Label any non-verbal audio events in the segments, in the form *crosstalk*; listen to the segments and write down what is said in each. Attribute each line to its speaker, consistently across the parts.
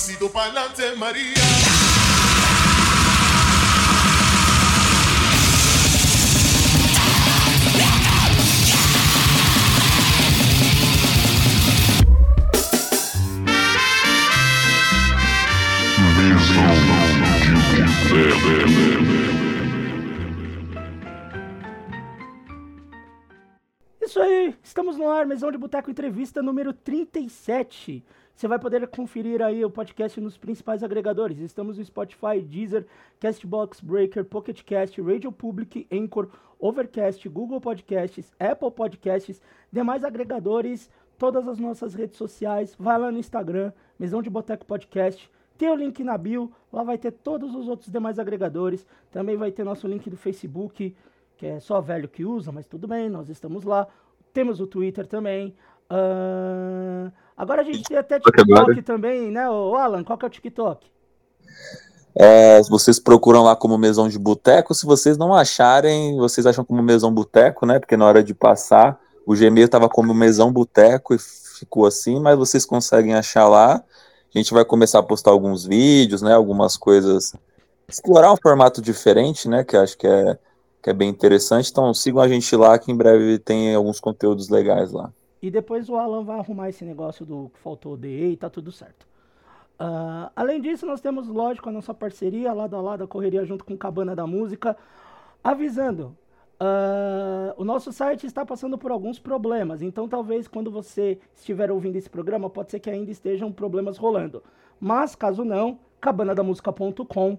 Speaker 1: pasito pa'lante, María.
Speaker 2: Isso aí, estamos no ar, Mesão de Boteco Entrevista número 37. Você vai poder conferir aí o podcast nos principais agregadores. Estamos no Spotify, Deezer, Castbox, Breaker, Pocket Cast, Radio Public, Anchor, Overcast, Google Podcasts, Apple Podcasts, demais agregadores, todas as nossas redes sociais. Vai lá no Instagram, Mesão de Boteco Podcast. Tem o link na bio, lá vai ter todos os outros demais agregadores. Também vai ter nosso link do Facebook, que é só velho que usa, mas tudo bem, nós estamos lá. Temos o Twitter também. Ahn, agora a gente tem até TikTok também, né, ô Alan? Qual que é o TikTok?
Speaker 3: É, vocês procuram lá como Mesão de Boteco. Se vocês não acharem, vocês acham como Mesão Boteco, né? Porque na hora de passar, o Gmail estava como Mesão Boteco e ficou assim, mas vocês conseguem achar lá. A gente vai começar a postar alguns vídeos, né? Algumas coisas. Explorar um formato diferente, né? Que eu acho que é, que é bem interessante. Então sigam a gente lá, que em breve tem alguns conteúdos legais lá.
Speaker 2: E depois o Alan vai arrumar esse negócio do que faltou DE e tá tudo certo. Ah, além disso, nós temos, lógico, a nossa parceria lado a lado, a correria junto com Cabana da Música. Avisando, ah, o nosso site está passando por alguns problemas, então talvez quando você estiver ouvindo esse programa, pode ser que ainda estejam problemas rolando. Mas, caso não, cabanadamusica.com,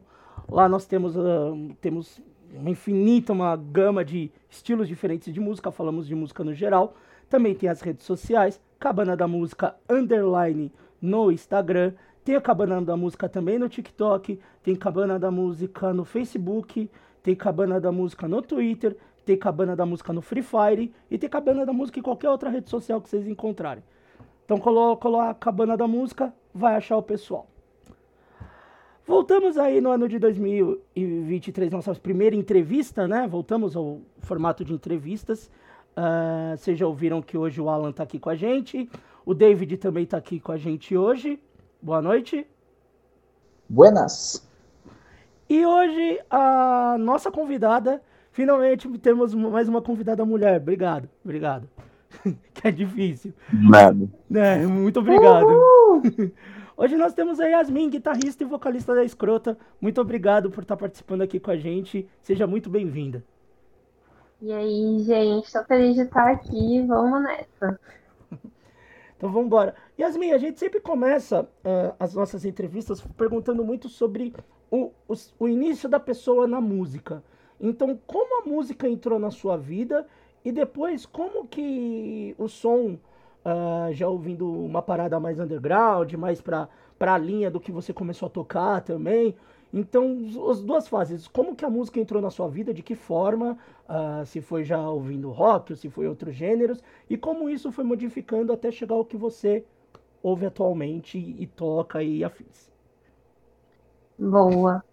Speaker 2: lá nós temos, ah, temos uma infinita, uma gama de estilos diferentes de música, falamos de música no geral. Também tem as redes sociais, Cabana da Música Underline no Instagram. Tem a Cabana da Música também no TikTok. Tem Cabana da Música no Facebook. Tem Cabana da Música no Twitter. Tem Cabana da Música no Free Fire. E tem Cabana da Música em qualquer outra rede social que vocês encontrarem. Então coloca lá Cabana da Música, vai achar o pessoal. Voltamos aí no ano de 2023, nossa primeira entrevista, né? Voltamos ao formato de entrevistas. Ah, vocês já ouviram que hoje o Alan tá aqui com a gente. O David também tá aqui com a gente hoje. Boa noite.
Speaker 4: Buenas.
Speaker 2: E hoje a nossa convidada, finalmente temos mais uma convidada mulher. Obrigado, obrigado. *laughs* que é difícil.
Speaker 3: Nada.
Speaker 2: É, muito obrigado. *laughs* Hoje nós temos a Yasmin, guitarrista e vocalista da Escrota. Muito obrigado por estar participando aqui com a gente. Seja muito bem-vinda.
Speaker 5: E aí, gente, tô feliz de estar aqui. Vamos nessa. *laughs*
Speaker 2: Então vamos embora. Yasmin, a gente sempre começa ah, as nossas entrevistas perguntando muito sobre o, os- o início da pessoa na música. Então, como a música entrou na sua vida e depois como que o som, ah, já ouvindo uma parada mais underground, mais para a linha do que você começou a tocar também. Então, as duas fases, como que a música entrou na sua vida, de que forma, ah, se foi já ouvindo rock ou se foi outros gêneros, e como isso foi modificando até chegar ao que você ouve atualmente e toca e afins.
Speaker 5: Boa.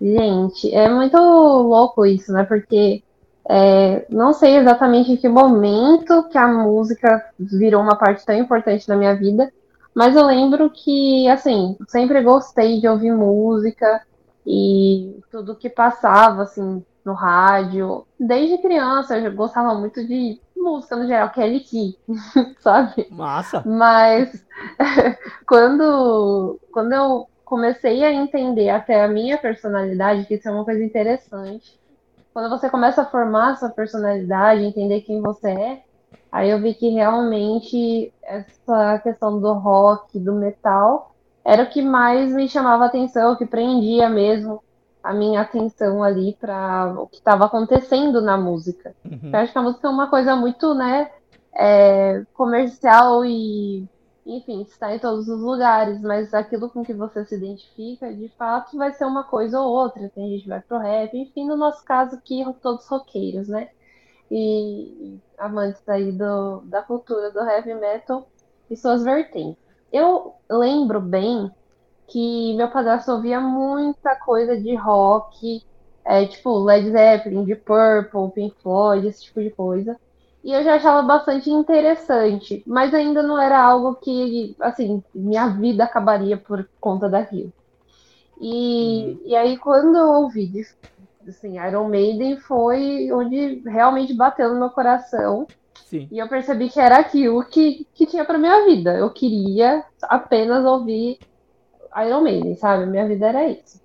Speaker 5: Gente, é muito louco isso, né? Porque é, não sei exatamente em que momento que a música virou uma parte tão importante da minha vida, mas eu lembro que, assim, sempre gostei de ouvir música e tudo que passava, assim, no rádio. Desde criança eu já gostava muito de música no geral, Kelly *laughs* Key, sabe?
Speaker 2: Massa!
Speaker 5: Mas *laughs* quando, quando eu comecei a entender até a minha personalidade, que isso é uma coisa interessante, quando você começa a formar a sua personalidade, entender quem você é, aí eu vi que realmente essa questão do rock, do metal, era o que mais me chamava a atenção, o que prendia mesmo a minha atenção ali para o que estava acontecendo na música.
Speaker 2: Uhum.
Speaker 5: Eu acho que a música é uma coisa muito, né, é, comercial e, enfim, está em todos os lugares, mas aquilo com que você se identifica, de fato, vai ser uma coisa ou outra. Tem gente que vai pro rap, enfim, no nosso caso aqui, todos roqueiros, né? E, amantes aí do, da cultura do heavy metal e suas vertentes. Eu lembro bem que meu padrasto ouvia muita coisa de rock, é, tipo Led Zeppelin, de Purple, Pink Floyd, esse tipo de coisa. E eu já achava bastante interessante, mas ainda não era algo que, assim, minha vida acabaria por conta daquilo. E, e aí, quando eu ouvi assim, Iron Maiden foi onde realmente bateu no meu coração.
Speaker 2: Sim.
Speaker 5: E eu percebi que era aquilo que, que tinha para minha vida. Eu queria apenas ouvir Iron Maiden, sabe? Minha vida era isso.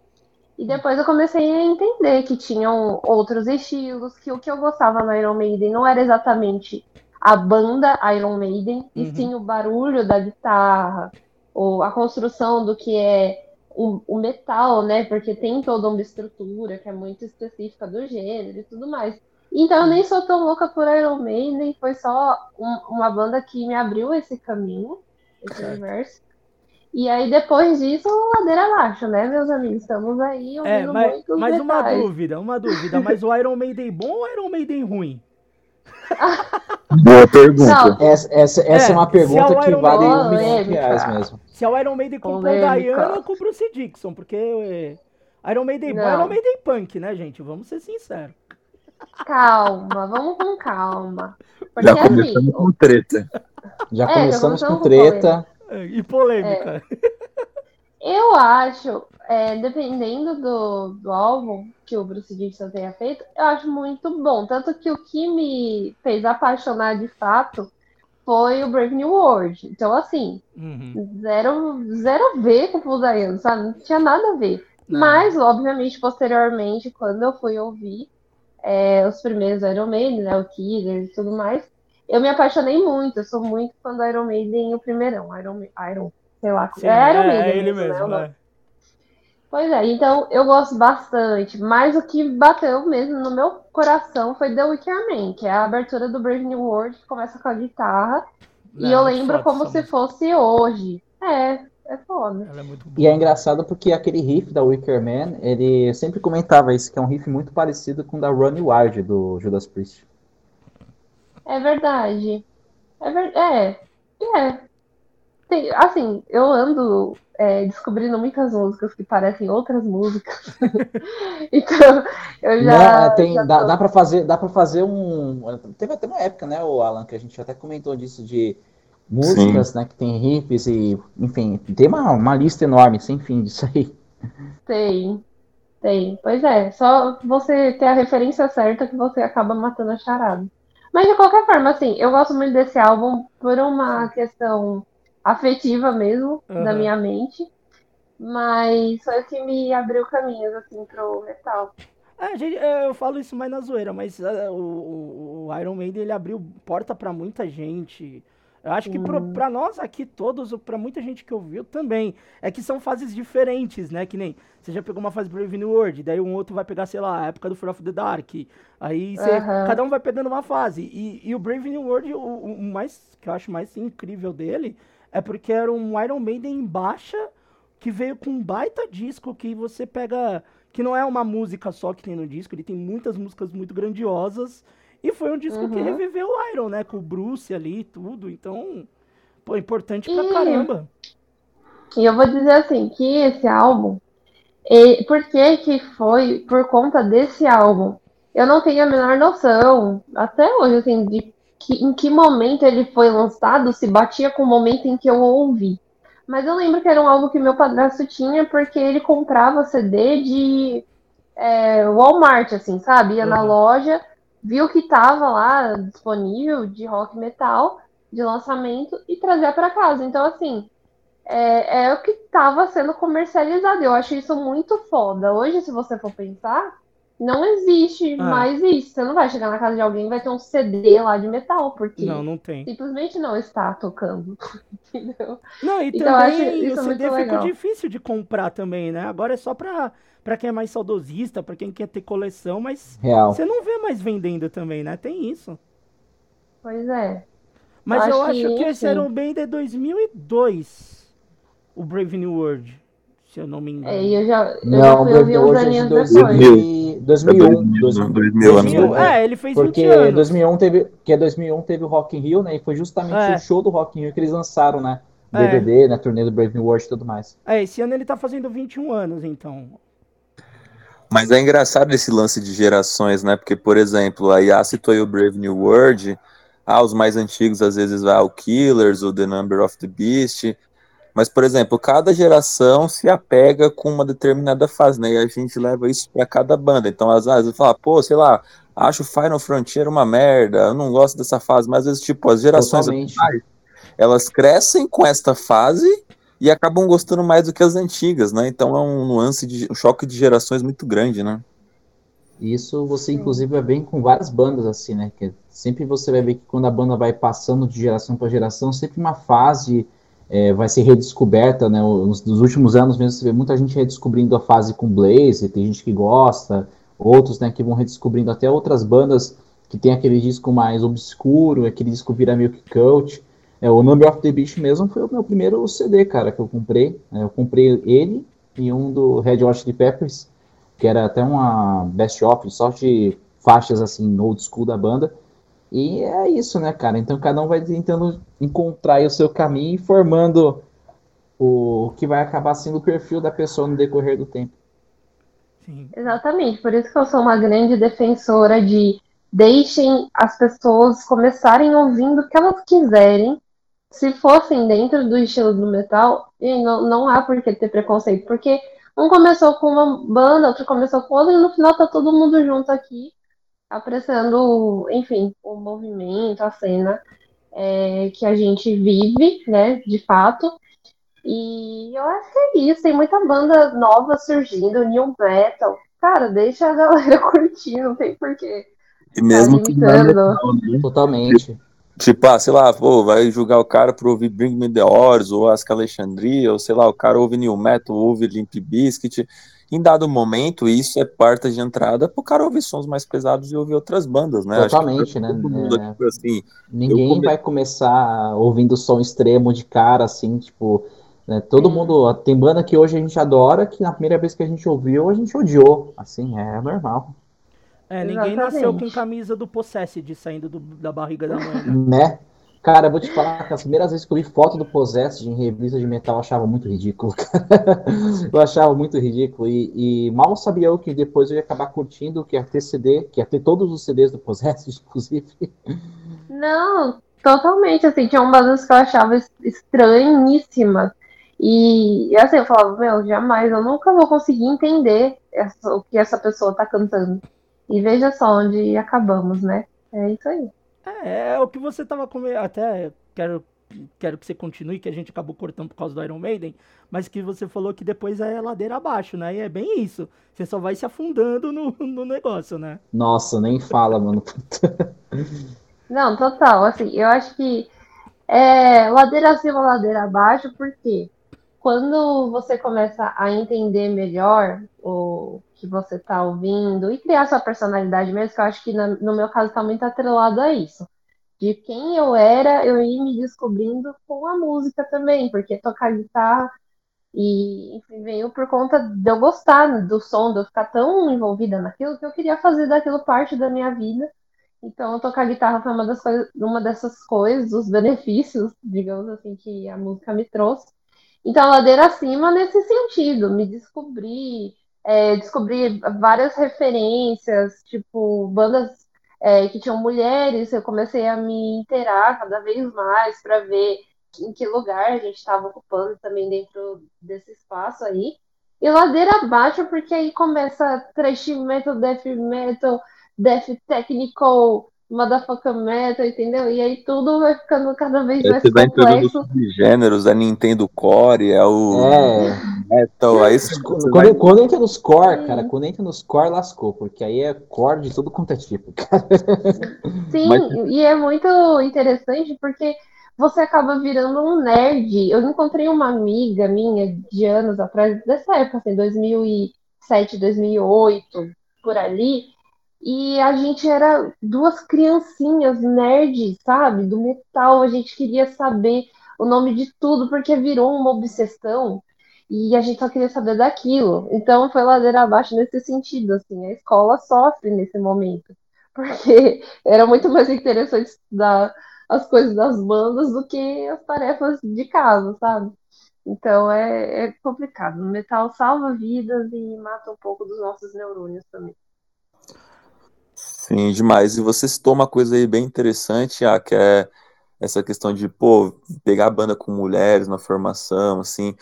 Speaker 5: E depois eu comecei a entender que tinham outros estilos, que o que eu gostava no Iron Maiden não era exatamente a banda Iron Maiden, uhum. e sim o barulho da guitarra, ou a construção do que é o, o, metal, né? Porque tem toda uma estrutura que é muito específica do gênero e tudo mais. Então eu nem sou tão louca por Iron Maiden, foi só um, uma banda que me abriu esse caminho, esse universo. E aí depois disso, ladeira abaixo, né, meus amigos? Estamos aí ouvindo é, mas, muitos
Speaker 2: Mas
Speaker 5: detalhes.
Speaker 2: uma dúvida, uma dúvida, mas o Iron Maiden bom ou o Iron Maiden ruim? *laughs*
Speaker 3: Boa pergunta.
Speaker 4: Não. Essa, essa, essa é, é uma pergunta que vale um milhão de reais mesmo.
Speaker 2: Se é o Iron Maiden com o Diana ou com o Bruce Dixon, porque é, Iron Maiden bom, Iron Maiden punk, né, gente? Vamos ser sinceros.
Speaker 5: Calma, vamos com calma.
Speaker 3: Porque, Já começamos assim, com treta.
Speaker 4: Já é, começamos com treta.
Speaker 2: E polêmica.
Speaker 5: É. Eu acho, é, dependendo do, do álbum que o Bruce Dixon tenha feito, eu acho muito bom. Tanto que o que me fez apaixonar de fato foi o Brave New World. Então, assim, uhum. zero, zero a ver com o Paul Diano, sabe? Não tinha nada a ver. Não. Mas, obviamente, posteriormente, quando eu fui ouvir é, os primeiros Iron Maiden, né, o Killer e tudo mais, eu me apaixonei muito. Eu sou muito fã do Iron Maiden, o primeirão, Iron, Iron sei lá.
Speaker 2: Sim, é Iron Maiden. É ele mesmo, mesmo né?
Speaker 5: Pois é, então eu gosto bastante, mas o que bateu mesmo no meu coração foi The Wicker Man, que é a abertura do Brave New World, que começa com a guitarra, Não, e eu lembro como se fosse hoje. É, é foda.
Speaker 4: É e é engraçado porque aquele riff da Wicker Man, ele sempre comentava isso, que é um riff muito parecido com o da Ronnie Wild, do Judas Priest.
Speaker 5: É verdade. É verdade. É. É tem, assim, eu ando é, descobrindo muitas músicas que parecem outras músicas. *laughs* então, eu já.
Speaker 4: Né, tem, já dá, tô... dá para fazer, dá para fazer um. Teve até uma época, né, o Alan, que a gente até comentou disso de músicas, Sim. né, que tem riffs e, enfim, tem uma, uma lista enorme, sem fim disso aí.
Speaker 5: Tem, tem. Pois é, só você ter a referência certa que você acaba matando a charada. Mas de qualquer forma, assim, eu gosto muito desse álbum por uma questão afetiva mesmo uhum. da minha mente. Mas foi o que me abriu caminhos, assim, pro metal.
Speaker 2: É, gente, é, eu falo isso mais na zoeira, mas uh, o, o, Iron Maiden ele abriu porta para muita gente. Eu acho que uhum. para nós aqui todos, para muita gente que ouviu também, é que são fases diferentes, né? Que nem você já pegou uma fase Brave New World, daí um outro vai pegar, sei lá, a época do Fear of the Dark. Aí você, uhum. cada um vai pegando uma fase. E, e o Brave New World, o, o, mais que eu acho mais incrível dele é porque era um Iron Maiden em baixa que veio com um baita disco que você pega. Que não é uma música só que tem no disco, ele tem muitas músicas muito grandiosas. E foi um disco uhum. que reviveu o Iron, né? Com o Bruce ali e tudo. Então, pô, importante pra e... caramba.
Speaker 5: E eu vou dizer assim, que esse álbum, e por que que foi por conta desse álbum? Eu não tenho a menor noção, até hoje, assim, de que, em que momento ele foi lançado se batia com o momento em que eu ouvi. Mas eu lembro que era um álbum que meu padrasto tinha porque ele comprava CD de é, Walmart, assim, sabe? Ia uhum. na loja, viu que tava lá disponível de rock metal de lançamento e trazia para casa. Então, assim, é, é o que estava sendo comercializado. Eu acho isso muito foda. Hoje, se você for pensar, não existe ah. mais isso. Você não vai chegar na casa de alguém e vai ter um CD lá de metal, porque
Speaker 2: não, não tem.
Speaker 5: simplesmente não está tocando. *laughs* Entendeu?
Speaker 2: Não, e então, também o CD fica difícil de comprar também, né? Agora é só pra, pra quem é mais saudosista, pra quem quer ter coleção, mas
Speaker 4: Real.
Speaker 2: você não vê mais vendendo também, né? Tem isso.
Speaker 5: Pois é.
Speaker 2: Mas eu, eu acho, que, que esse era o bem de 2002, o Brave New World se eu não me engano.
Speaker 5: É, eu já, eu não, já fui ouvir uns aninhos depois.
Speaker 4: 2000, 2001, 2000, 2000,
Speaker 2: é, ele fez
Speaker 4: porque 20 anos. 2001 teve, que 2001 teve o Rock in Rio, né, e foi justamente é. o show do Rock in Rio que eles lançaram, né, DVD, é. né, turnê do Brave New World e tudo mais.
Speaker 2: É, esse ano ele tá fazendo 21 anos, então.
Speaker 3: Mas é engraçado esse lance de gerações, né, porque, por exemplo, a Yas citou aí o Brave New World, Ah, os mais antigos às vezes vai o Killers, o The Number of the Beast. Mas, por exemplo, cada geração se apega com uma determinada fase, né? E a gente leva isso para cada banda. Então, às vezes, fala, pô, sei lá, acho Final Frontier uma merda, eu não gosto dessa fase. Mas, às vezes, tipo, as gerações atuais, elas crescem com esta fase e acabam gostando mais do que as antigas, né? Então é um nuance de um choque de gerações muito grande, né?
Speaker 4: Isso você inclusive vai bem com várias bandas assim, né? Que sempre você vai ver que quando a banda vai passando de geração para geração, sempre uma fase é, vai ser redescoberta, né? Nos, nos, últimos anos mesmo você vê muita gente redescobrindo a fase com Blaze, tem gente que gosta, outros, né, que vão redescobrindo até outras bandas que tem aquele disco mais obscuro, aquele disco vira meio que cult. É, o Number of the Beast mesmo foi o meu primeiro CD, cara, que eu comprei. É, eu comprei ele e um do Red Hot Chili Peppers, que era até uma best-of, só de faixas assim, old school da banda. E é isso, né, cara? Então cada um vai tentando encontrar o seu caminho e formando o que vai acabar sendo o perfil da pessoa no decorrer do tempo.
Speaker 5: Sim. Exatamente, por isso que eu sou uma grande defensora de deixem as pessoas começarem ouvindo o que elas quiserem se fossem dentro do estilo do metal, não, não há por que ter preconceito, porque um começou com uma banda, outro começou com outra, e no final tá todo mundo junto aqui, apreciando, enfim, o movimento, a cena é, que a gente vive, né, de fato. E eu acho que é isso, tem muita banda nova surgindo, new metal. Cara, deixa a galera *laughs* curtir, não tem porquê.
Speaker 3: E mesmo tá que não é metal,
Speaker 4: né? Totalmente.
Speaker 3: Tipo, ah, sei lá, pô, vai julgar o cara por ouvir Bring Me The Horizon, ou Ask Alexandria, ou sei lá, o cara ouve New Metal, ouve Limp Bizkit. Em dado momento, isso é porta de entrada pro cara ouvir sons mais pesados e ouvir outras bandas, né?
Speaker 4: Totalmente, né? É... assim, Ninguém come... vai começar ouvindo som extremo de cara, assim, tipo... Né? Todo mundo... Tem banda que hoje a gente adora, que na primeira vez que a gente ouviu, a gente odiou. Assim, é normal.
Speaker 2: É, ninguém Exatamente. nasceu com camisa do Possessed saindo do, da barriga da mãe. Né?
Speaker 4: né? Cara, eu vou te falar que as primeiras vezes que eu vi foto do Possessed em revista de metal, eu achava muito ridículo. *laughs* eu achava muito ridículo. E, e, mal sabia eu que depois eu ia acabar curtindo, que ia ter CD, que ia ter todos os CDs do Possessed, *laughs* inclusive.
Speaker 5: Não, totalmente. Assim, tinha umas que eu achava estranhíssimas. E assim, eu falava, meu, jamais, eu nunca vou conseguir entender essa, o que essa pessoa tá cantando. E veja só onde acabamos, né? É isso aí.
Speaker 2: É, é o que você tava comendo. Até quero, quero que você continue, que a gente acabou cortando por causa do Iron Maiden, mas que você falou que depois é ladeira abaixo, né? E é bem isso. Você só vai se afundando no, no negócio, né?
Speaker 4: Nossa, nem fala, mano. *laughs*
Speaker 5: Não, total. Assim, eu acho que é ladeira acima, ladeira abaixo, porque quando você começa a entender melhor o que você está ouvindo e criar sua personalidade mesmo, que eu acho que no meu caso está muito atrelado a isso. De quem eu era, eu ia me descobrindo com a música também, porque tocar guitarra e enfim, veio por conta de eu gostar do som, de eu ficar tão envolvida naquilo que eu queria fazer daquilo parte da minha vida. Então, tocar guitarra foi uma, das coisas, uma dessas coisas, os benefícios, digamos assim, que a música me trouxe. Então, ladeira acima nesse sentido, me descobrir, é, descobri várias referências, tipo, bandas é, que tinham mulheres, eu comecei a me inteirar cada vez mais para ver em que lugar a gente estava ocupando também dentro desse espaço aí. E ladeira abaixo, porque aí começa trash metal, death metal, death technical, motherfucker metal, entendeu? E aí tudo vai ficando cada vez mais
Speaker 3: você complexo. Vai gêneros, a Nintendo Core, é o
Speaker 4: é. Metal, aí você quando, vai... quando entra nos core, cara, quando entra nos core lascou, porque aí é core de tudo quanto é tipo, *laughs* cara.
Speaker 5: Sim, Mas... e é muito interessante porque você acaba virando um nerd. Eu encontrei uma amiga minha de anos atrás, dessa época, assim, 2007, 2008, por ali, e a gente era duas criancinhas nerds, sabe? Do metal. A gente queria saber o nome de tudo, porque virou uma obsessão. E a gente só queria saber daquilo. Então foi ladeira abaixo nesse sentido, assim. A escola sofre nesse momento. *laughs* Porque era muito mais interessante estudar as coisas das bandas do que as tarefas de casa, sabe? Então é, é complicado. O metal salva vidas e mata um pouco dos nossos neurônios também.
Speaker 3: Sim, demais. E você citou uma coisa aí bem interessante, ah, que é essa questão de, pô, pegar a banda com mulheres na formação, assim.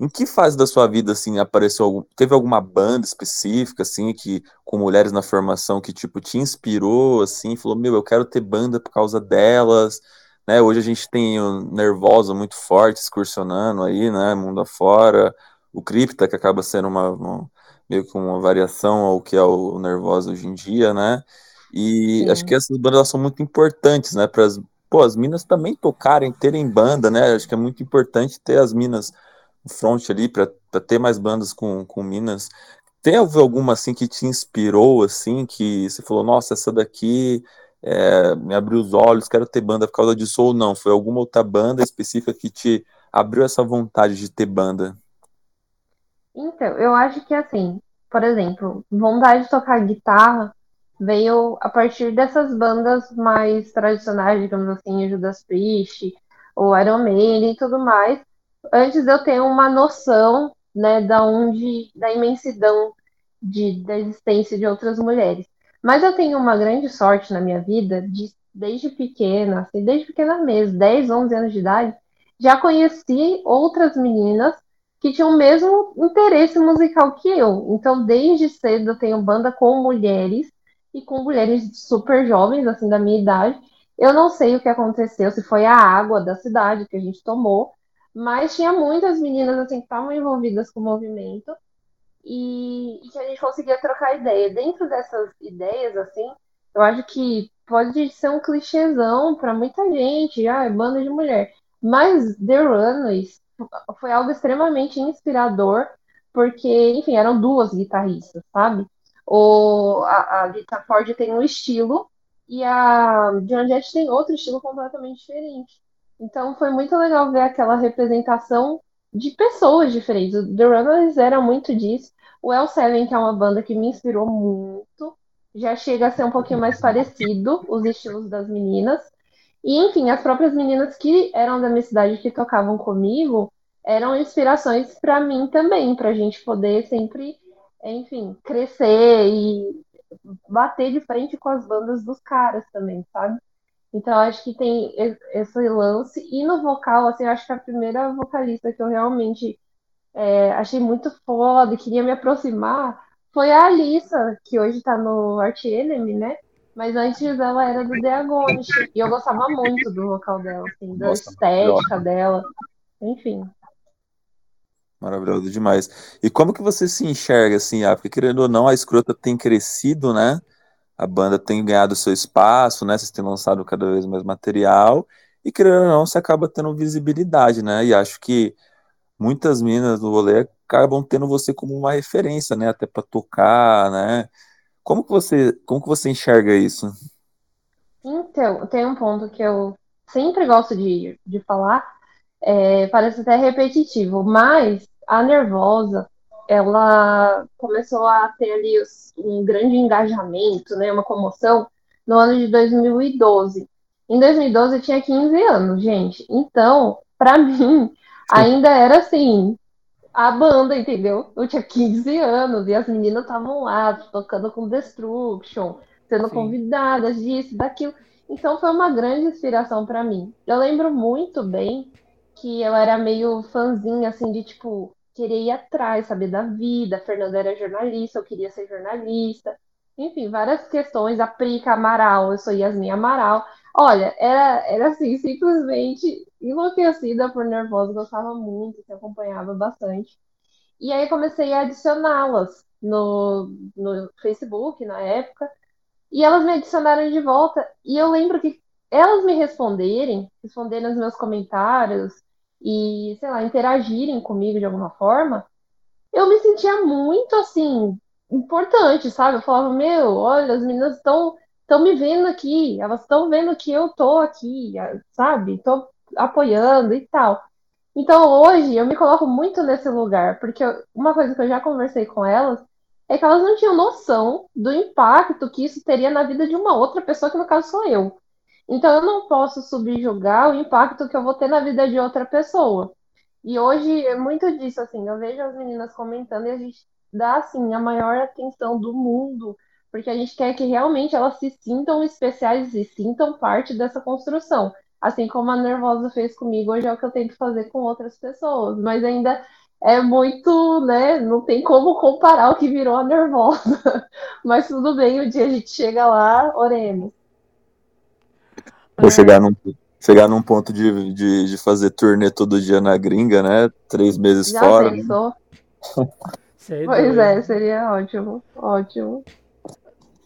Speaker 3: Em que fase da sua vida, assim, apareceu algum, teve alguma banda específica, assim, que com mulheres na formação que, tipo, te inspirou, assim, falou, meu, eu quero ter banda por causa delas, né? Hoje a gente tem o Nervosa muito forte, excursionando aí, né, mundo afora, o Cripta, que acaba sendo uma, uma meio que uma variação ao que é o Nervosa hoje em dia, né? E Sim. acho que essas bandas são muito importantes, né, para as pô, as minas também tocarem, terem banda, né? Acho que é muito importante ter as minas no front ali para ter mais bandas com, com minas. Tem alguma assim que te inspirou, assim, que você falou, nossa, essa daqui é, me abriu os olhos, quero ter banda por causa disso ou não? Foi alguma outra banda específica que te abriu essa vontade de ter banda?
Speaker 5: Então, eu acho que assim, por exemplo, vontade de tocar guitarra veio a partir dessas bandas mais tradicionais, digamos assim, Judas Priest, ou Iron Maiden e tudo mais. Antes eu tenho uma noção, né, da onde, da imensidão de, da existência de outras mulheres. Mas eu tenho uma grande sorte na minha vida de desde pequena, assim, desde pequena mesmo, 10, 11 anos de idade, já conheci outras meninas que tinham o mesmo interesse musical que eu. Então, desde cedo eu tenho banda com mulheres e com mulheres super jovens, assim, da minha idade. Eu não sei o que aconteceu, se foi a água da cidade que a gente tomou, mas tinha muitas meninas, assim, que estavam envolvidas com o movimento e, e que a gente conseguia trocar ideia. Dentro dessas ideias, assim, eu acho que pode ser um clichêzão para muita gente, ah, é banda de mulher. Mas The Runaways foi algo extremamente inspirador, porque, enfim, eram duas guitarristas, sabe? O, a, a Lita Ford tem um estilo e a Joan Jett tem outro estilo completamente diferente. Então foi muito legal ver aquela representação de pessoas diferentes. O The Runaways era muito disso. O L7, que é uma banda que me inspirou muito, já chega a ser um pouquinho mais parecido, os estilos das meninas. E, enfim, as próprias meninas que eram da minha cidade que tocavam comigo eram inspirações para mim também, para a gente poder sempre enfim, crescer e bater de frente com as bandas dos caras também, sabe? Então acho que tem esse lance. E no vocal, assim, eu acho que a primeira vocalista que eu realmente é, achei muito foda e queria me aproximar foi a Alissa, que hoje tá no Art Enemy, né? Mas antes ela era do The Agonish. E eu gostava muito do vocal dela, assim, da Nossa, estética dela. Enfim.
Speaker 3: Maravilhoso demais. E como que você se enxerga assim, ah, porque querendo ou não, a escrota tem crescido, né? A banda tem ganhado seu espaço, né? Vocês têm lançado cada vez mais material, e querendo ou não, você acaba tendo visibilidade, né? E acho que muitas minas do rolê acabam tendo você como uma referência, né? Até para tocar, né? Como que você, como que você enxerga isso?
Speaker 5: Então, tem um ponto que eu sempre gosto de, de falar, é, parece até repetitivo, mas a Nervosa, ela começou a ter ali um grande engajamento, né, uma comoção, no ano de 2012. Em 2012 eu tinha 15 anos, gente. Então, para *laughs* mim, ainda era assim, a banda, entendeu? Eu tinha 15 anos e as meninas estavam lá tocando com Destruction, sendo Sim. convidadas disso, daquilo. Então foi uma grande inspiração para mim. Eu lembro muito bem que eu era meio fãzinha, assim, de tipo, querer ir atrás, saber da vida. A Fernanda era jornalista, eu queria ser jornalista. Enfim, várias questões. A Prica Amaral, eu sou Yasmin Amaral. Olha, era, era assim, simplesmente enlouquecida por nervosa, gostava muito, se acompanhava bastante. E aí comecei a adicioná-las no, no Facebook na época. E elas me adicionaram de volta. E eu lembro que elas me responderem, responderem nos meus comentários, e, sei lá, interagirem comigo de alguma forma, eu me sentia muito assim, importante, sabe? Eu falava, meu, olha, as meninas estão estão me vendo aqui, elas estão vendo que eu tô aqui, sabe? Tô apoiando e tal. Então hoje eu me coloco muito nesse lugar, porque uma coisa que eu já conversei com elas é que elas não tinham noção do impacto que isso teria na vida de uma outra pessoa, que no caso sou eu. Então eu não posso subjugar o impacto que eu vou ter na vida de outra pessoa. E hoje é muito disso, assim, eu vejo as meninas comentando e a gente dá, assim, a maior atenção do mundo porque a gente quer que realmente elas se sintam especiais e sintam parte dessa construção. Assim como a Nervosa fez comigo, hoje é o que eu tento fazer com outras pessoas, mas ainda é muito, né? Não tem como comparar o que virou a Nervosa. *laughs* mas tudo bem, o dia a gente chega lá, oremos.
Speaker 3: Vou é... chegar num, chegar num ponto de, de, de, fazer turnê todo dia na gringa, né? Três meses Já fora. Pensou? *laughs*
Speaker 5: pois é, seria ótimo, ótimo.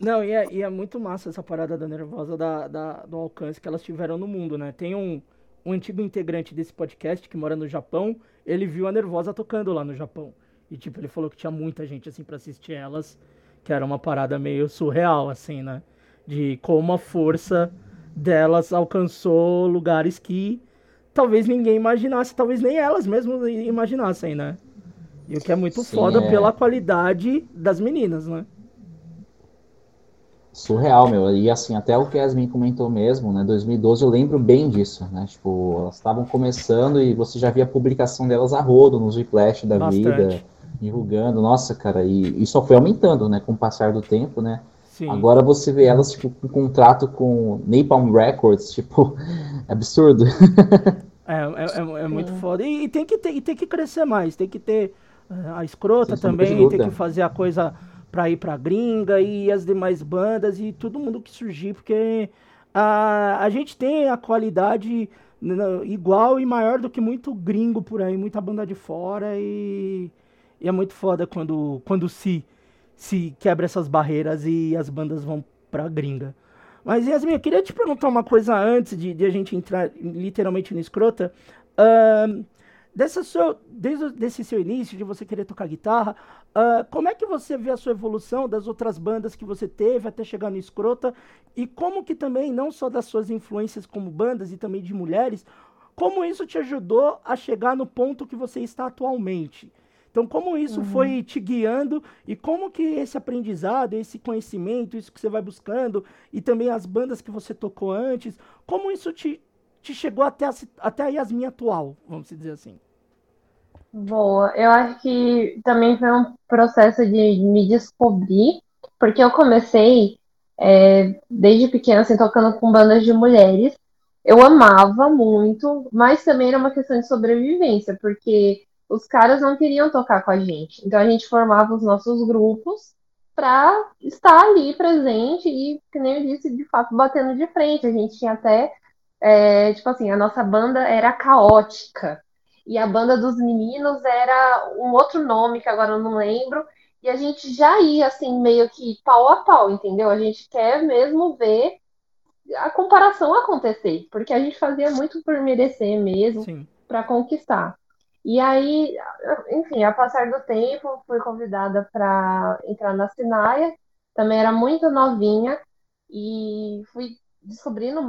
Speaker 2: Não, e é, e é, muito massa essa parada da Nervosa da, da, do alcance que elas tiveram no mundo, né? Tem um, um antigo integrante desse podcast que mora no Japão, ele viu a Nervosa tocando lá no Japão. E, tipo, ele falou que tinha muita gente, assim, pra assistir elas, que era uma parada meio surreal, assim, né? De como a força delas alcançou lugares que talvez ninguém imaginasse, talvez nem elas mesmas imaginassem, né? E o que é muito Sim, foda é... pela qualidade das meninas, né?
Speaker 4: surreal, meu. E assim, até o que a Yasmin comentou mesmo, né? 2012 eu lembro bem disso, né? Tipo, elas estavam começando e você já via a publicação delas a rodo nos Whiplash da Bastante. vida, divulgando. Nossa, cara, e, e só foi aumentando, né? Com o passar do tempo, né? Sim. Agora você vê elas, tipo, com contrato com Napalm Records, tipo, é *laughs* absurdo.
Speaker 2: É, é, é, é muito foda. E, e, tem que ter, e tem que crescer mais, tem que ter uh, a escrota Sem também, tem que fazer a coisa para ir para gringa e as demais bandas e todo mundo que surgir, porque a, a gente tem a qualidade igual e maior do que muito gringo por aí, muita banda de fora e, e é muito foda quando, quando se, se quebra essas barreiras e as bandas vão pra gringa. Mas Yasmin, eu queria te perguntar uma coisa antes de, de a gente entrar literalmente no escrota. Uh, dessa seu, desde esse seu início de você querer tocar guitarra, uh, como é que você vê a sua evolução das outras bandas que você teve até chegar no Escrota e como que também, não só das suas influências como bandas e também de mulheres, como isso te ajudou a chegar no ponto que você está atualmente? Então, como isso uhum. foi te guiando e como que esse aprendizado, esse conhecimento, isso que você vai buscando e também as bandas que você tocou antes, como isso te, te chegou até a, até a Yasmin atual, vamos dizer assim?
Speaker 5: Boa, eu acho que também foi um processo de me descobrir, porque eu comecei é, desde pequena, assim, tocando com bandas de mulheres. Eu amava muito, mas também era uma questão de sobrevivência, porque os caras não queriam tocar com a gente. Então a gente formava os nossos grupos para estar ali presente e, que nem eu disse, de fato batendo de frente. A gente tinha até, é, tipo assim, a nossa banda era caótica e a banda dos meninos era um outro nome que agora eu não lembro. E a gente já ia assim, meio que pau a pau, entendeu? A gente quer mesmo ver a comparação acontecer, porque a gente fazia muito por merecer mesmo, para conquistar. E aí, enfim, a passar do tempo, fui convidada para entrar na Sinaia, também era muito novinha, e fui descobrindo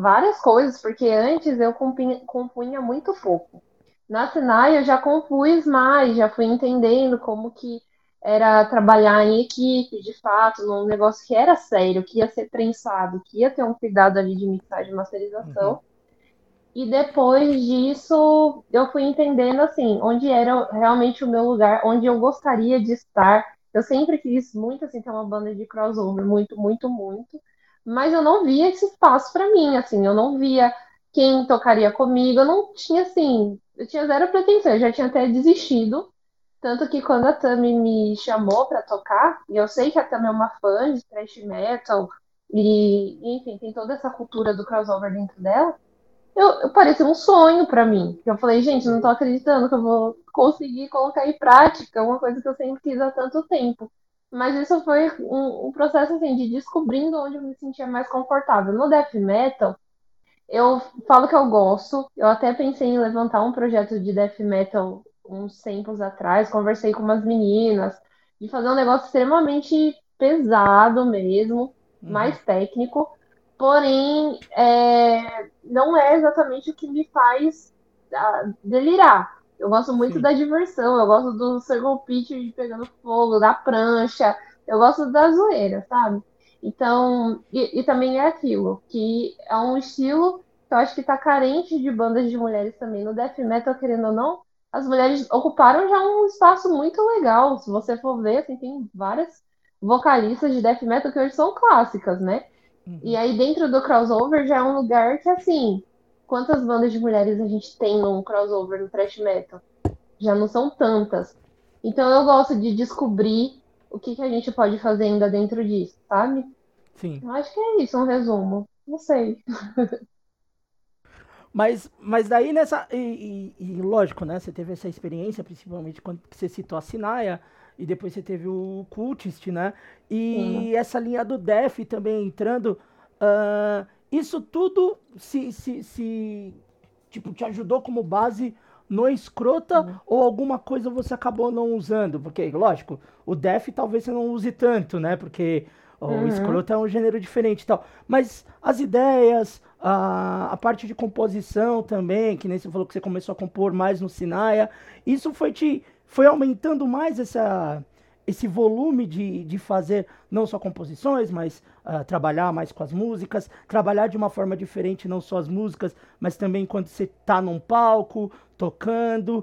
Speaker 5: várias coisas, porque antes eu compunha, compunha muito pouco. Na Senai eu já compus mais, já fui entendendo como que era trabalhar em equipe, de fato, num negócio que era sério, que ia ser prensado, que ia ter um cuidado ali de mixagem e masterização. Uhum. E depois disso, eu fui entendendo, assim, onde era realmente o meu lugar, onde eu gostaria de estar. Eu sempre quis muito, assim, ter uma banda de crossover, muito, muito, muito. Mas eu não via esse espaço para mim, assim, eu não via quem tocaria comigo, eu não tinha, assim, eu tinha zero pretensão, eu já tinha até desistido. Tanto que quando a Tami me chamou para tocar, e eu sei que a Tami é uma fã de thrash metal, e enfim, tem toda essa cultura do crossover dentro dela, eu, eu parecia um sonho para mim. Eu falei, gente, não tô acreditando que eu vou conseguir colocar em prática uma coisa que eu sempre quis há tanto tempo. Mas isso foi um, um processo assim de descobrindo onde eu me sentia mais confortável. No death metal, eu falo que eu gosto. Eu até pensei em levantar um projeto de death metal uns tempos atrás. Conversei com umas meninas de fazer um negócio extremamente pesado mesmo, uhum. mais técnico. Porém, é, não é exatamente o que me faz uh, delirar. Eu gosto muito Sim. da diversão, eu gosto do circle pitch pegando fogo, da prancha, eu gosto da zoeira, sabe? Então, e, e, também é aquilo, que é um estilo que eu acho que está carente de bandas de mulheres também. No death metal, querendo ou não, as mulheres ocuparam já um espaço muito legal. Se você for ver, assim, tem várias vocalistas de death metal que hoje são clássicas, né? Uhum. E aí dentro do crossover já é um lugar que assim, quantas bandas de mulheres a gente tem num crossover no thrash metal? Já não são tantas. Então eu gosto de descobrir o que, que a gente pode fazer ainda dentro disso, sabe?
Speaker 2: Sim.
Speaker 5: Eu acho que é isso, um resumo. Não sei. *laughs*
Speaker 2: Mas, mas daí nessa. E, e, e, lógico, né? Você teve essa experiência, principalmente quando você citou a Sinaia, e depois você teve o Cultist, né? E essa linha do Def também entrando. Uh, isso tudo se, se, se tipo, te ajudou como base no escrota uhum. ou alguma coisa você acabou não usando? Porque, lógico, o Def talvez você não use tanto, né? Porque Uhum. O escroto é um gênero diferente e tal. Mas as ideias, a, a parte de composição também, que nem você falou que você começou a compor mais no Sinaia, isso foi te foi aumentando mais essa, esse volume de, de fazer não só composições, mas uh, trabalhar mais com as músicas, trabalhar de uma forma diferente, não só as músicas, mas também quando você está num palco, tocando.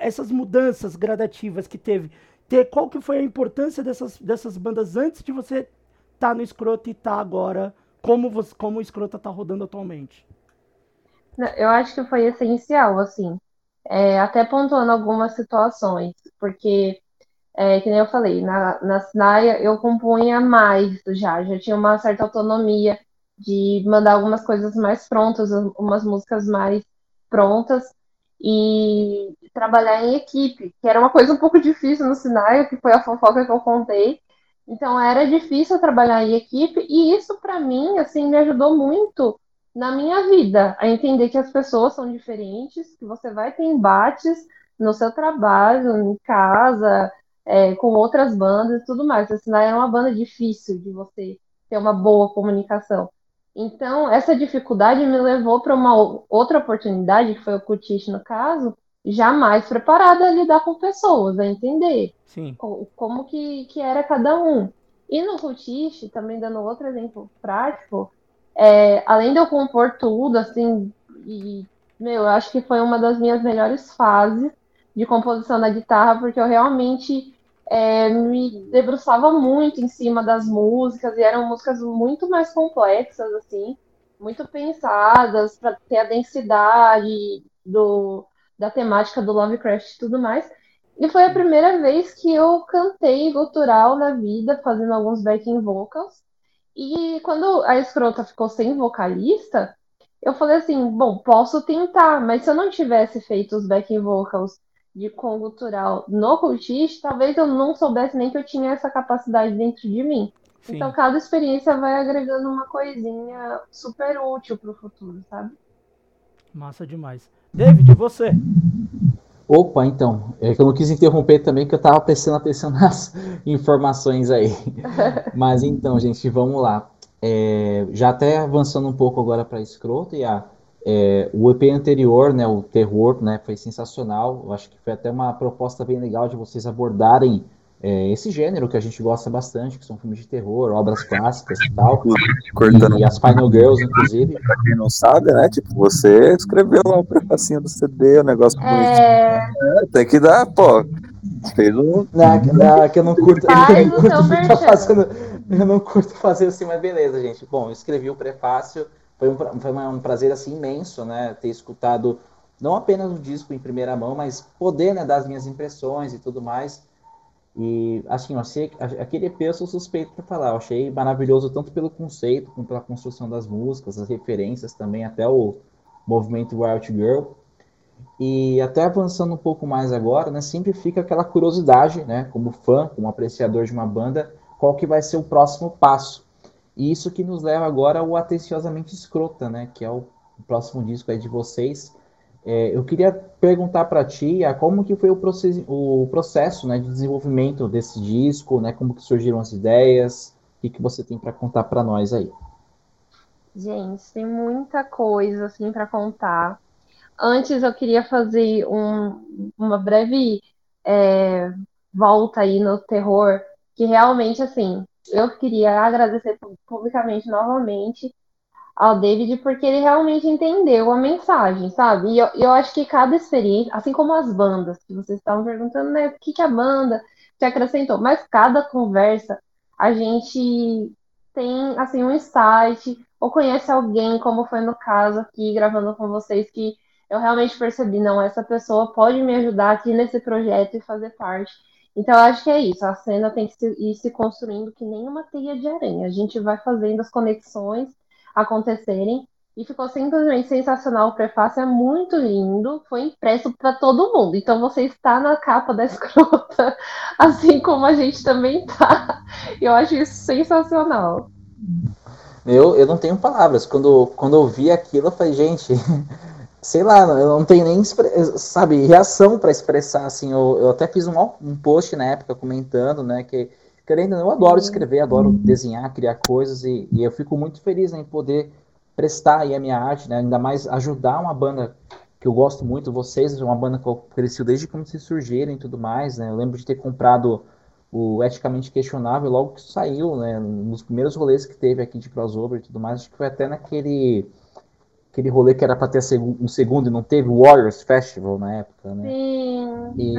Speaker 2: Essas mudanças gradativas que teve ter qual que foi a importância dessas, dessas bandas antes de você estar tá no escroto e estar tá agora, como, você, como o escroto está rodando atualmente?
Speaker 5: Eu acho que foi essencial, assim, é, até pontuando algumas situações, porque, é, que nem eu falei, na, na Sinaia eu compunha mais já, já tinha uma certa autonomia de mandar algumas coisas mais prontas, umas músicas mais prontas, e trabalhar em equipe, que era uma coisa um pouco difícil no Sinai, que foi a fofoca que eu contei. Então era difícil trabalhar em equipe e isso para mim assim me ajudou muito na minha vida a entender que as pessoas são diferentes, que você vai ter embates no seu trabalho, em casa, é, com outras bandas e tudo mais. A Sinai era uma banda difícil de você ter uma boa comunicação. Então, essa dificuldade me levou para uma outra oportunidade, que foi o Cutish no caso, jamais preparada a lidar com pessoas, a entender como, como que, que era cada um. E no Cutish, também dando outro exemplo prático, é, além de eu compor tudo, assim, e, meu, eu acho que foi uma das minhas melhores fases de composição da guitarra, porque eu realmente é, me debruçava muito em cima das músicas e eram músicas muito mais complexas, assim, muito pensadas para ter a densidade do, da temática do Lovecraft e tudo mais. E foi a primeira vez que eu cantei gutural na vida, fazendo alguns backing vocals. E quando a escrota ficou sem vocalista, eu falei assim: bom, posso tentar, mas se eu não tivesse feito os backing vocals de cultural no cultista, talvez eu não soubesse nem que eu tinha essa capacidade dentro de mim. Sim. Então, cada experiência vai agregando uma coisinha super útil para o futuro, sabe?
Speaker 2: Massa demais. David, você?
Speaker 4: Opa, então, é que eu não quis interromper também, que eu estava prestando atenção *laughs* nas informações aí. *laughs* Mas então, gente, vamos lá. É, já até avançando um pouco agora para escroto, e a é, o EP anterior, né, o Terror, né, foi sensacional. Eu acho que foi até uma proposta bem legal de vocês abordarem é, esse gênero que a gente gosta bastante, que são filmes de terror, obras clássicas e tal. E, e as Final Girls, inclusive.
Speaker 3: Pra quem não sabe, né? Tipo, você escreveu lá o prefacinho do CD, o negócio
Speaker 5: é... é...
Speaker 3: Tem que dar, pô. Fez um.
Speaker 4: Não, não, que eu não curto. *laughs* Eu não curto ficar fazendo. Eu não curto fazer assim, mas beleza, gente. Bom, eu escrevi o prefácio foi um, foi um prazer assim imenso, né, ter escutado não apenas o disco em primeira mão, mas poder, né, dar as minhas impressões e tudo mais. E assim, eu achei, aquele EP eu sou suspeito para falar, eu achei maravilhoso tanto pelo conceito, como pela construção das músicas, as referências também, até o movimento Wild Girl. E até avançando um pouco mais agora, né, sempre fica aquela curiosidade, né, como fã, como apreciador de uma banda, qual que vai ser o próximo passo. E isso que nos leva agora ao Atenciosamente Escrota, né? Que é o próximo disco aí de vocês. É, eu queria perguntar para ti a como que foi o, processo, o processo né, de desenvolvimento desse disco, né? Como que surgiram as ideias, o que, que você tem para contar para nós aí?
Speaker 5: Gente, tem muita coisa assim para contar. Antes eu queria fazer um, uma breve é, volta aí no terror, que realmente assim eu queria agradecer publicamente novamente ao David, porque ele realmente entendeu a mensagem, sabe? E eu, eu acho que cada experiência, assim como as bandas, que vocês estavam perguntando, né, o que, que a banda se acrescentou. Mas cada conversa a gente tem assim um insight ou conhece alguém, como foi no caso aqui gravando com vocês, que eu realmente percebi, não, essa pessoa pode me ajudar aqui nesse projeto e fazer parte. Então, eu acho que é isso. A cena tem que ir se construindo que nem uma teia de aranha. A gente vai fazendo as conexões acontecerem. E ficou simplesmente sensacional. O prefácio é muito lindo. Foi impresso para todo mundo. Então, você está na capa da escrota, *laughs* assim como a gente também está. Eu acho isso sensacional.
Speaker 4: Eu, eu não tenho palavras. Quando, quando eu vi aquilo, eu falei, gente, *laughs* sei lá, eu não tenho nem, sabe, reação para expressar, assim, eu, eu até fiz um, um post na época comentando, né, que, querendo, eu adoro escrever, adoro desenhar, criar coisas, e, e eu fico muito feliz né, em poder prestar aí a minha arte, né, ainda mais ajudar uma banda que eu gosto muito, vocês, uma banda que eu cresci desde quando vocês surgiram e tudo mais, né, eu lembro de ter comprado o Eticamente Questionável logo que saiu, né, nos primeiros rolês que teve aqui de crossover e tudo mais, acho que foi até naquele aquele rolê que era para ter um segundo e não teve, o Warriors Festival na época, né?
Speaker 5: Sim,
Speaker 4: e,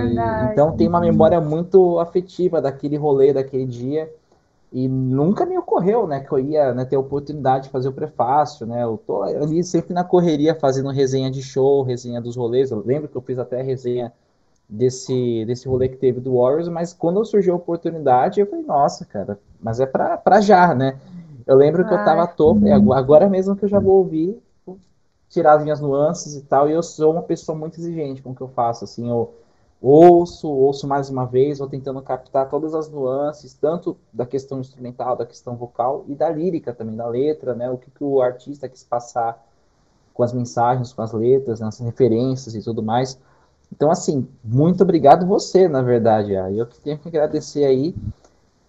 Speaker 4: Então tem uma memória muito afetiva daquele rolê, daquele dia. E nunca me ocorreu, né, que eu ia né, ter a oportunidade de fazer o prefácio, né? Eu tô ali sempre na correria fazendo resenha de show, resenha dos rolês. Eu lembro que eu fiz até resenha desse, desse rolê que teve do Warriors, mas quando surgiu a oportunidade, eu falei, nossa, cara, mas é pra, pra já, né? Eu lembro que eu tava é agora mesmo que eu já vou ouvir tirar as minhas nuances e tal, e eu sou uma pessoa muito exigente com o que eu faço, assim, eu ouço, ouço mais uma vez, vou tentando captar todas as nuances, tanto da questão instrumental, da questão vocal e da lírica também, da letra, né, o que, que o artista quis passar com as mensagens, com as letras, né, as referências e tudo mais. Então, assim, muito obrigado você, na verdade, eu que tenho que agradecer aí,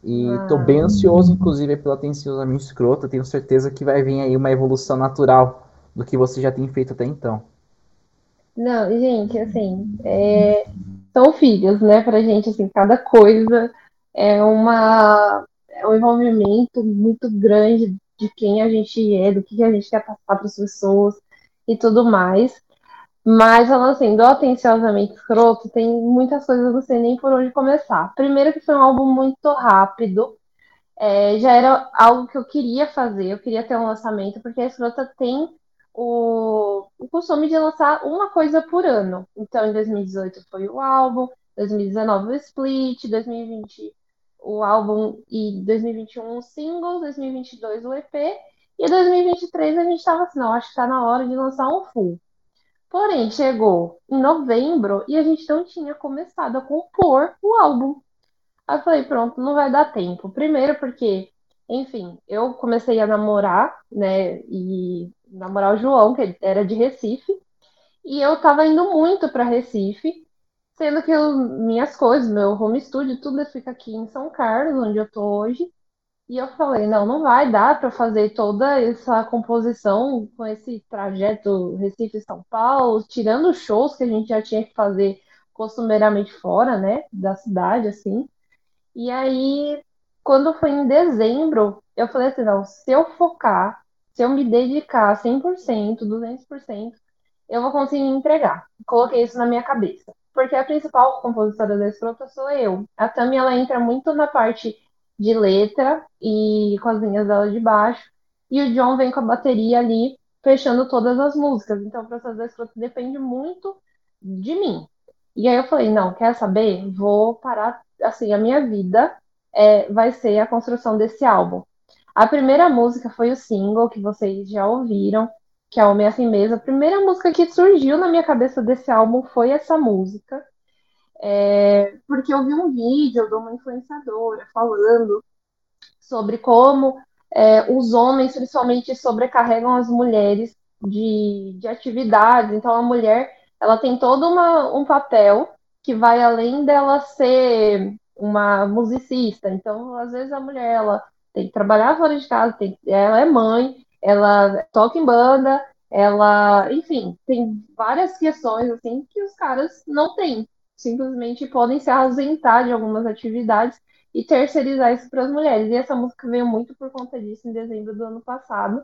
Speaker 4: e estou ah. bem ansioso, inclusive, pela atenciosamente escrota, tenho certeza que vai vir aí uma evolução natural do que você já tem feito até então.
Speaker 5: Não, gente, assim, é, são filhos, né, pra gente, assim, cada coisa é uma é um envolvimento muito grande de quem a gente é, do que a gente quer passar para as pessoas e tudo mais. Mas, falando assim, Atenciosamente Escroto, tem muitas coisas não sei nem por onde começar. Primeiro que foi um álbum muito rápido, é, já era algo que eu queria fazer, eu queria ter um lançamento, porque a Escrota tem o, o costume de lançar uma coisa por ano. Então, em 2018 foi o álbum, 2019 o Split, 2020 o álbum e 2021 o single, 2022 o EP e 2023 a gente estava assim, não, acho que está na hora de lançar um full. Porém, chegou em novembro e a gente não tinha começado a compor o álbum. Aí eu falei, pronto, não vai dar tempo. Primeiro porque, enfim, eu comecei a namorar, né, e namorar o João, que era de Recife, e eu tava indo muito para Recife, sendo que eu, minhas coisas, meu home studio, tudo fica aqui em São Carlos, onde eu tô hoje. E eu falei, não, não vai dar para fazer toda essa composição com esse trajeto Recife-São Paulo, tirando shows que a gente já tinha que fazer costumeiramente fora, né, da cidade, assim. E aí, quando foi em dezembro, eu falei assim, não, se eu focar se eu me dedicar 100%, 200%, eu vou conseguir entregar. Coloquei isso na minha cabeça. Porque a principal compositora da escrota sou eu. A Tami, ela entra muito na parte de letra e com as linhas dela de baixo. E o John vem com a bateria ali, fechando todas as músicas. Então, o processo da escrota depende muito de mim. E aí eu falei, não, quer saber? Vou parar, assim, a minha vida é, vai ser a construção desse álbum. A primeira música foi o single que vocês já ouviram, que é Homem Assim Mesmo. A primeira música que surgiu na minha cabeça desse álbum foi essa música. É, porque eu vi um vídeo de uma influenciadora falando sobre como é, os homens, principalmente, sobrecarregam as mulheres de, de atividades. Então, a mulher ela tem todo uma, um papel que vai além dela ser uma musicista. Então, às vezes, a mulher ela tem que trabalhar fora de casa, tem, ela é mãe, ela toca em banda, ela, enfim, tem várias questões assim que os caras não têm. Simplesmente podem se ausentar de algumas atividades e terceirizar isso para as mulheres. E essa música veio muito por conta disso em dezembro do ano passado.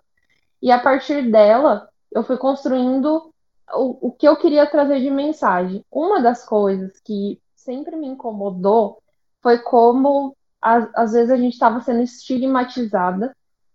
Speaker 5: E a partir dela, eu fui construindo o, o que eu queria trazer de mensagem. Uma das coisas que sempre me incomodou foi como às, vezes a gente estava sendo estigmatizada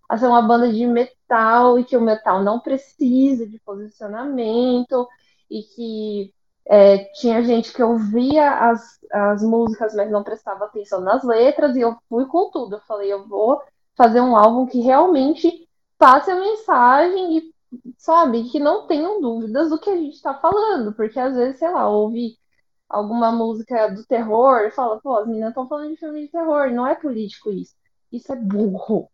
Speaker 5: a ser uma banda de metal e que o metal não precisa de posicionamento e que é, tinha gente que ouvia as, as músicas, mas não prestava atenção nas letras, e eu fui com tudo. Eu falei, eu vou fazer um álbum que realmente passe a mensagem e, sabe, que não tenham dúvidas do que a gente está falando, porque às vezes, sei lá, ouve alguma música do terror e fala, pô, as meninas estão falando de filme de terror, não é político isso. Isso é burro.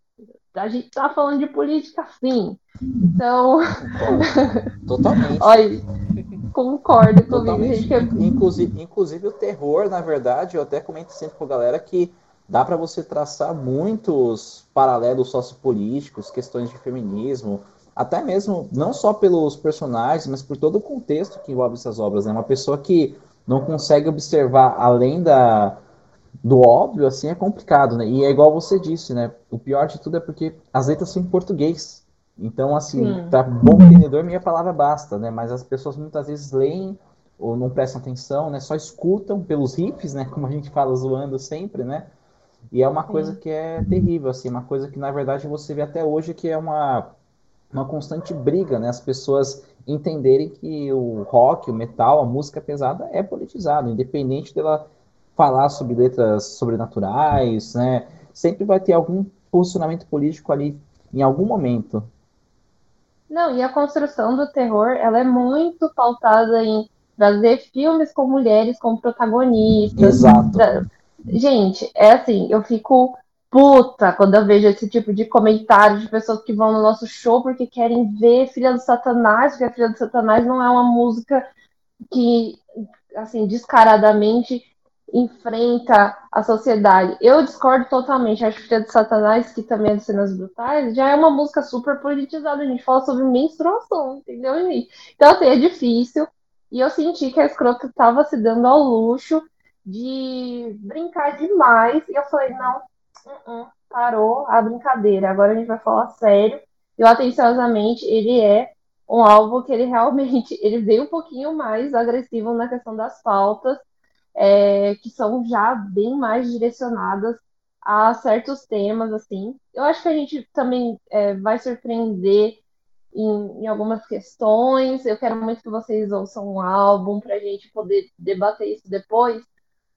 Speaker 5: A gente tá falando de política sim. Então. *laughs*
Speaker 4: Totalmente.
Speaker 5: Olha, concordo comigo. Gente,
Speaker 4: inclusive, inclusive o terror, na verdade, eu até comento sempre com a galera que dá para você traçar muitos paralelos sociopolíticos, questões de feminismo, até mesmo não só pelos personagens, mas por todo o contexto que envolve essas obras. Né? Uma pessoa que não consegue observar além da, do óbvio, assim, é complicado, né? E é igual você disse, né? O pior de tudo é porque as letras são em português. Então, assim, Sim. para bom entendedor, minha palavra basta, né? Mas as pessoas muitas vezes leem ou não prestam atenção, né? Só escutam pelos riffs, né? Como a gente fala zoando sempre, né? E é uma coisa que é terrível, assim, uma coisa que na verdade você vê até hoje que é uma, uma constante briga, né? As pessoas entenderem que o rock, o metal, a música pesada é politizada, independente dela falar sobre letras sobrenaturais, né? Sempre vai ter algum posicionamento político ali em algum momento.
Speaker 5: Não, e a construção do terror, ela é muito pautada em trazer filmes com mulheres como protagonistas.
Speaker 4: Exato.
Speaker 5: Gente, é assim, eu fico puta quando eu vejo esse tipo de comentário de pessoas que vão no nosso show porque querem ver Filha do Satanás, porque a Filha do Satanás não é uma música que, assim, descaradamente enfrenta a sociedade. Eu discordo totalmente. Acho que Filha do Satanás, que também é de cenas brutais, já é uma música super politizada. A gente fala sobre menstruação, entendeu, gente? Então, assim, é difícil. E eu senti que a escrota estava se dando ao luxo de brincar demais. E eu falei, não, uh -uh, parou a brincadeira. Agora a gente vai falar sério. E Atenciosamente, ele é um álbum que ele *laughs* realmente ele veio um pouquinho mais agressivo na questão das pautas, é, que são já bem mais direcionadas a certos temas, assim. Eu acho que a gente também é, vai surpreender em, em, algumas questões. Eu quero muito que vocês ouçam um álbum para a gente poder debater isso depois,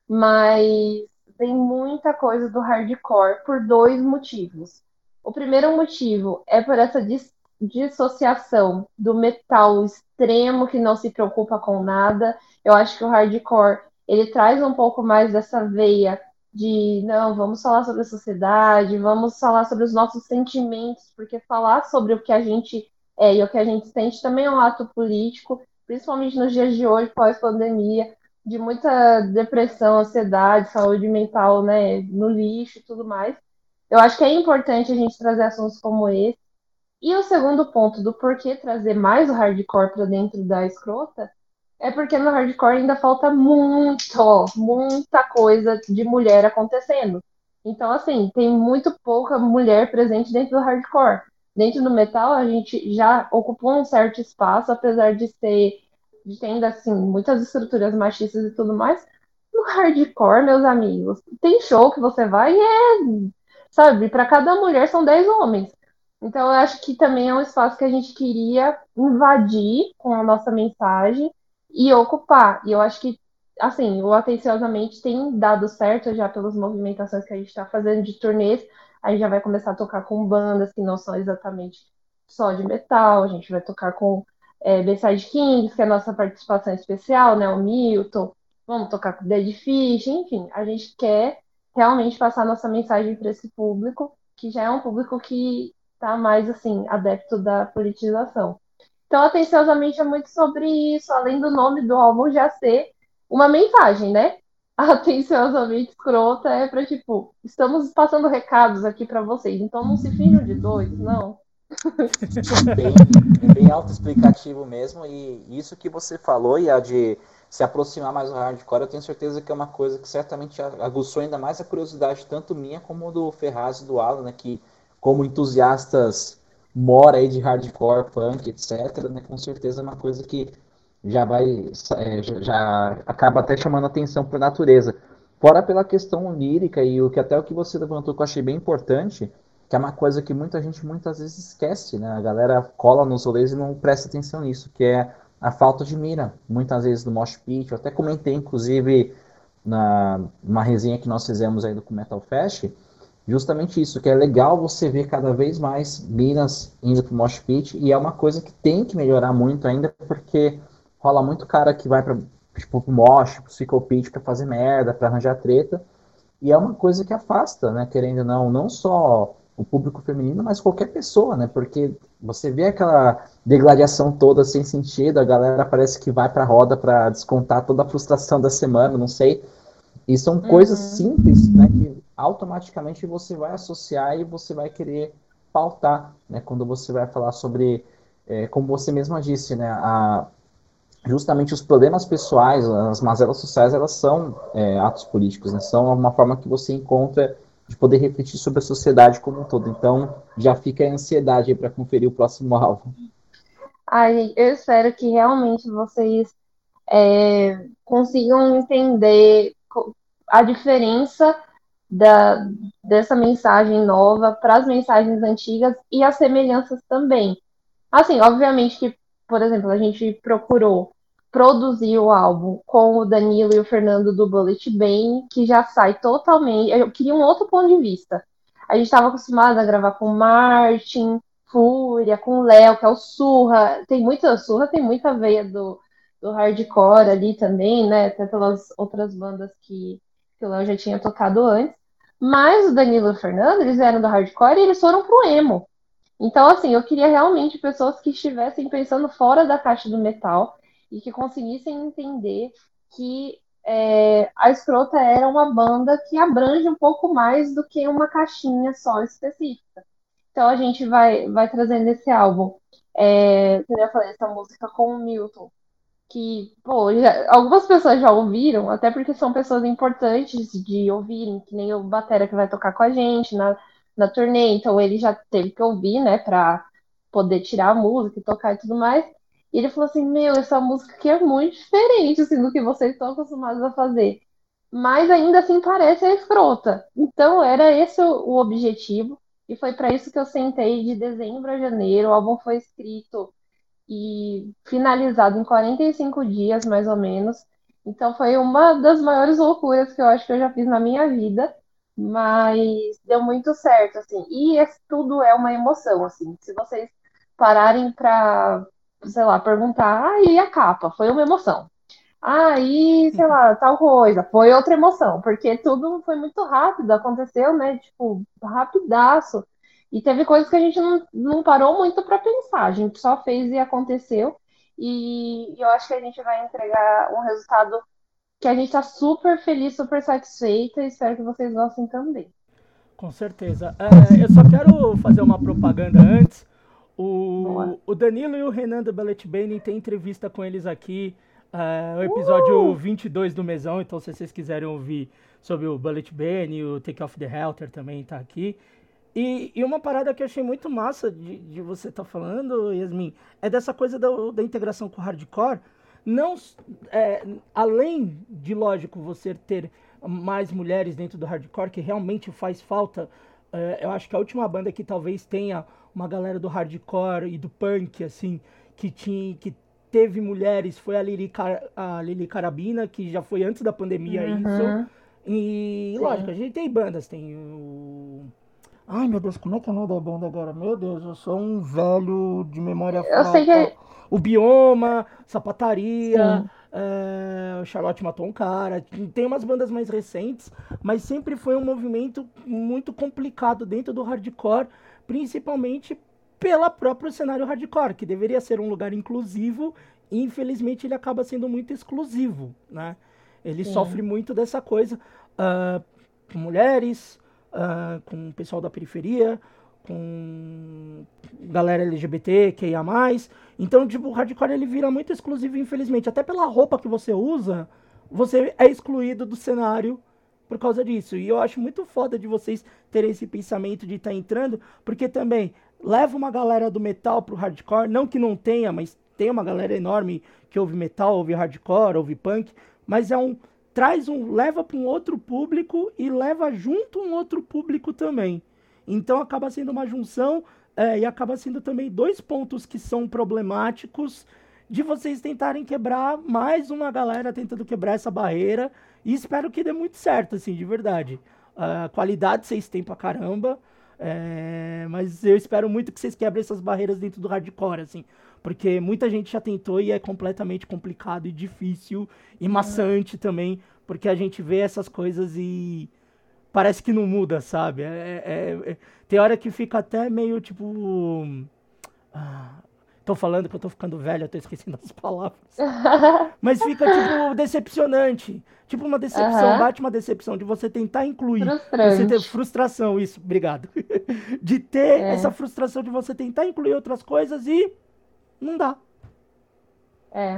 Speaker 5: mas tem muita coisa do hardcore por dois motivos. O primeiro motivo é por essa dis dissociação do metal extremo que não se preocupa com nada. Eu acho que o hardcore ele traz um pouco mais dessa veia de não, vamos falar sobre a sociedade, vamos falar sobre os nossos sentimentos, porque falar sobre o que a gente é e o que a gente sente também é um ato político, principalmente nos dias de hoje, pós-pandemia de muita depressão, ansiedade, saúde mental, né, no lixo e tudo mais. Eu acho que é importante a gente trazer assuntos como esse. E o segundo ponto do porquê trazer mais o hardcore para dentro da escrota é porque no hardcore ainda falta muito, muita coisa de mulher acontecendo. Então, assim, tem muito pouca mulher presente dentro do hardcore. Dentro do metal, a gente já ocupou um certo espaço, apesar de ser ainda assim muitas estruturas machistas e tudo mais. No hardcore, meus amigos, tem show que você vai e é, sabe, para cada mulher são 10 homens. Então eu acho que também é um espaço que a gente queria invadir com a nossa mensagem e ocupar. E eu acho que assim, o Atenciosamente tem dado certo já pelas movimentações que a gente está fazendo de turnês. A gente já vai começar a tocar com bandas que não são exatamente só de metal, a gente vai tocar com é, Bayside Kings, que é a nossa participação especial, né? O Milton, vamos tocar com Dead Fish, enfim, a gente quer realmente passar nossa mensagem para esse público, que já é um público que está mais assim, adepto da politização. Então, atenciosamente é muito sobre isso, além do nome do álbum já ser uma mensagem, né? *laughs* Atenciosamente escrota é para tipo, estamos passando recados aqui para vocês, então não se finjam de dois, não
Speaker 4: bem, bem autoexplicativo mesmo. E isso que você falou, e a de se aproximar mais do hardcore, eu tenho certeza que é uma coisa que certamente aguçou ainda mais a curiosidade, tanto minha como do Ferraz e do Alan, né, que como entusiastas mora aí de hardcore, punk, etc., né, com certeza é uma coisa que já vai, é, já, já acaba até chamando atenção por natureza. Fora pela questão lírica e o que até o que você levantou que eu achei bem importante, que é uma coisa que muita gente muitas vezes esquece, né? A galera cola nos rolês e não presta atenção nisso, que é a falta de mira, muitas vezes do mosh pit. Eu até comentei, inclusive, na uma resenha que nós fizemos aí do Metal Fest, justamente isso, que é legal você ver cada vez mais minas indo pro mosh pit, e é uma coisa que tem que melhorar muito ainda, porque rola muito cara que vai para tipo, pro mosh, pro cycle pit pra fazer merda, pra arranjar treta, e é uma coisa que afasta, né, querendo ou não, não só o público feminino, mas qualquer pessoa, né, porque você vê aquela degladiação toda sem sentido, a galera parece que vai pra roda para descontar toda a frustração da semana, não sei, e são uhum. coisas simples, né, que automaticamente você vai associar e você vai querer pautar, né, quando você vai falar sobre, é, como você mesma disse, né, a, justamente os problemas pessoais, as mazelas sociais, elas são é, atos políticos, né, são uma forma que você encontra de poder refletir sobre a sociedade como um todo. Então, já fica a ansiedade para conferir o próximo álbum.
Speaker 5: Ai, eu espero que realmente vocês é, consigam entender a diferença da, dessa mensagem nova para as mensagens antigas e as semelhanças também. Assim, obviamente que, por exemplo, a gente procurou produzir o álbum com o Danilo e o Fernando do Bullet Bane, que já sai totalmente. Eu queria um outro ponto de vista. A gente estava acostumado a gravar com Martin, Fúria, com Léo, que é o Surra. Tem muita Surra, tem muita veia do, do hardcore ali também, né? Até pelas outras bandas que, que o Léo já tinha tocado antes. Mas o Danilo e o Fernando, eles eram do hardcore e eles foram pro emo. Então, assim, eu queria realmente pessoas que estivessem pensando fora da caixa do metal e que conseguissem entender que é, a Escrota era uma banda que abrange um pouco mais do que uma caixinha só específica. Então a gente vai, vai trazendo esse álbum. É, eu falei, essa música com o Milton, que, pô, já, algumas pessoas já ouviram, até porque são pessoas importantes de ouvirem, que nem o Batera que vai tocar com a gente na, na turnê, então ele já teve que ouvir, né, pra poder tirar a música e tocar e tudo mais. E ele falou assim: Meu, essa música aqui é muito diferente assim, do que vocês estão acostumados a fazer. Mas ainda assim parece a escrota. Então era esse o, objetivo. E foi para isso que eu sentei de dezembro a janeiro. O álbum foi escrito e finalizado em 45 dias, mais ou menos. Então foi uma das maiores loucuras que eu acho que eu já fiz na minha vida, mas deu muito certo, assim. E tudo é uma emoção, assim. Se vocês pararem para, sei lá, perguntar, ah, e a capa? Foi uma emoção. Ah, e, sei lá, tal coisa, foi outra emoção, porque tudo foi muito rápido, aconteceu, né? Tipo, rapidaço. E teve coisas que a gente não, não parou muito para pensar, a gente só fez e aconteceu. E, eu acho que a gente vai entregar um resultado que a gente está super feliz, super satisfeita e espero que vocês gostem também.
Speaker 2: Com certeza. É, eu só quero fazer uma propaganda antes. O, o Danilo e o Renan do Ballet Bane tem entrevista com eles aqui. É, o episódio uh! 22 do Mesão, então se vocês quiserem ouvir sobre o Bullet Bane, o Take Off the Helter também tá aqui. E, e, uma parada que eu achei muito massa de, de você estar tá falando, Yasmin, é dessa coisa da, da integração com o hardcore. Não, é, além de, lógico, você ter mais mulheres dentro do hardcore, que realmente faz falta. É, eu acho que a última banda que talvez tenha uma galera do hardcore e do punk, assim, que tinha, que teve mulheres, foi a Lili, Car a Lili Carabina, que já foi antes da pandemia uhum. isso. E, Sim. lógico, a gente tem bandas, tem o Ai, meu Deus, como é que é o nome da banda agora? Meu Deus, eu sou um velho de memória
Speaker 5: Eu sei que...
Speaker 2: O Bioma, Sapataria, é, o Charlotte matou um cara. Tem umas bandas mais recentes, mas sempre foi um movimento muito complicado dentro do hardcore, principalmente pela próprio cenário hardcore, que deveria ser um lugar inclusivo, e infelizmente ele acaba sendo muito exclusivo, né? Ele Sim. sofre muito dessa coisa. Uh, mulheres, uh, com o pessoal da periferia, com galera LGBT, que ia mais. Então, tipo, o hardcore ele vira muito exclusivo, infelizmente. Até pela roupa que você usa, você é excluído do cenário por causa disso. E eu acho muito foda de vocês terem esse pensamento de estar tá entrando, porque também leva uma galera do metal pro hardcore, não que não tenha, mas tem uma galera enorme que ouve metal, ouve hardcore, ouve punk, mas é um traz um, leva para um outro público e leva junto um outro público também. Então acaba sendo uma junção é, e acaba sendo também dois pontos que são problemáticos de vocês tentarem quebrar mais uma galera tentando quebrar essa barreira e espero que dê muito certo, assim, de verdade. A qualidade vocês têm pra caramba, é, mas eu espero muito que vocês quebrem essas barreiras dentro do hardcore, assim, porque muita gente já tentou e é completamente complicado e difícil e maçante também, porque a gente vê essas coisas e parece que não muda, sabe? É, é, é, tem hora que fica até meio tipo. Ah, tô falando que eu tô ficando velho, eu tô esquecendo as palavras. *laughs* Mas fica, tipo, decepcionante. Tipo uma decepção, uhum. bate uma decepção de você tentar incluir. Você ter frustração, isso, obrigado. *laughs* de ter é. essa frustração de você tentar incluir outras coisas e não dá.
Speaker 5: É.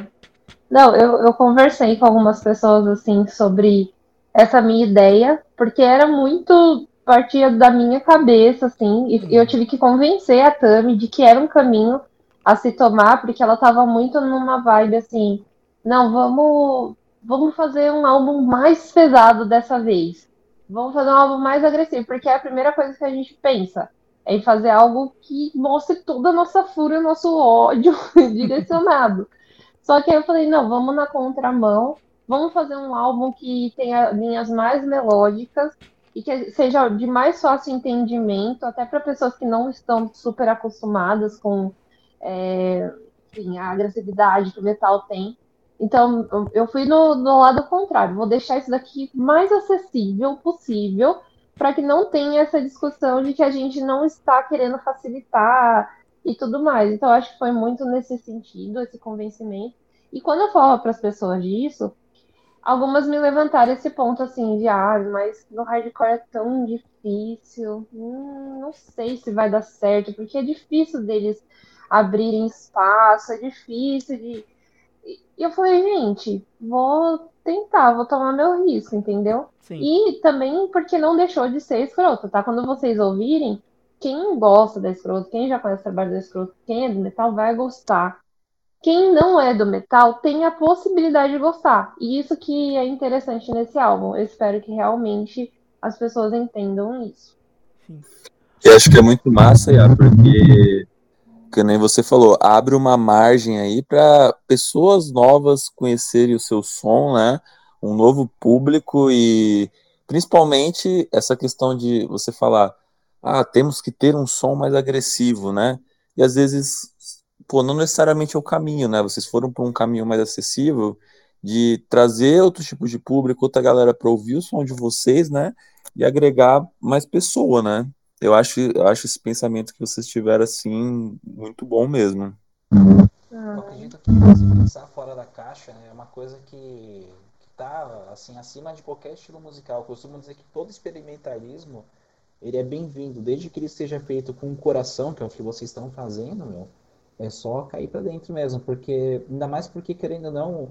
Speaker 5: Não, eu, eu conversei com algumas pessoas, assim, sobre essa minha ideia, porque era muito partia da minha cabeça, assim, e eu tive que convencer a Tami de que era um caminho a se tomar, porque ela tava muito numa vibe assim, não, vamos, vamos fazer um álbum mais pesado dessa vez. Vamos fazer um álbum mais agressivo, porque é a primeira coisa que a gente pensa. É em fazer algo que mostre toda a nossa fúria, nosso ódio *laughs* direcionado. Só que aí eu falei, não, vamos na contramão, vamos fazer um álbum que tenha linhas mais melódicas e que seja de mais fácil entendimento, até para pessoas que não estão super acostumadas com é, enfim, a agressividade que o metal tem. Então, eu fui no, no lado contrário, vou deixar isso daqui mais acessível possível, para que não tenha essa discussão de que a gente não está querendo facilitar e tudo mais. Então, acho que foi muito nesse sentido, esse convencimento. E quando eu falo para as pessoas disso, algumas me levantaram esse ponto assim de ah, mas no hardcore é tão difícil, hum, não sei se vai dar certo, porque é difícil deles abrirem espaço, é difícil de. E eu falei, gente, vou tentar, vou tomar meu risco, entendeu? Sim. E também porque não deixou de ser escroto, tá? Quando vocês ouvirem, quem gosta da escroto, quem já conhece o trabalho da escroto, quem é do metal, vai gostar quem não é do metal tem a possibilidade de gostar. E isso que é interessante nesse álbum. Eu espero que realmente as pessoas entendam isso.
Speaker 3: Sim. Eu acho que é muito massa, Yara, porque, que nem você falou, abre uma margem aí para pessoas novas conhecerem o seu som, né? Um novo público e principalmente essa questão de você falar, ah, temos que ter um som mais agressivo, né? E às vezes pô, não necessariamente é o caminho, né? Vocês foram para um caminho mais acessível de trazer outros tipos de público, outra galera para ouvir o som de vocês, né? E agregar mais pessoa, né? Eu acho, eu acho esse pensamento que vocês tiveram assim muito bom mesmo.
Speaker 4: Eu acredito que você pensar fora da caixa né, é uma coisa que, que tá assim acima de qualquer estilo musical. Eu costumo dizer que todo experimentalismo ele é bem-vindo, desde que ele seja feito com o coração, que é o que vocês estão fazendo, meu é só cair para dentro mesmo, porque ainda mais porque querendo ou não,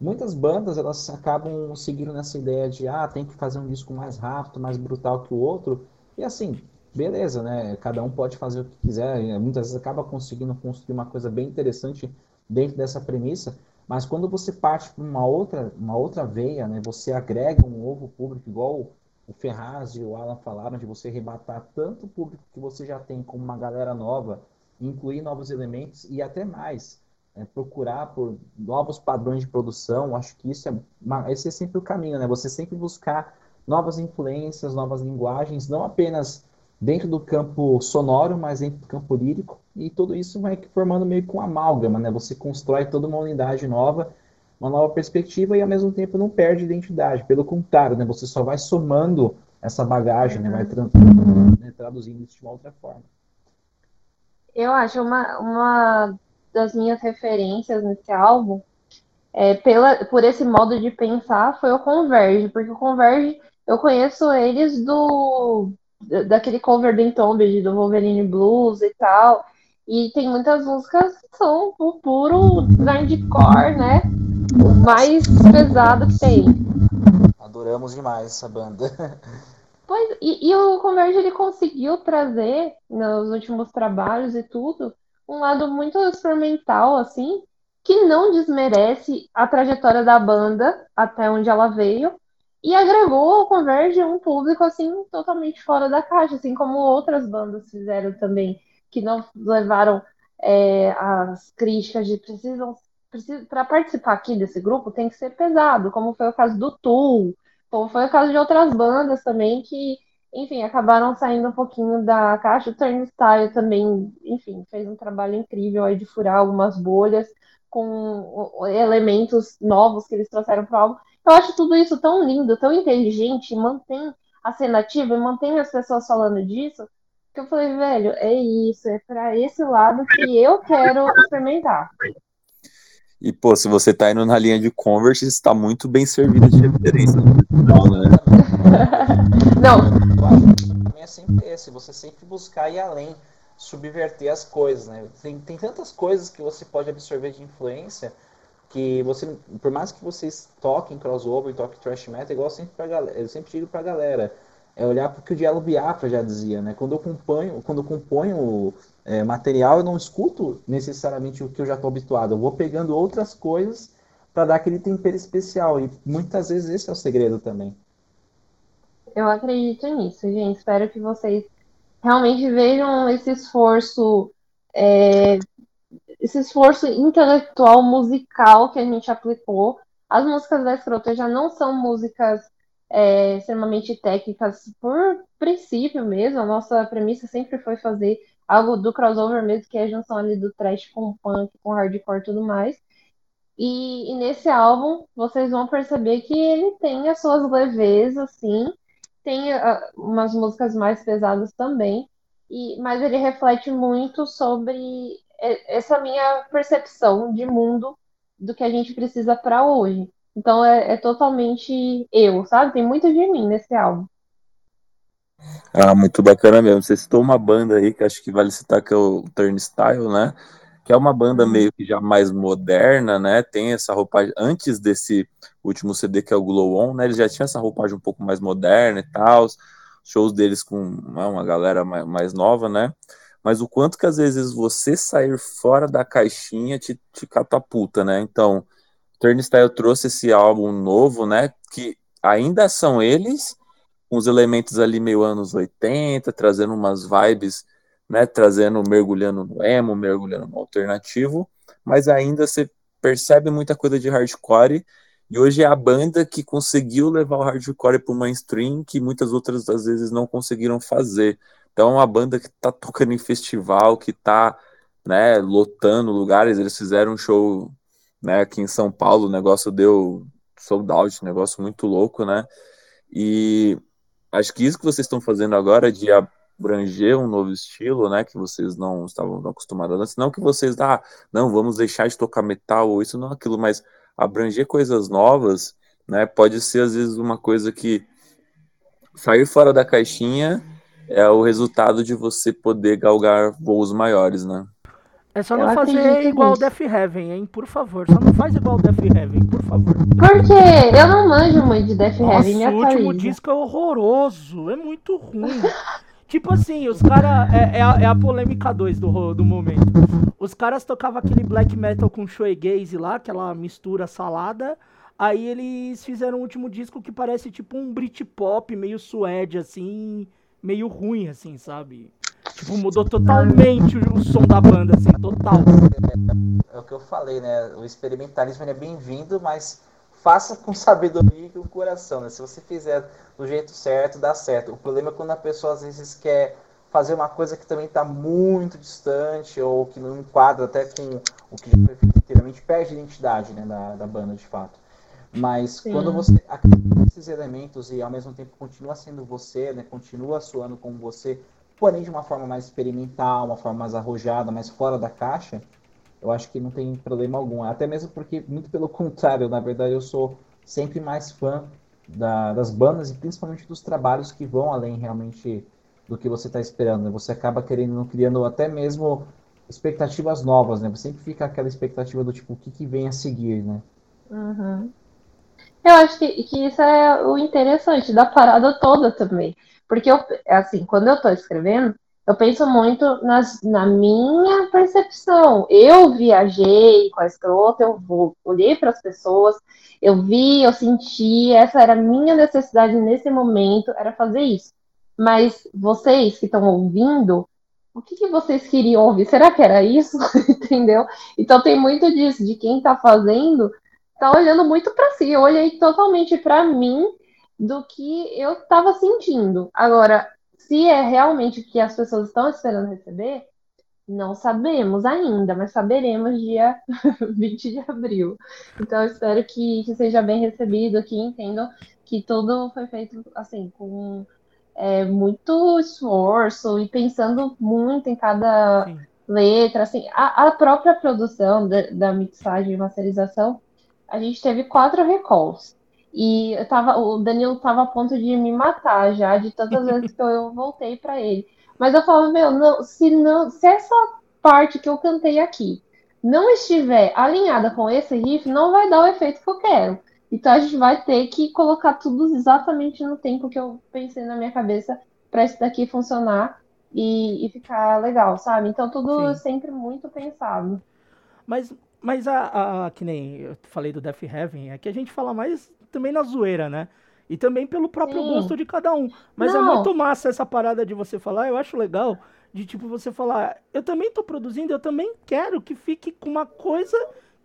Speaker 4: muitas bandas elas acabam seguindo nessa ideia de ah, tem que fazer um disco mais rápido, mais brutal que o outro. E assim, beleza, né? Cada um pode fazer o que quiser, muitas vezes acaba conseguindo construir uma coisa bem interessante dentro dessa premissa, mas quando você parte para uma outra, uma outra veia, né, você agrega um novo público igual o Ferraz e o Alan falaram de você rebatar tanto o público que você já tem como uma galera nova incluir novos elementos e até mais. É, procurar por novos padrões de produção, acho que isso é, uma, esse é sempre o caminho, né? Você sempre buscar novas influências, novas linguagens, não apenas dentro do campo sonoro, mas dentro do campo lírico, e tudo isso vai formando meio que um amálgama, né? Você constrói toda uma unidade nova, uma nova perspectiva e ao mesmo tempo não perde identidade. Pelo contrário, né? Você só vai somando essa bagagem, né? Vai né? traduzindo isso de uma outra forma.
Speaker 5: Eu acho uma, uma das minhas referências nesse álbum, é, pela, por esse modo de pensar, foi o Converge, porque o Converge, eu conheço eles do daquele cover do Entombed, do Wolverine Blues e tal, e tem muitas músicas que são o puro grindcore, né? O mais pesado que tem.
Speaker 4: Adoramos demais essa banda. *laughs*
Speaker 5: Pois, e, e o Converge ele conseguiu trazer nos últimos trabalhos e tudo um lado muito experimental, assim, que não desmerece a trajetória da banda até onde ela veio e agregou ao Converge um público assim totalmente fora da caixa, assim como outras bandas fizeram também, que não levaram é, as críticas de precisam, para participar aqui desse grupo tem que ser pesado, como foi o caso do Tool, como foi o caso de outras bandas também que, enfim, acabaram saindo um pouquinho da caixa. O Turnstile também, enfim, fez um trabalho incrível aí de furar algumas bolhas com elementos novos que eles trouxeram para o álbum. Eu acho tudo isso tão lindo, tão inteligente, mantém a cena ativa e mantém as pessoas falando disso, que eu falei, velho, é isso, é para esse lado que eu quero experimentar.
Speaker 3: E, pô, se você tá indo na linha de Converse, está muito bem servido de referência
Speaker 5: no né? *laughs*
Speaker 4: Não. É sempre esse, você sempre buscar ir além, subverter as coisas, né? Tem, tem tantas coisas que você pode absorver de influência que você, por mais que vocês toquem crossover, toquem thrash metal, igual eu sempre, pra, eu sempre digo pra galera, é olhar porque o Diálogo Biafra já dizia, né? Quando eu componho, quando eu componho é, material, eu não escuto necessariamente o que eu já estou habituado. Eu vou pegando outras coisas para dar aquele tempero especial. E muitas vezes esse é o segredo também.
Speaker 5: Eu acredito nisso, gente. Espero que vocês realmente vejam esse esforço, é, esse esforço intelectual musical que a gente aplicou. As músicas da Escrota já não são músicas é, extremamente técnicas por princípio mesmo. A nossa premissa sempre foi fazer algo do crossover mesmo, que é a junção ali do trash com punk, com hardcore e tudo mais. E, e, nesse álbum vocês vão perceber que ele tem as suas levezas, assim, tem uh, umas músicas mais pesadas também, e, mas ele reflete muito sobre essa minha percepção de mundo do que a gente precisa para hoje. Então é, é, totalmente eu, sabe? Tem muito de mim nesse álbum.
Speaker 3: Ah, muito bacana mesmo. Você citou uma banda aí que acho que vale citar que é o Turnstile, né? Que é uma banda uhum. meio que já mais moderna, né? Tem essa roupagem antes desse último CD que é o Glow On, né? Eles já tinham essa roupagem um pouco mais moderna e tal. Shows deles com né, uma galera mais nova, né? Mas o quanto que às vezes você sair fora da caixinha te, te catapulta, né? Então, Turnstile trouxe esse álbum novo, né? Que ainda são eles, com os elementos ali meio anos 80, trazendo umas vibes, né? Trazendo, mergulhando no emo, mergulhando no alternativo, mas ainda você percebe muita coisa de hardcore. E hoje é a banda que conseguiu levar o hardcore para o mainstream que muitas outras às vezes não conseguiram fazer. Então é uma banda que tá tocando em festival, que tá, né, lotando lugares. Eles fizeram um show né? Aqui em São Paulo o negócio deu sold out, negócio muito louco, né? E acho que isso que vocês estão fazendo agora de abranger um novo estilo, né? Que vocês não estavam acostumados antes. Não que vocês, ah, não, vamos deixar de tocar metal ou isso, não aquilo, mas abranger coisas novas, né? Pode ser às vezes uma coisa que sair fora da caixinha é o resultado de você poder galgar voos maiores, né?
Speaker 2: É só não fazer igual o Death Heaven, hein? Por favor. Só não faz igual o Death Heaven, por favor.
Speaker 5: Por quê? Eu não manjo muito de Death
Speaker 2: Nossa,
Speaker 5: Heaven,
Speaker 2: O último disco é horroroso. É muito ruim. *laughs* tipo assim, os caras. É, é, a, é a polêmica 2 do, do momento. Os caras tocavam aquele black metal com shoegaze lá, aquela mistura salada. Aí eles fizeram um último disco que parece tipo um Britpop meio suede, assim, meio ruim, assim, sabe? Tipo, mudou totalmente o, som da banda, assim, total.
Speaker 4: É, é, o que eu falei, né? O experimentalismo é bem-vindo, mas faça com sabedoria e com coração, né? Se você fizer do jeito certo, dá certo. O problema é quando a pessoa às vezes quer fazer uma coisa que também está muito distante ou que não enquadra até com o que já foi anteriormente, perde a identidade né, da, da banda de fato. Mas Sim. quando você acredita nesses elementos e ao mesmo tempo continua sendo você, né, continua soando como você, porém de uma forma mais experimental, uma forma mais arrojada, mais fora da caixa, eu acho que não tem problema algum. Até mesmo porque, muito pelo *laughs* contrário, na verdade eu sou sempre mais fã da, das bandas e principalmente dos trabalhos que vão além realmente do que você está esperando. Né? Você acaba querendo, criando até mesmo expectativas novas, né? Você sempre fica aquela expectativa do tipo, o que, que vem a seguir, né?
Speaker 5: Uhum. Eu acho que, que isso é o interessante da parada toda também. Porque, eu, assim, quando eu tô escrevendo, eu penso muito nas, na minha percepção. Eu viajei com a escrota, eu vou, olhei para as pessoas, eu vi, eu senti, essa era a minha necessidade nesse momento, era fazer isso. Mas vocês que estão ouvindo, o que, que, vocês queriam ouvir? Será que era isso? *laughs* Entendeu? Então tem muito disso, de quem está fazendo, está olhando muito para si. Eu olhei totalmente para mim do que eu estava sentindo. Agora, se é realmente o que as pessoas estão esperando receber, não sabemos ainda, mas saberemos dia *laughs* 20 de abril. Então, espero que, que seja bem recebido, que entendam que tudo foi feito assim, com é, muito esforço e pensando muito em cada Sim. letra. Assim, a, a própria produção da, da mixagem e masterização, a gente teve quatro recalls. E eu tava, o Danilo tava a ponto de me matar já, de tantas *laughs* vezes que eu voltei para ele. Mas eu falava, meu, não, se, não, se essa parte que eu cantei aqui não estiver alinhada com esse riff, não vai dar o efeito que eu quero. Então a gente vai ter que colocar tudo exatamente no tempo que eu pensei na minha cabeça para isso daqui funcionar e, e, ficar legal, sabe? Então tudo Sim. sempre muito pensado.
Speaker 2: Mas, mas a, a, que nem eu falei do Death Heaven, é que a gente fala mais também na zoeira, né? E também pelo próprio Sim. gosto de cada um. Mas é Não. é muito massa essa parada de você falar, eu acho legal de tipo você falar, eu também tô produzindo, eu também quero que fique com uma coisa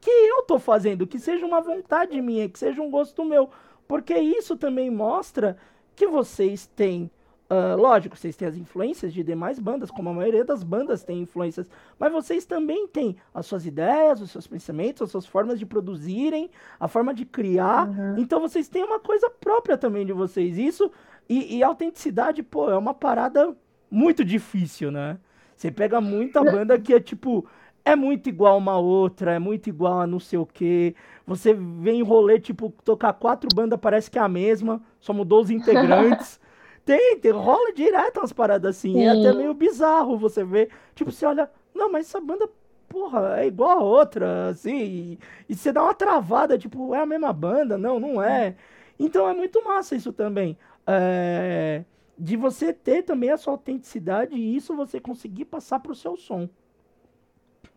Speaker 2: que eu tô fazendo, que seja uma vontade minha, que seja um gosto meu. Porque isso também mostra que vocês têm Uh, lógico, vocês têm as influências de demais bandas, como a maioria das bandas tem influências, mas vocês também têm as suas ideias, os seus pensamentos, as suas formas de produzirem, a forma de criar. Uhum. Então vocês têm uma coisa própria também de vocês. Isso e, e autenticidade, pô, é uma parada muito difícil, né? Você pega muita banda que é tipo, é muito igual uma outra, é muito igual a não sei o quê. Você vem em rolê, tipo, tocar quatro bandas, parece que é a mesma, só mudou os integrantes. *laughs* Tem, tem, rola direto umas paradas assim. Sim. É até meio bizarro você ver. Tipo, você olha, não, mas essa banda, porra, é igual a outra, assim. E, e você dá uma travada, tipo, é a mesma banda? Não, não é. Então é muito massa isso também. É, de você ter também a sua autenticidade e isso você conseguir passar pro seu som.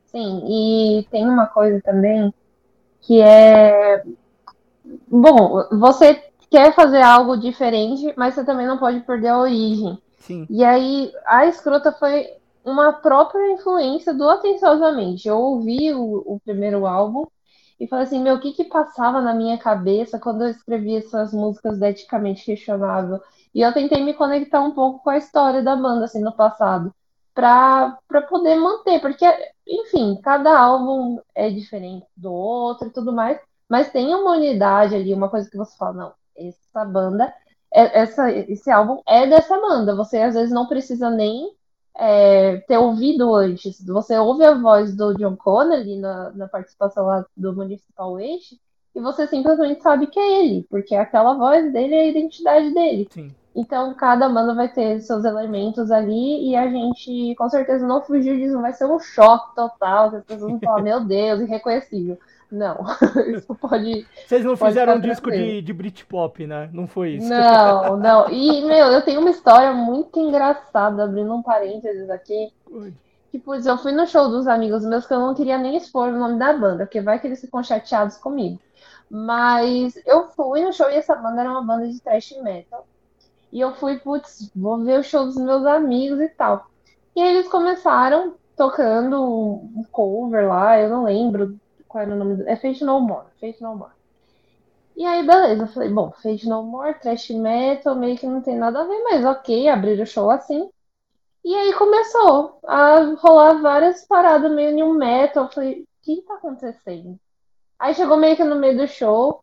Speaker 5: Sim, e tem uma coisa também que é. Bom, você quer fazer algo diferente, mas você também não pode perder a origem. Sim. E aí, a escrota foi uma própria influência do Atenciosamente. Eu ouvi o, o primeiro álbum e falei assim, meu, o que que passava na minha cabeça quando eu escrevi essas músicas de eticamente questionável? E eu tentei me conectar um pouco com a história da banda, assim, no passado, para poder manter, porque, enfim, cada álbum é diferente do outro e tudo mais, mas tem uma unidade ali, uma coisa que você fala, não, essa banda, é, essa, esse álbum é dessa banda. Você às vezes não precisa nem é, ter ouvido antes. Você ouve a voz do John Connolly na, na participação lá do Municipal Waste e você simplesmente sabe que é ele, porque aquela voz dele é a identidade dele. Sim. Então, cada banda vai ter seus elementos ali e a gente, com certeza, não fugir disso. Vai ser um choque total, as pessoas vão falar, *laughs* meu Deus, irreconhecível. Não, *laughs* isso pode.
Speaker 2: Vocês não pode fizeram um disco de, de Britpop, né? Não foi isso?
Speaker 5: Não, não. E, meu, eu tenho uma história muito engraçada, abrindo um parênteses aqui. Tipo, eu fui no show dos amigos meus que eu não queria nem expor o nome da banda, porque vai que eles ficam chateados comigo. Mas eu fui no show e essa banda era uma banda de thrash metal. E eu fui, putz, vou ver o show dos meus amigos e tal. E aí eles começaram tocando um cover lá, eu não lembro qual era o nome do... É Fate No More. Fate No More. E aí, beleza. Eu falei, bom, Fate No More, Trash Metal, meio que não tem nada a ver, mas ok, abrir o show assim. E aí começou a rolar várias paradas meio new metal. Eu falei, o que tá acontecendo? Aí chegou meio que no meio do show,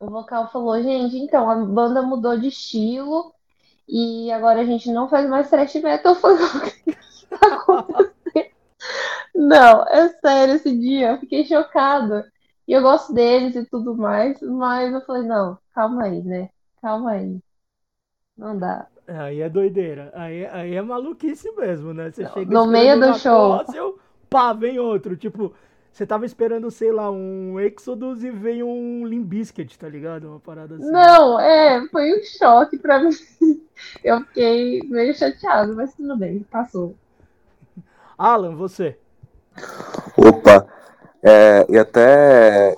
Speaker 5: o vocal falou, gente, então, a banda mudou de estilo e agora a gente não faz mais thrash metal. Eu falei, o que tá acontecendo? *laughs* Não, é sério, esse dia eu fiquei chocada. E eu gosto deles e tudo mais, mas eu falei, não, calma aí, né? Calma aí. Não dá.
Speaker 2: Aí é doideira. Aí, aí é maluquice mesmo, né? Você chega
Speaker 5: no meio do show.
Speaker 2: Fóssil, pá, vem outro. Tipo, você tava esperando, sei lá, um Exodus e veio um Limbiskit, tá ligado? Uma parada assim.
Speaker 5: Não, é, foi um choque pra *laughs* mim. eu fiquei meio chateado, mas tudo bem, passou.
Speaker 2: Alan, você.
Speaker 3: Opa, é, e até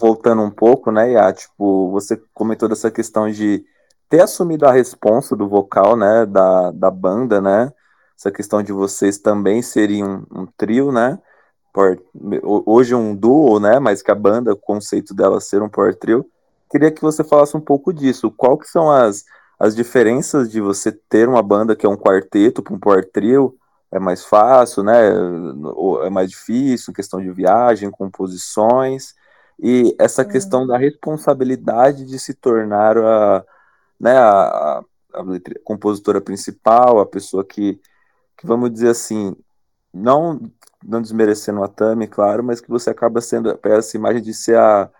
Speaker 3: voltando um pouco, né, Iá, tipo, você comentou dessa questão de ter assumido a responsa do vocal, né, da, da banda, né, essa questão de vocês também serem um, um trio, né, por, hoje um duo, né, mas que a banda, o conceito dela ser um power trio, queria que você falasse um pouco disso, qual que são as, as diferenças de você ter uma banda que é um quarteto para um power trio, é mais fácil, né, é mais difícil, questão de viagem, composições, e essa questão da responsabilidade de se tornar a, né, a, a, compositora principal, a pessoa que, que, vamos dizer assim, não, não desmerecendo a Tami, claro, mas que você acaba sendo, pega essa imagem de ser a,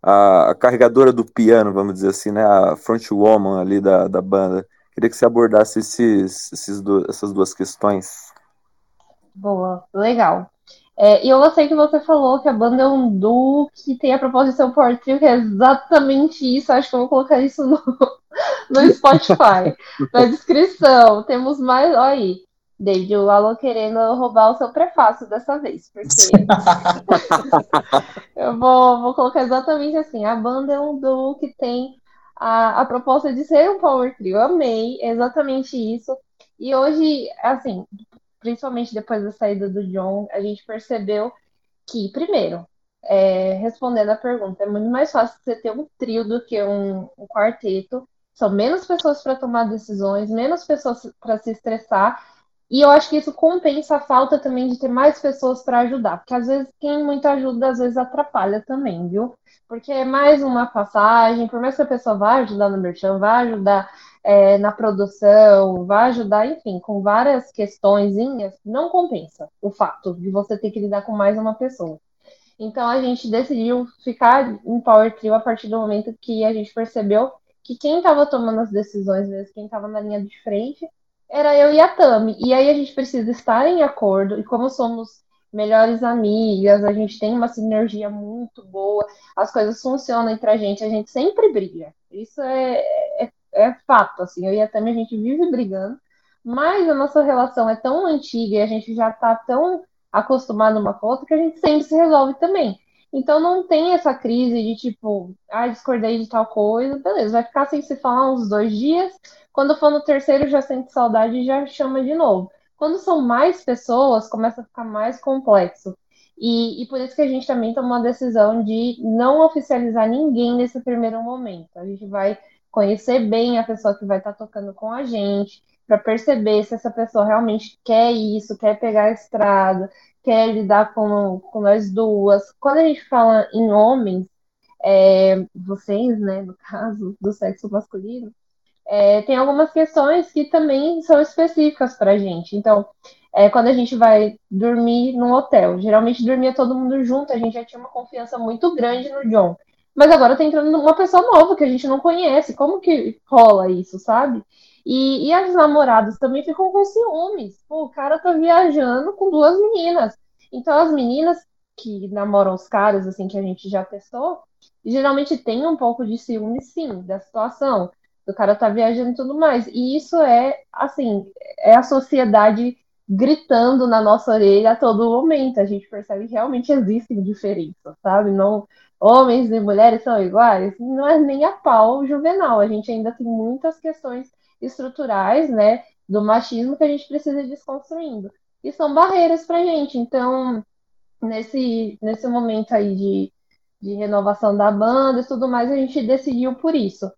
Speaker 3: a, a carregadora do piano, vamos dizer assim, né, a frontwoman ali da, da banda. Queria que você abordasse esses, esses do, essas duas questões.
Speaker 5: Boa, legal. É, e eu gostei que você falou que a banda é um duo que tem a proposição Power Trio, que é exatamente isso. Acho que eu vou colocar isso no, *laughs* no Spotify, *laughs* na descrição. Temos mais. Olha aí, David, o Alô querendo roubar o seu prefácio dessa vez, porque *laughs* eu vou, vou colocar exatamente assim: a banda é um duo que tem a, a proposta de ser um Power Trio. Eu amei, é exatamente isso. E hoje, assim, principalmente depois da saída do John, a gente percebeu que, primeiro, é, respondendo a pergunta, é muito mais fácil você ter um trio do que um, um quarteto. São menos pessoas para tomar decisões, menos pessoas para se estressar. E eu acho que isso compensa a falta também de ter mais pessoas para ajudar. Porque às vezes quem muito ajuda, às vezes atrapalha também, viu? Porque é mais uma passagem, por mais que a pessoa vá ajudar no merchan, vá ajudar é, na produção, vai ajudar, enfim, com várias questões, não compensa o fato de você ter que lidar com mais uma pessoa. Então a gente decidiu ficar em Power Trio a partir do momento que a gente percebeu que quem estava tomando as decisões mesmo, quem estava na linha de frente, era eu e a Tami. E aí a gente precisa estar em acordo, e como somos melhores amigas, a gente tem uma sinergia muito boa, as coisas funcionam entre a gente, a gente sempre briga. Isso é, é é fato, assim, eu e a Tami, a gente vive brigando, mas a nossa relação é tão antiga e a gente já tá tão acostumado uma com a outra que a gente sempre se resolve também. Então não tem essa crise de tipo, ah, discordei de tal coisa, beleza, vai ficar sem se falar uns dois dias. Quando for no terceiro, já sente saudade e já chama de novo. Quando são mais pessoas, começa a ficar mais complexo. E, e por isso que a gente também tomou a decisão de não oficializar ninguém nesse primeiro momento. A gente vai conhecer bem a pessoa que vai estar tá tocando com a gente, para perceber se essa pessoa realmente quer isso, quer pegar a estrada, quer lidar com, com nós duas. Quando a gente fala em homens, é, vocês, né, no caso do sexo masculino, é, tem algumas questões que também são específicas para a gente. Então, é, quando a gente vai dormir num hotel, geralmente dormia todo mundo junto, a gente já tinha uma confiança muito grande no John. Mas agora tá entrando uma pessoa nova que a gente não conhece. Como que rola isso, sabe? E, e as namoradas também ficam com ciúmes. Pô, o cara tá viajando com duas meninas. Então as meninas que namoram os caras, assim, que a gente já testou, geralmente tem um pouco de ciúme, sim, da situação. Do cara tá viajando e tudo mais. E isso é, assim, é a sociedade gritando na nossa orelha a todo momento. A gente percebe que realmente existem diferenças, sabe? Não, homens e mulheres são iguais, não é nem a pau juvenal. A gente ainda tem muitas questões estruturais, né, do machismo que a gente precisa ir desconstruindo. E são barreiras para a gente. Então, nesse, nesse momento aí de, de renovação da banda e tudo mais, a gente decidiu por isso.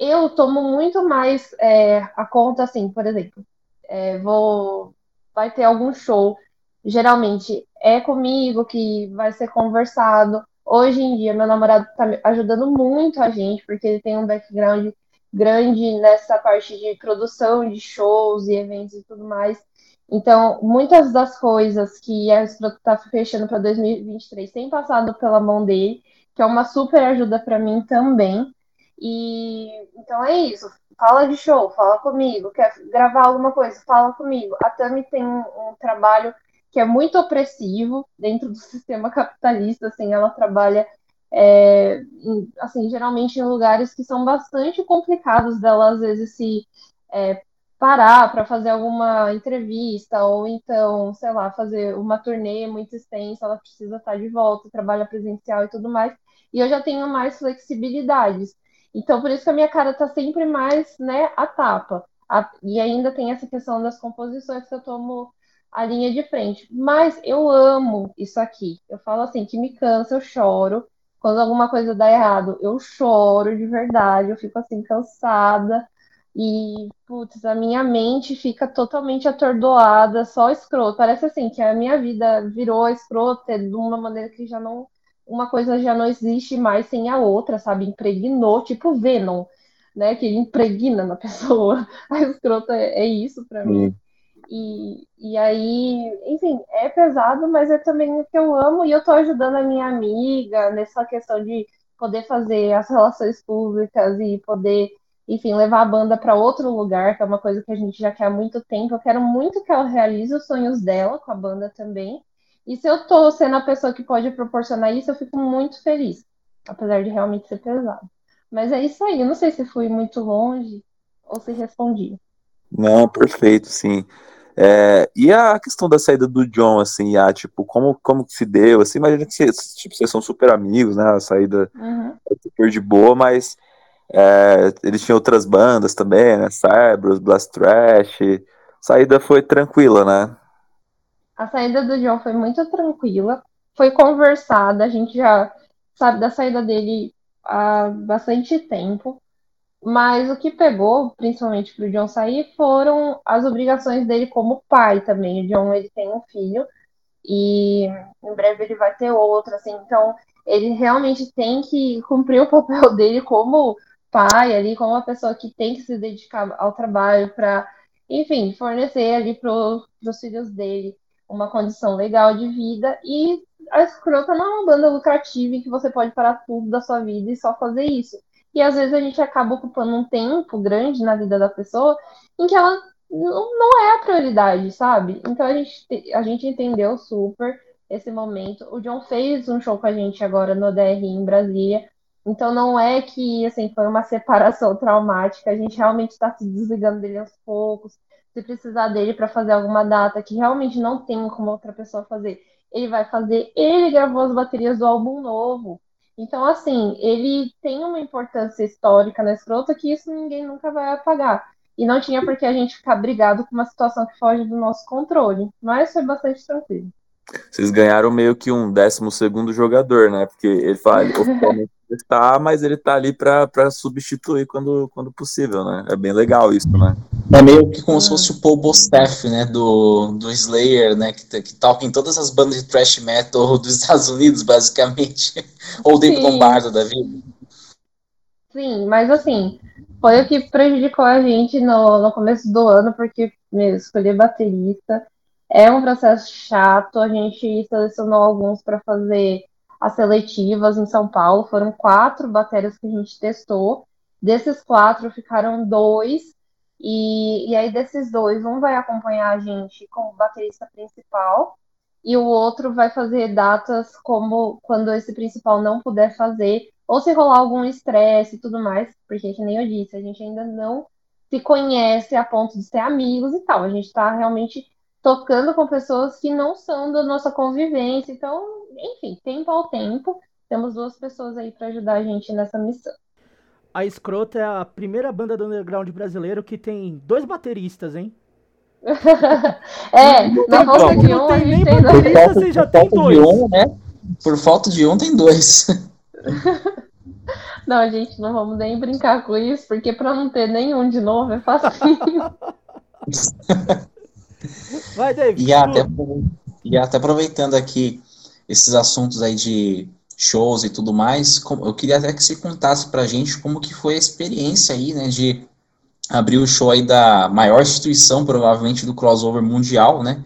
Speaker 5: Eu tomo muito mais é, a conta, assim, por exemplo, é, vou vai ter algum show, geralmente é comigo que vai ser conversado, Hoje em dia, meu namorado está ajudando muito a gente, porque ele tem um background grande nessa parte de produção de shows e eventos e tudo mais. Então, muitas das coisas que a Escroto está fechando para 2023 têm passado pela mão dele, que é uma super ajuda para mim também. E então é isso. Fala de show, fala comigo. Quer gravar alguma coisa? Fala comigo. A Tami tem um, um trabalho que é muito opressivo dentro do *laughs* sistema capitalista, assim, ela trabalha é, em, assim, geralmente em lugares que são bastante complicados dela às vezes se é, parar para fazer alguma entrevista, ou então, sei lá, fazer uma turnê muito extensa, ela precisa estar de volta, trabalha presencial e tudo mais. E eu já tenho mais flexibilidades. Então, por isso que a minha cara tá sempre mais, né, a tapa. A, e ainda tem essa questão das composições que eu tomo a linha de frente. Mas eu amo isso aqui. Eu falo assim, que me cansa, eu choro. Quando alguma coisa dá errado, eu choro de verdade, eu fico assim, cansada. E, putz, a minha mente fica totalmente atordoada, só escroto. Parece assim que a minha vida virou escrota de uma maneira que já não. Uma coisa já não existe mais sem a outra, sabe? Impregnou, tipo Venom, né? Que impregna na *laughs* pessoa. A escrota é, é isso para mim. E, e aí, enfim, é pesado, mas é também o que eu amo. E eu tô ajudando a minha amiga nessa questão de poder fazer as relações públicas e poder enfim, levar a banda para outro lugar, que é uma coisa que a gente já quer há muito tempo. Eu quero muito que ela realize os sonhos dela com a banda também. E se eu tô sendo a pessoa que pode proporcionar isso, eu fico muito feliz, apesar de realmente ser pesado. Mas é isso aí, eu não sei se fui muito longe ou se respondi.
Speaker 3: Não, perfeito, sim. É, e a questão da saída do John, assim, a, tipo, como, como que se deu, assim, imagina que vocês, tipo, vocês são super amigos, né, a saída uhum. é super de boa, mas é, eles tinham outras bandas também, né? Cerberus, Blast Trash. Saída foi tranquila, né?
Speaker 5: A saída do John foi muito tranquila. Foi conversada, a gente já sabe da saída dele há bastante tempo. Mas o que pegou, principalmente para o John sair, foram as obrigações dele como pai também. O John ele tem um filho e em breve ele vai ter outro, assim. Então ele realmente tem que cumprir o papel *laughs* dele como pai ali, como uma pessoa que tem que se dedicar ao trabalho para, enfim, fornecer ali para os filhos dele uma condição legal de vida. E a Escrota não é uma banda lucrativa em que você pode parar tudo da sua vida e só fazer isso. E às vezes a gente acaba ocupando um tempo grande na vida da pessoa em que ela não é a prioridade, sabe? Então a gente, a gente entendeu super esse momento. O John fez um show com a gente agora no DRI em Brasília. Então não é que assim foi uma separação traumática, a gente realmente está se desligando dele aos poucos. Se precisar dele para fazer alguma data que realmente não tem como outra pessoa fazer, ele vai fazer. Ele gravou as baterias do álbum novo. Então, assim, ele tem uma importância histórica na escrota que isso ninguém nunca vai apagar. E não tinha por que a gente ficar brigado com uma situação que foge do nosso controle. Mas foi bastante tranquilo.
Speaker 3: Vocês ganharam meio que um décimo segundo jogador, né? Porque ele fala, *laughs* oficialmente está, mas ele tá ali para substituir quando, quando possível, né? É bem legal isso, né?
Speaker 4: É meio que como se fosse o Paul Bostaph, né, do, do Slayer, né, que, que toca em todas as bandas de thrash metal *laughs* dos Estados Unidos, basicamente, *laughs* ou David Lombardo da vida.
Speaker 5: Sim, mas assim, foi o que prejudicou a gente no, no começo do ano, porque meu, escolher baterista é um processo chato, a gente selecionou alguns para fazer as seletivas em São Paulo. Foram quatro baterias que a gente testou. Desses quatro ficaram dois. E, e aí, desses dois, um vai acompanhar a gente como baterista principal e o outro vai fazer datas como quando esse principal não puder fazer, ou se rolar algum estresse e tudo mais, porque, que nem eu disse, a gente ainda não se conhece a ponto de ser amigos e tal. A gente está realmente tocando com pessoas que não são da nossa convivência. Então, enfim, tempo ao tempo, temos duas pessoas aí para ajudar a gente nessa missão.
Speaker 2: A Escrota é a primeira banda do underground brasileiro que tem dois bateristas, hein? *laughs*
Speaker 5: é, na falta de um, a gente tem dois.
Speaker 4: Você já tem dois. Um, né? Por falta de um, tem dois. *laughs*
Speaker 5: Não, gente, não vamos nem brincar com isso, porque para não ter nenhum de novo é fácil. *laughs*
Speaker 2: Vai, David.
Speaker 4: E até, e até aproveitando aqui esses assuntos aí de shows e tudo mais, eu queria até que você contasse pra gente como que foi a experiência aí, né, de abrir o show aí da maior instituição, provavelmente, do crossover mundial, né,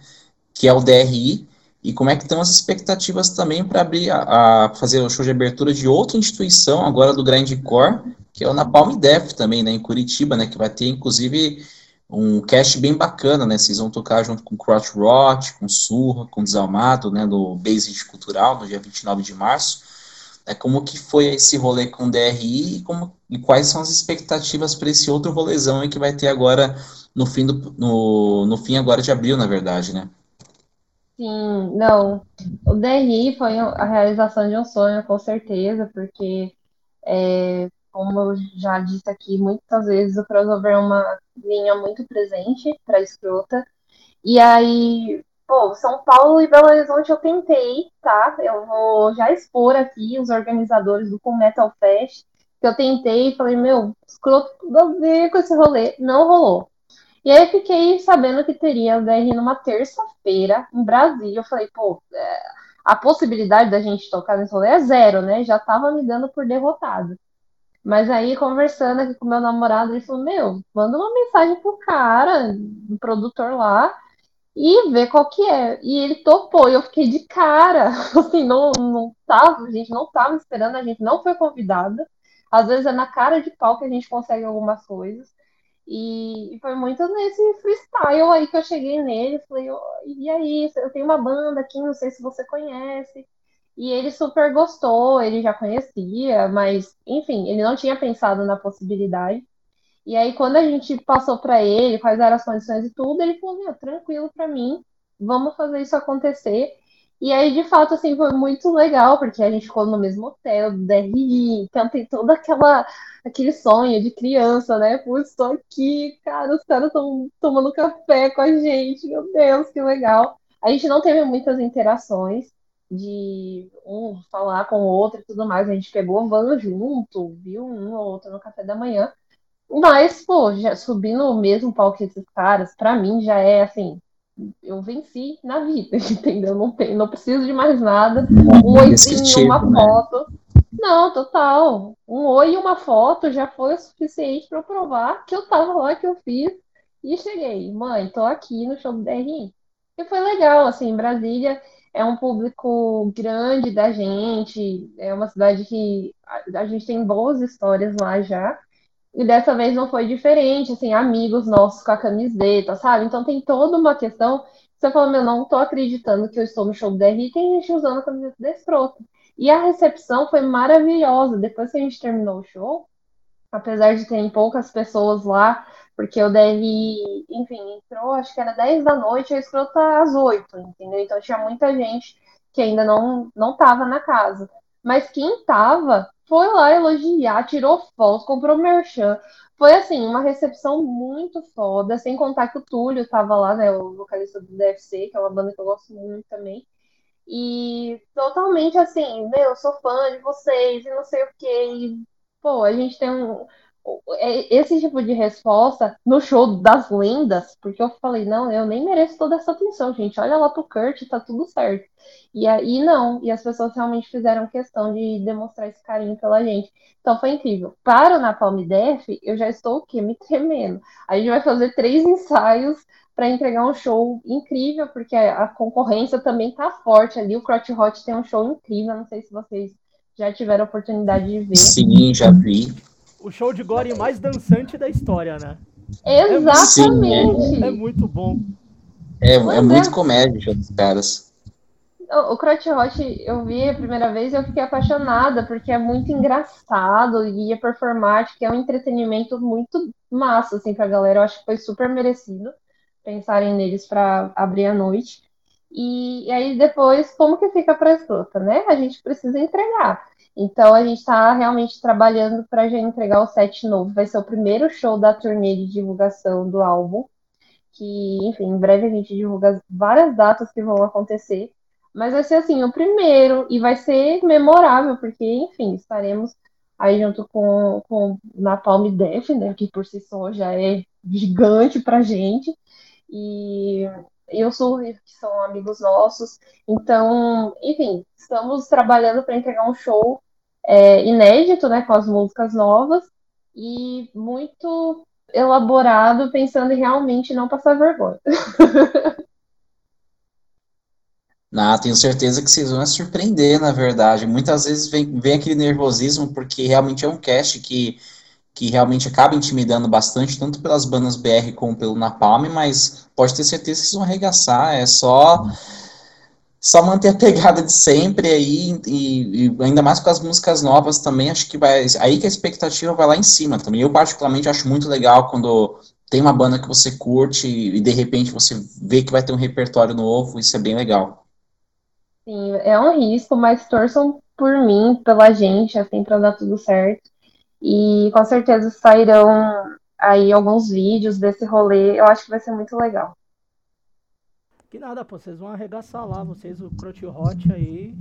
Speaker 4: que é o DRI, e como é que estão as expectativas também para abrir a, a, fazer o show de abertura de outra instituição, agora do Grindcore, que é o Napalm Death também, né, em Curitiba, né, que vai ter, inclusive, um cast bem bacana, né? Vocês vão tocar junto com Crotch Rot, com Surra, com Desalmado, né? No Base Cultural, no dia 29 de março. é como que foi esse rolê com o DRI e, como, e quais são as expectativas para esse outro rolezão aí que vai ter agora no fim, do, no, no fim agora de abril, na verdade, né?
Speaker 5: Sim, não. O DRI foi a realização de um sonho, com certeza, porque, é, como eu já disse aqui, muitas vezes o crossover é uma linha muito presente para escrota. E aí, pô, São Paulo e Belo Horizonte eu tentei, tá? Eu vou já expor aqui os organizadores do Com Metal Fest, que eu tentei e falei, meu, escroto tudo a ver com esse rolê. Não rolou. E aí fiquei sabendo que teria o DR numa terça-feira em Brasília. Eu falei, pô, é, a possibilidade da gente tocar nesse rolê é zero, né? Já tava me dando por derrotado. Mas aí, conversando aqui com meu namorado, ele falou, meu, manda uma mensagem pro cara, do produtor lá, e ver qual que é. E ele topou, e eu fiquei de cara. *laughs* Assim, não, não tava, a gente não tava esperando, a gente não foi convidada. Às vezes é na cara de pau que a gente consegue algumas coisas. E, foi muito nesse freestyle aí que eu cheguei nele. Falei, e aí, eu tenho uma banda aqui, não sei se você conhece. E ele super gostou, ele já conhecia, mas, enfim, ele não tinha pensado na possibilidade. E aí, quando a gente passou para ele quais eram as condições e tudo, ele falou: Meu, tranquilo para mim, vamos fazer isso acontecer. E aí, de fato, assim, foi muito legal, porque a gente ficou no mesmo hotel, DRI, então tem todo aquela, aquele sonho de criança, né? Putz, estou aqui, cara, os caras estão tomando café com a gente, meu Deus, que legal. A gente não teve muitas interações de um falar com o outro e tudo mais, a gente pegou a van junto, viu um ou outro no café da manhã, mas, pô, já subir no mesmo palco que esses caras, para mim já é assim, eu venci na vida, *laughs* entendeu? Não, tem, não preciso de mais nada. Um oizinho, uma né? foto. Não, total. Um oi e uma foto já foi o suficiente para provar que eu tava lá, que eu fiz. E cheguei, mãe, tô aqui no show do DRI. E foi legal, assim, Brasília é um público grande da gente, é uma cidade que a, gente tem boas histórias lá já. E dessa vez não foi diferente, assim, amigos nossos com a camiseta, sabe? Então tem toda uma questão. Você fala, meu, não tô acreditando que eu estou no show do DRI, tem gente usando a camiseta Escroto. E a recepção foi maravilhosa. Depois que a gente terminou o show, apesar de terem poucas pessoas lá, porque o DRI, enfim, entrou, acho que era 10 da noite, a Escroto tá às 8, entendeu? Então tinha muita gente que ainda não, não tava na casa. Mas quem tava foi lá elogiar, tirou fotos, comprou merchan. Foi assim, uma recepção muito foda, sem contar que o Túlio tava lá, né, o vocalista do DFC, que é uma banda que eu gosto muito também. E totalmente assim, meu, eu sou fã de vocês e não sei o quê. E, pô, a gente tem um, esse tipo de resposta no show das lendas, porque eu falei, não, eu nem mereço toda essa atenção, gente. Olha lá pro Kurt, tá tudo certo. E aí não, e as pessoas realmente fizeram questão de demonstrar esse carinho pela gente. Então foi incrível. Para o Napalm Def, eu já estou o quê? Me tremendo. A gente vai fazer três ensaios para entregar um show incrível, porque a concorrência também tá forte ali. O Crotch Hot tem um show incrível, não sei se vocês já tiveram oportunidade de ver.
Speaker 4: Sim, já vi
Speaker 2: o show de gore mais dançante da história, né?
Speaker 5: Exatamente.
Speaker 2: É, é muito bom.
Speaker 4: É, é muito comédia dos caras.
Speaker 5: O, o Crotch Hot eu vi a primeira vez e eu fiquei apaixonada, porque é muito engraçado e é performático, é um entretenimento muito massa, assim, pra galera. Eu acho que foi super merecido pensarem neles para abrir a noite. E, e, aí depois, como que fica pra escuta, né? A gente precisa entregar. Então a gente está realmente trabalhando para já entregar o set novo. Vai ser o primeiro show da turnê de divulgação do álbum. Que, enfim, em breve a gente divulga várias datas que vão acontecer. Mas vai ser assim, o primeiro, e vai ser memorável, porque, enfim, estaremos aí junto com, com Napalm Death, né? Que por si só já é gigante pra gente. E e o que são amigos nossos. Então, enfim, estamos trabalhando para entregar um show é, inédito, né, com as músicas novas e muito elaborado, pensando em realmente não passar vergonha.
Speaker 4: Não, *laughs* tenho certeza que vocês vão surpreender, na verdade. Muitas vezes vem, vem aquele nervosismo, porque realmente é um cast que que realmente acaba intimidando bastante, tanto pelas bandas BR como pelo Napalm, mas pode ter certeza que vocês vão arregaçar, é só só manter a pegada de sempre aí, e, e, ainda mais com as músicas novas também, acho que vai. Aí que a expectativa vai lá em cima também. Eu, particularmente, acho muito legal quando tem uma banda que você curte e, de repente você vê que vai ter um repertório novo, isso é bem legal.
Speaker 5: Sim, é um risco, mas torçam por mim, pela gente, assim, pra dar tudo certo. E com certeza sairão aí alguns vídeos desse rolê. Eu acho que vai ser muito legal.
Speaker 2: Que nada, pô, vocês vão arregaçar lá, vocês, o Crotty Hot aí.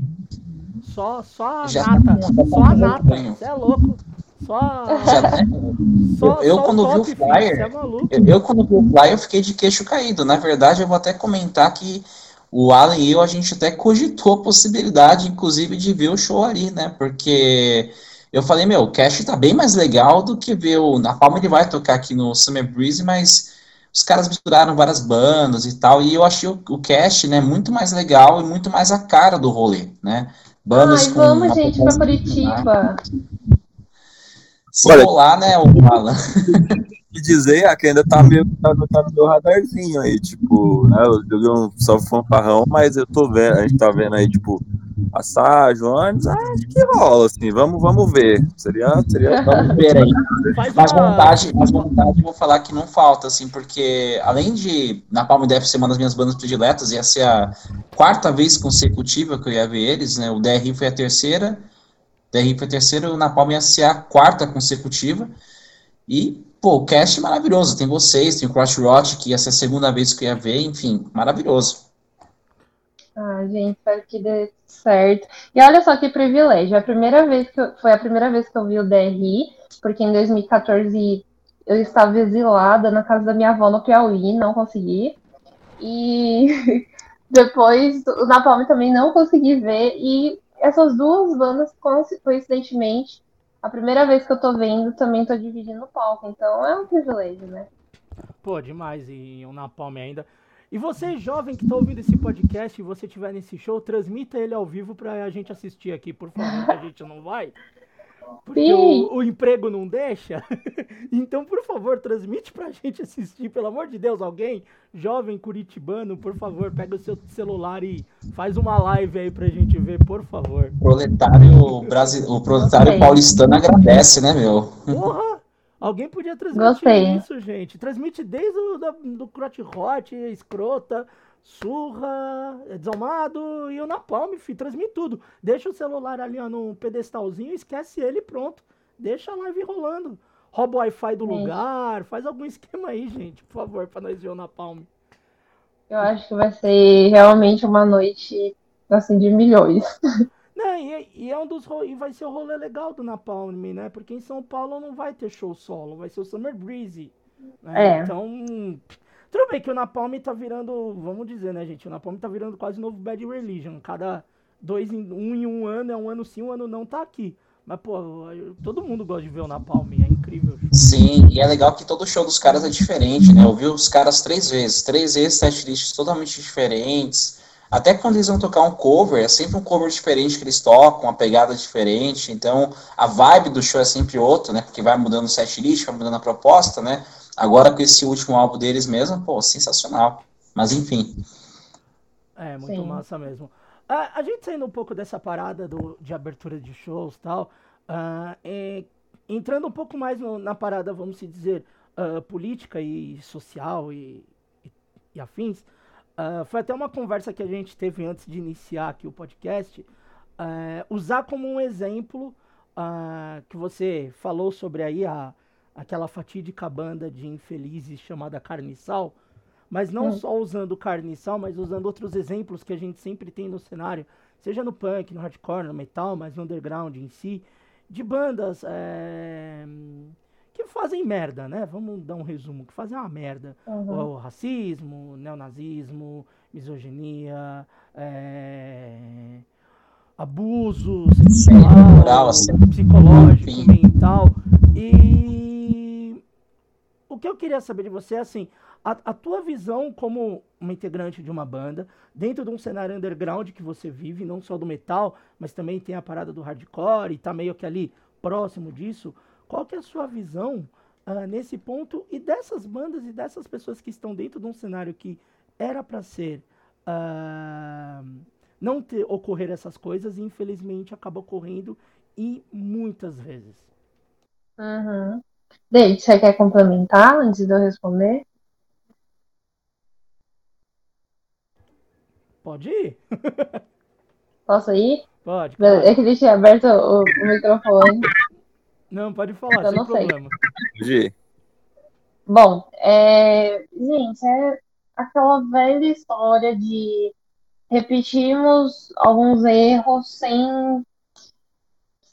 Speaker 2: Só, só a Já nata, tá só a nata, você é louco. Só, Já, *laughs*
Speaker 4: só, eu, eu só quando vi o flyer, é eu, eu, quando vi o flyer, eu fiquei de queixo caído. Na verdade, eu vou até comentar que o Alan e eu, a gente até cogitou a possibilidade, inclusive, de ver o show ali, né? Porque eu falei, meu, o Cash tá bem mais legal do que ver o. Na Palma ele vai tocar aqui no Summer Breeze, mas os caras misturaram várias bandas e tal, e eu achei o, o cast, né, muito mais legal e muito mais a cara do rolê, né?
Speaker 5: Bandas Ai, vamos, gente, pra Curitiba.
Speaker 4: Se Olha, rolar, né, o Alan. *laughs*
Speaker 3: E dizer ah, que ainda tá, meio, tá, tá no meu radarzinho aí, tipo, né, eu joguei um só fanfarrão, mas eu tô vendo, a gente tá vendo aí, tipo, passagem, ônibus, acho que rola, assim, vamos, vamos ver. Seria, seria
Speaker 4: vamos ver aí. Mas vontade, mas vontade, vou falar que não falta, assim, porque além de na Palma deve ser uma das minhas bandas prediletas, ia ser a quarta vez consecutiva que eu ia ver eles, né? O DRI foi a terceira, o DRI foi a terceira, o Napalm ia ser a quarta consecutiva. E, pô, o cast é maravilhoso. Tem vocês, tem o Crush Rot, que ia ser a segunda vez que eu ia ver, enfim, maravilhoso.
Speaker 5: Ah, gente, espero que dê certo. E olha só que privilégio. A primeira vez que eu, foi a primeira vez que eu vi o DRI, porque em 2014 eu estava exilada na casa da minha avó no Piauí, não consegui. E *laughs* depois o Napalm também não consegui ver. E essas duas bandas, coincidentemente, a primeira vez que eu tô vendo, também tô dividindo o palco. Então é um privilégio, né?
Speaker 2: Pô, demais. E o Napalm ainda. E você, jovem que está ouvindo esse podcast, e você estiver nesse show, transmita ele ao vivo para a gente assistir aqui, por favor, que a gente não vai. Porque o, o, emprego não deixa. *laughs* então, por favor, transmite pra gente assistir, pelo amor de Deus, alguém, jovem curitibano, por favor, pega o seu celular e faz uma live aí pra gente ver, por favor.
Speaker 4: O proletário, Brasil, o proletário paulistano agradece, né, meu?
Speaker 2: Porra! Alguém podia transmitir Gostei. isso, gente. Transmite desde o da, do Crotch Hot, Escrota, Surra, Desalmado e o Napalm, filho. Transmite tudo. Deixa o celular ali ó, no pedestalzinho, esquece ele pronto. Deixa a live rolando. Rouba o Wi-Fi do lugar, faz algum esquema aí, gente, por favor, pra nós ver o Napalm.
Speaker 5: Eu acho que vai ser realmente uma noite, assim, de milhões. *laughs*
Speaker 2: Não, e, e, é um dos e vai ser o rolê legal do Napalm, né? Porque em São Paulo não vai ter show solo, vai ser o Summer Breeze. Né? É. Então, tudo bem que o Napalm tá virando, vamos dizer, né, gente? O Napalm tá virando quase novo Bad Religion. Cada dois, um em um ano, é um ano sim, um ano não, tá aqui. Mas, pô, todo mundo gosta de ver o Napalm, é incrível.
Speaker 4: Sim, e é legal que todo show dos caras é diferente, né? Eu vi os caras três vezes, três vezes setlists totalmente diferentes até quando eles vão tocar um cover, é sempre um cover diferente que eles tocam, uma pegada diferente. Então, a vibe do show é sempre outra, né? Porque vai mudando o set list, vai mudando a proposta, né? Agora com esse último álbum deles mesmo, pô, sensacional. Mas enfim.
Speaker 2: É, muito Sim. massa mesmo. A, a, gente saindo um pouco dessa parada do, de abertura de shows e tal, uh, é, entrando um pouco mais no, na parada, vamos dizer, uh, política e social e, e, e afins, Uh, foi até uma conversa que a gente teve antes de iniciar aqui o podcast. Uh, usar como um exemplo uh, que você falou sobre aí a, aquela fatídica banda de infelizes chamada Carniçal, mas não hum. só usando Carniçal, mas usando outros exemplos que a gente sempre tem no cenário, seja no punk, no hardcore, no metal, mas no underground em si, de bandas é, que fazem merda, né? Vamos dar um resumo, que fazem uma merda. Uhum. O racismo, neonazismo, misoginia, é... abuso sexual, assim. psicológico, mental. E que eu queria saber de você é assim, a, a, tua visão como uma integrante de uma banda, dentro de um cenário underground que você vive, não só do metal, mas também tem a parada do hardcore e tá meio que ali próximo disso. Qual que é a sua visão uh, nesse ponto e dessas bandas e dessas pessoas que estão dentro de um cenário que era para ser uh, não ter, ocorrer essas coisas e infelizmente acaba ocorrendo e muitas vezes.
Speaker 5: Uhum. Deide, você quer complementar antes de eu responder?
Speaker 2: Pode ir. *laughs*
Speaker 5: Posso ir?
Speaker 2: Pode. Claro.
Speaker 5: É que deixei aberto o, o microfone.
Speaker 2: Não, pode falar, eu sem problema.
Speaker 3: Pode ir.
Speaker 5: Bom, é, gente, é aquela velha história de repetimos alguns erros sem,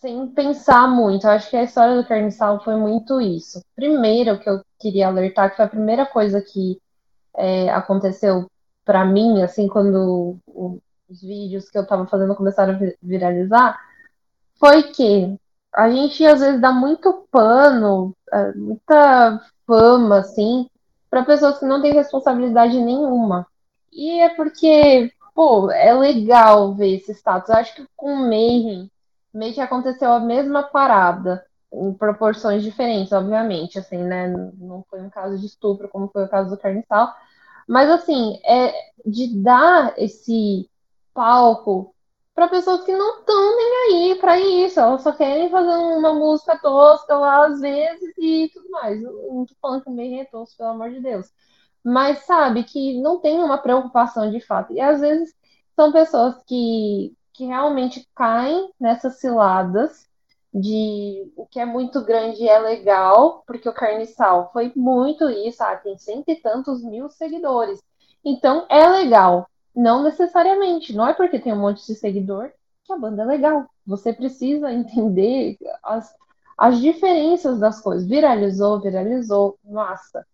Speaker 5: sem pensar muito. Eu acho que a história do Carniçal foi muito isso. Primeiro, que eu queria alertar, que foi a primeira coisa que é, aconteceu para mim, assim, quando o, os vídeos que eu estava fazendo começaram a viralizar, foi que a gente às vezes dá muito pano, é, muita fama, assim, para pessoas que não têm responsabilidade nenhuma. E é porque, pô, é legal ver esse status. Eu acho que com o Mayhem, meio que aconteceu a mesma parada, em proporções diferentes, obviamente, assim, né? Não foi um caso de estupro como foi o caso do Carniçal, mas assim, é de dar esse palco para pessoas que não estão nem aí para isso, elas só querem fazer uma música tosca lá às vezes e tudo mais. Não tô que meio é tosco, pelo amor de Deus. Mas sabe que não tem uma preocupação de fato. E às vezes são pessoas que, que realmente caem nessas ciladas de o que é muito grande é legal, porque o Carniçal foi muito isso, ah, tem cento e tantos mil seguidores. Então é legal. Não necessariamente. Não é porque tem um monte de seguidor que a banda é legal. Você precisa *laughs* entender as, as diferenças das coisas. Viralizou, viralizou, massa.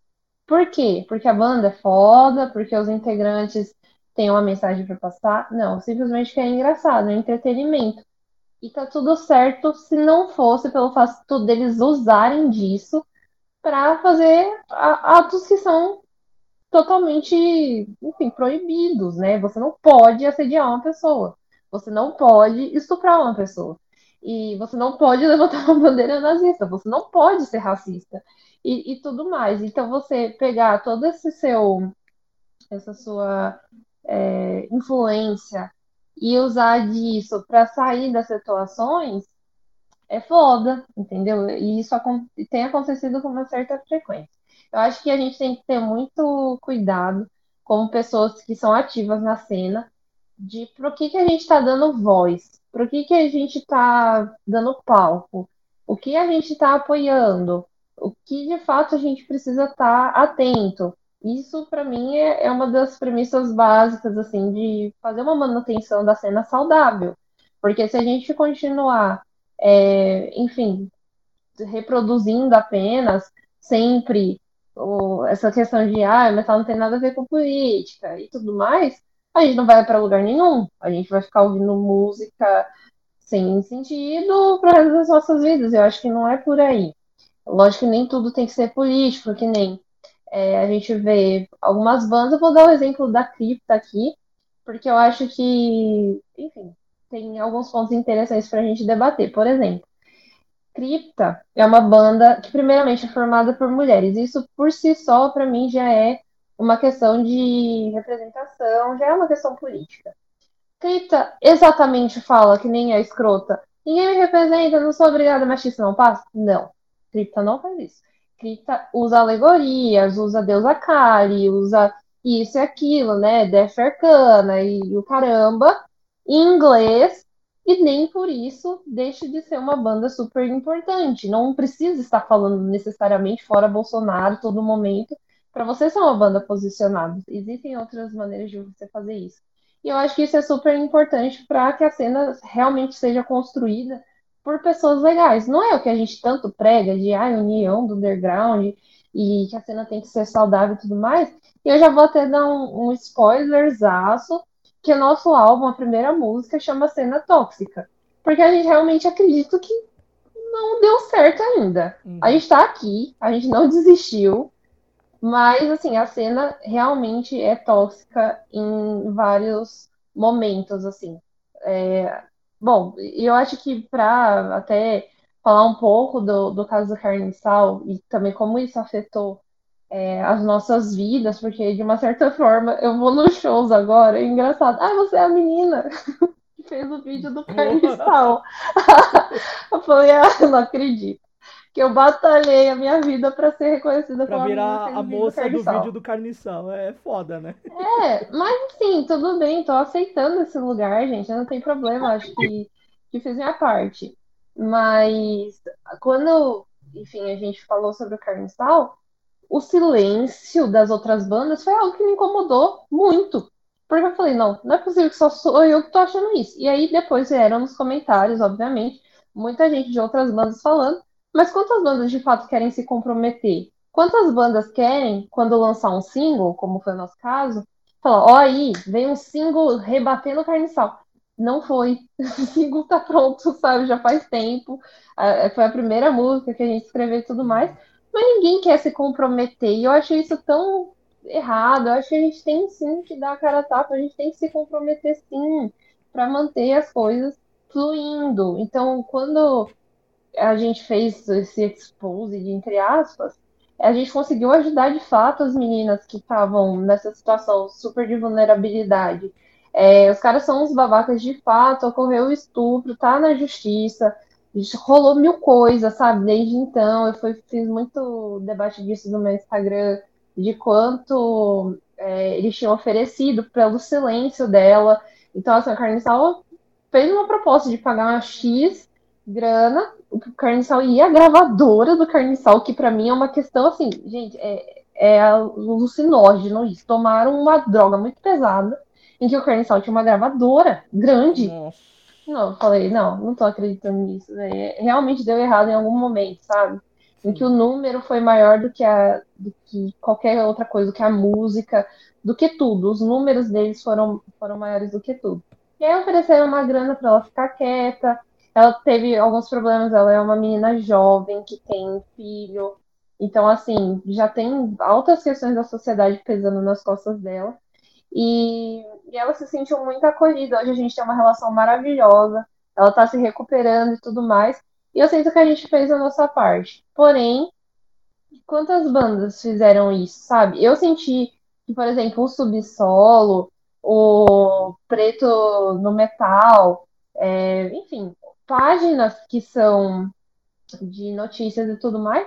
Speaker 5: Por quê? Porque a banda é foda, porque os integrantes têm uma mensagem para passar? Não, simplesmente que é engraçado, é entretenimento. E tá tudo certo se não fosse pelo fato deles usarem disso para fazer atos que são totalmente, enfim, proibidos, né? Você não pode assediar uma pessoa. Você não pode estuprar uma pessoa. E você não pode *laughs* levantar uma bandeira nazista. Você não pode ser racista. E, e tudo mais. Então, você pegar todo esse seu, essa sua é, influência e usar disso para sair das situações é foda, entendeu? E isso tem acontecido com uma certa frequência. Eu acho que a gente tem que ter muito cuidado como pessoas que são ativas na cena de pro que, que a gente está dando voz, pro que, que a gente está dando palco, o que a gente está apoiando, o que de fato a gente precisa estar tá atento. Isso, para mim, é, é uma das premissas básicas, assim, de fazer uma manutenção da cena saudável. Porque se a gente continuar, é, enfim, reproduzindo apenas sempre essa questão de ah, o metal não tem nada a ver com política e tudo mais, a gente não vai para lugar nenhum. A gente vai ficar ouvindo música sem sentido para das nossas vidas. Eu acho que não é por aí. Lógico que nem tudo tem que ser político, que nem é, a gente vê algumas bandas. Eu vou dar o exemplo da Cripta aqui, porque eu acho que, enfim, tem alguns pontos interessantes para a gente debater. Por exemplo, Cripta é uma banda que, primeiramente, é formada por mulheres. Isso, por si só, para mim, já é uma questão de representação, já é uma questão política. Cripta exatamente fala que nem a escrota. Ninguém me representa, não sou obrigada, machista não passa? Não. Cripta não faz isso. Cripta usa alegorias, usa deusa Kali, usa isso e aquilo, né? Death Arcana e o caramba, em inglês, e nem por isso deixe de ser uma banda super importante. Não precisa estar falando necessariamente fora Bolsonaro todo momento para você ser uma banda posicionada. Existem outras maneiras de você fazer isso. E eu acho que isso é super importante para que a cena realmente seja construída por pessoas legais. Não é o que a gente tanto prega de ah, união do underground e que a cena tem que ser saudável e tudo mais. E eu já vou até dar um, um spoilerzaço que o nosso álbum, a primeira música, chama Cena Tóxica. Porque a gente realmente acredita que não deu certo ainda. Uhum. A gente tá aqui, a gente não desistiu, mas assim, a cena realmente é tóxica em vários momentos, assim. É, bom, eu acho que para até falar um pouco do, do caso do Carne Sal e também como isso afetou é, as nossas vidas, porque de uma certa *laughs* forma eu vou nos shows agora, é engraçado. Ah, você é a menina *laughs* que fez o vídeo do carniçal. *laughs* eu falei, ah, eu não acredito. Que eu batalhei a minha vida para ser reconhecida
Speaker 2: pra
Speaker 5: como
Speaker 2: virar a moça do, do, vídeo do carniçal. É foda, né?
Speaker 5: É, mas sim, tudo bem, tô aceitando esse lugar, gente. Não tem problema, acho que, que fiz minha parte. Mas quando, enfim, a gente falou sobre o carniçal, o silêncio das outras bandas foi algo que me incomodou muito. Porque eu falei, não, não é possível que só sou eu que tô achando isso. E aí depois vieram nos comentários, obviamente, muita gente de outras bandas falando, mas quantas bandas de fato querem se comprometer? Quantas bandas querem, quando lançar um single, como foi o nosso caso, falar, ó aí, vem um single rebatendo o carniçal. Não foi. *laughs* O single tá pronto, sabe? Já faz tempo. Foi a primeira música que a gente escreveu e tudo mais mas ninguém quer se comprometer. E eu acho isso tão errado. Eu acho que a gente tem sim que dar a cara a tapa, a gente tem que se comprometer sim para manter as coisas fluindo. Então, quando a gente fez esse expose, entre aspas, a gente conseguiu ajudar de fato as meninas que estavam nessa situação super de vulnerabilidade. É, os caras são uns babacas de fato, ocorreu estupro, tá na justiça, rolou mil coisas, sabe? Desde então, eu fui, fiz muito debate disso no meu Instagram, de quanto é, eles tinham oferecido pelo silêncio dela. Então, assim, a Carniçal fez uma proposta de pagar uma X grana, o Carniçal e a gravadora do Carniçal, que para mim é uma questão assim, gente, é, é alucinógeno isso. Tomaram uma droga muito pesada, em que o Carniçal tinha uma gravadora grande. Nossa não, eu falei, não, não tô acreditando nisso. Né? Realmente deu errado em algum momento, sabe? Em que o número foi maior do que, a, do que qualquer outra coisa, do que a música, do que tudo. Os números deles foram, foram maiores do que tudo. E aí ofereceram uma grana para ela ficar quieta. Ela teve alguns problemas, ela é uma menina jovem que tem filho. Então, assim, já tem altas questões da sociedade pesando nas costas dela. E, e ela se sentiu muito acolhida. Hoje a gente tem uma relação maravilhosa. Ela está se recuperando e tudo mais. E eu sinto que a gente fez a nossa parte. Porém, quantas bandas fizeram isso, sabe? Eu senti que, por exemplo, o Subsolo, o Preto no Metal, é, enfim, páginas que são de notícias e tudo mais,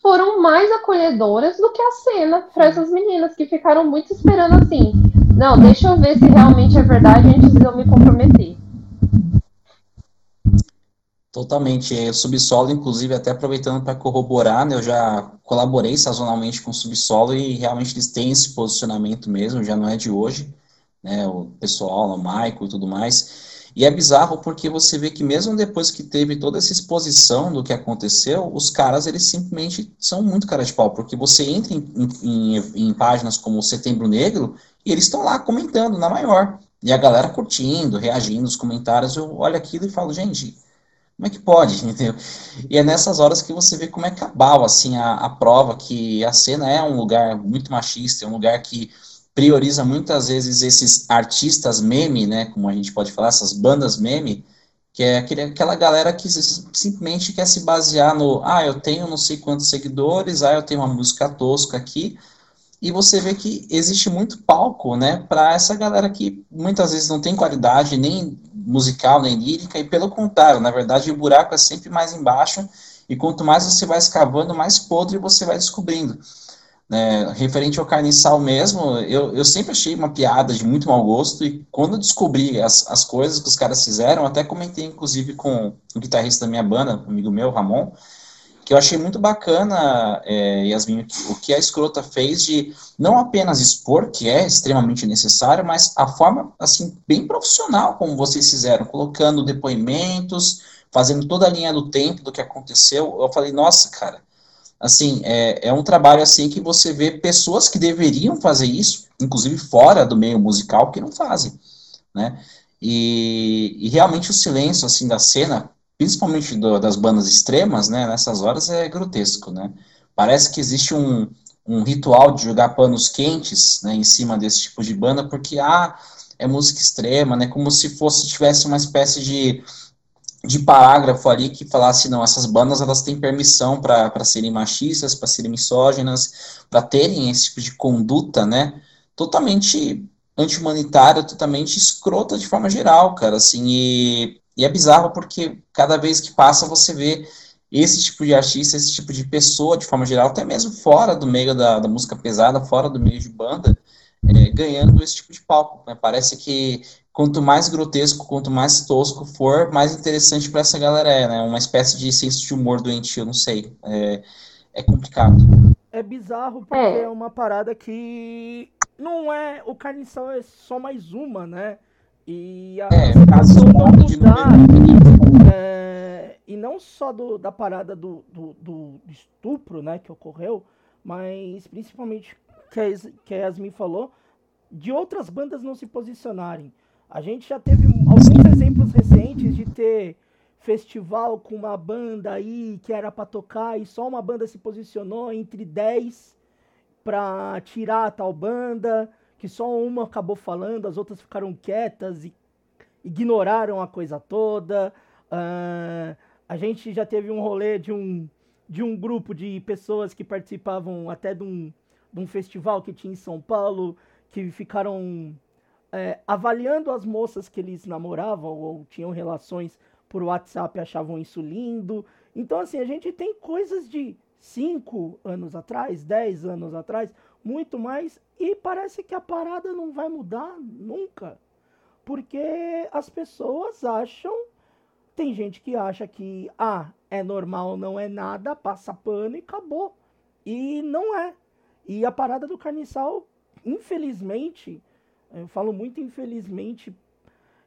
Speaker 5: foram mais acolhedoras do que a cena para essas meninas que ficaram muito esperando assim. Não, deixa eu ver se realmente é verdade antes de eu me comprometer.
Speaker 4: Totalmente. O Subsolo, inclusive, até aproveitando para corroborar, né, eu já colaborei sazonalmente com o Subsolo e realmente eles têm esse posicionamento mesmo, já não é de hoje, né, o pessoal, o Michael e tudo mais. E é bizarro porque você vê que mesmo depois que teve toda essa exposição do que aconteceu, os caras, eles simplesmente são muito cara de pau, porque você entra em, em, em páginas como Setembro Negro e eles estão lá comentando na maior. E a galera curtindo, reagindo nos comentários, eu olho aquilo e falo, gente, como é que pode, *laughs* entendeu? E é nessas horas que você vê como é cabal, assim, a, a prova que a cena é um lugar muito machista, é um lugar que prioriza muitas vezes esses artistas meme, né, como a gente pode falar, essas bandas meme, que é aquele, aquela galera que simplesmente quer se basear no, ah, eu tenho não sei quantos seguidores, ah, eu tenho uma música tosca aqui, e você vê que existe muito palco, né, para essa galera que muitas vezes não tem qualidade nem musical, nem lírica, e pelo contrário, na verdade o buraco é sempre mais embaixo, e quanto mais você vai escavando, mais podre você vai descobrindo. É, referente ao carniçal mesmo, eu, eu sempre achei uma piada de muito mau gosto, e quando eu descobri as, as coisas que os caras fizeram, até comentei inclusive com o guitarrista da minha banda, amigo meu, Ramon, que eu achei muito bacana, é, Yasmin, o que a Escrota fez de não apenas expor, que é extremamente necessário, mas a forma, assim, bem profissional como vocês fizeram, colocando depoimentos, fazendo toda a linha do tempo do que aconteceu. Eu falei, nossa, cara, assim, é, é um trabalho assim que você vê pessoas que deveriam fazer isso, inclusive fora do meio musical, que não fazem, né? E, e realmente o silêncio, assim, da cena, principalmente do, das bandas extremas, né, nessas horas é grotesco, né? Parece que existe um, um ritual de jogar panos quentes, né, em cima desse tipo de banda, porque, ah, é música extrema, né, como se fosse, tivesse uma espécie de de parágrafo ali que falasse não, essas bandas elas têm permissão para serem machistas, para serem misóginas, para terem esse tipo de conduta, né? Totalmente anti-humanitária, totalmente escrota de forma geral, cara, assim, e, e é bizarro porque cada vez que passa você vê esse tipo de artista, esse tipo de pessoa, de forma geral, até mesmo fora do meio da, da música pesada, fora do meio de banda, é, ganhando esse tipo de palco. Né? Parece que quanto mais grotesco, quanto mais tosco for, mais interessante para essa galera é, né? Uma espécie de senso de humor doentio, não sei. É, é complicado.
Speaker 2: É bizarro porque é. é uma parada que não é. O carniçal é só mais uma, né? E a é, situação não mudar. É, e não só do, da parada do, do, do, estupro, né, que ocorreu, mas principalmente que a, que a Yasmin falou, de outras bandas não se posicionarem. A gente já teve alguns exemplos recentes de ter festival com uma banda aí que era para tocar e só uma banda se posicionou entre 10 para tirar a tal banda, que só uma acabou falando, as outras ficaram quietas e ignoraram a coisa toda. Uh, a gente já teve um rolê de um, de um grupo de pessoas que participavam até de um, de um festival que tinha em São Paulo, que ficaram é, avaliando as moças que eles namoravam ou tinham relações por WhatsApp achavam isso lindo. Então, assim, a gente tem coisas de 5 anos atrás, 10 anos atrás, muito mais, e parece que a parada não vai mudar nunca. Porque as pessoas acham. Tem gente que acha que, ah, é normal, não é nada, passa pano e acabou. E não é. E a parada do carniçal, infelizmente, eu falo muito infelizmente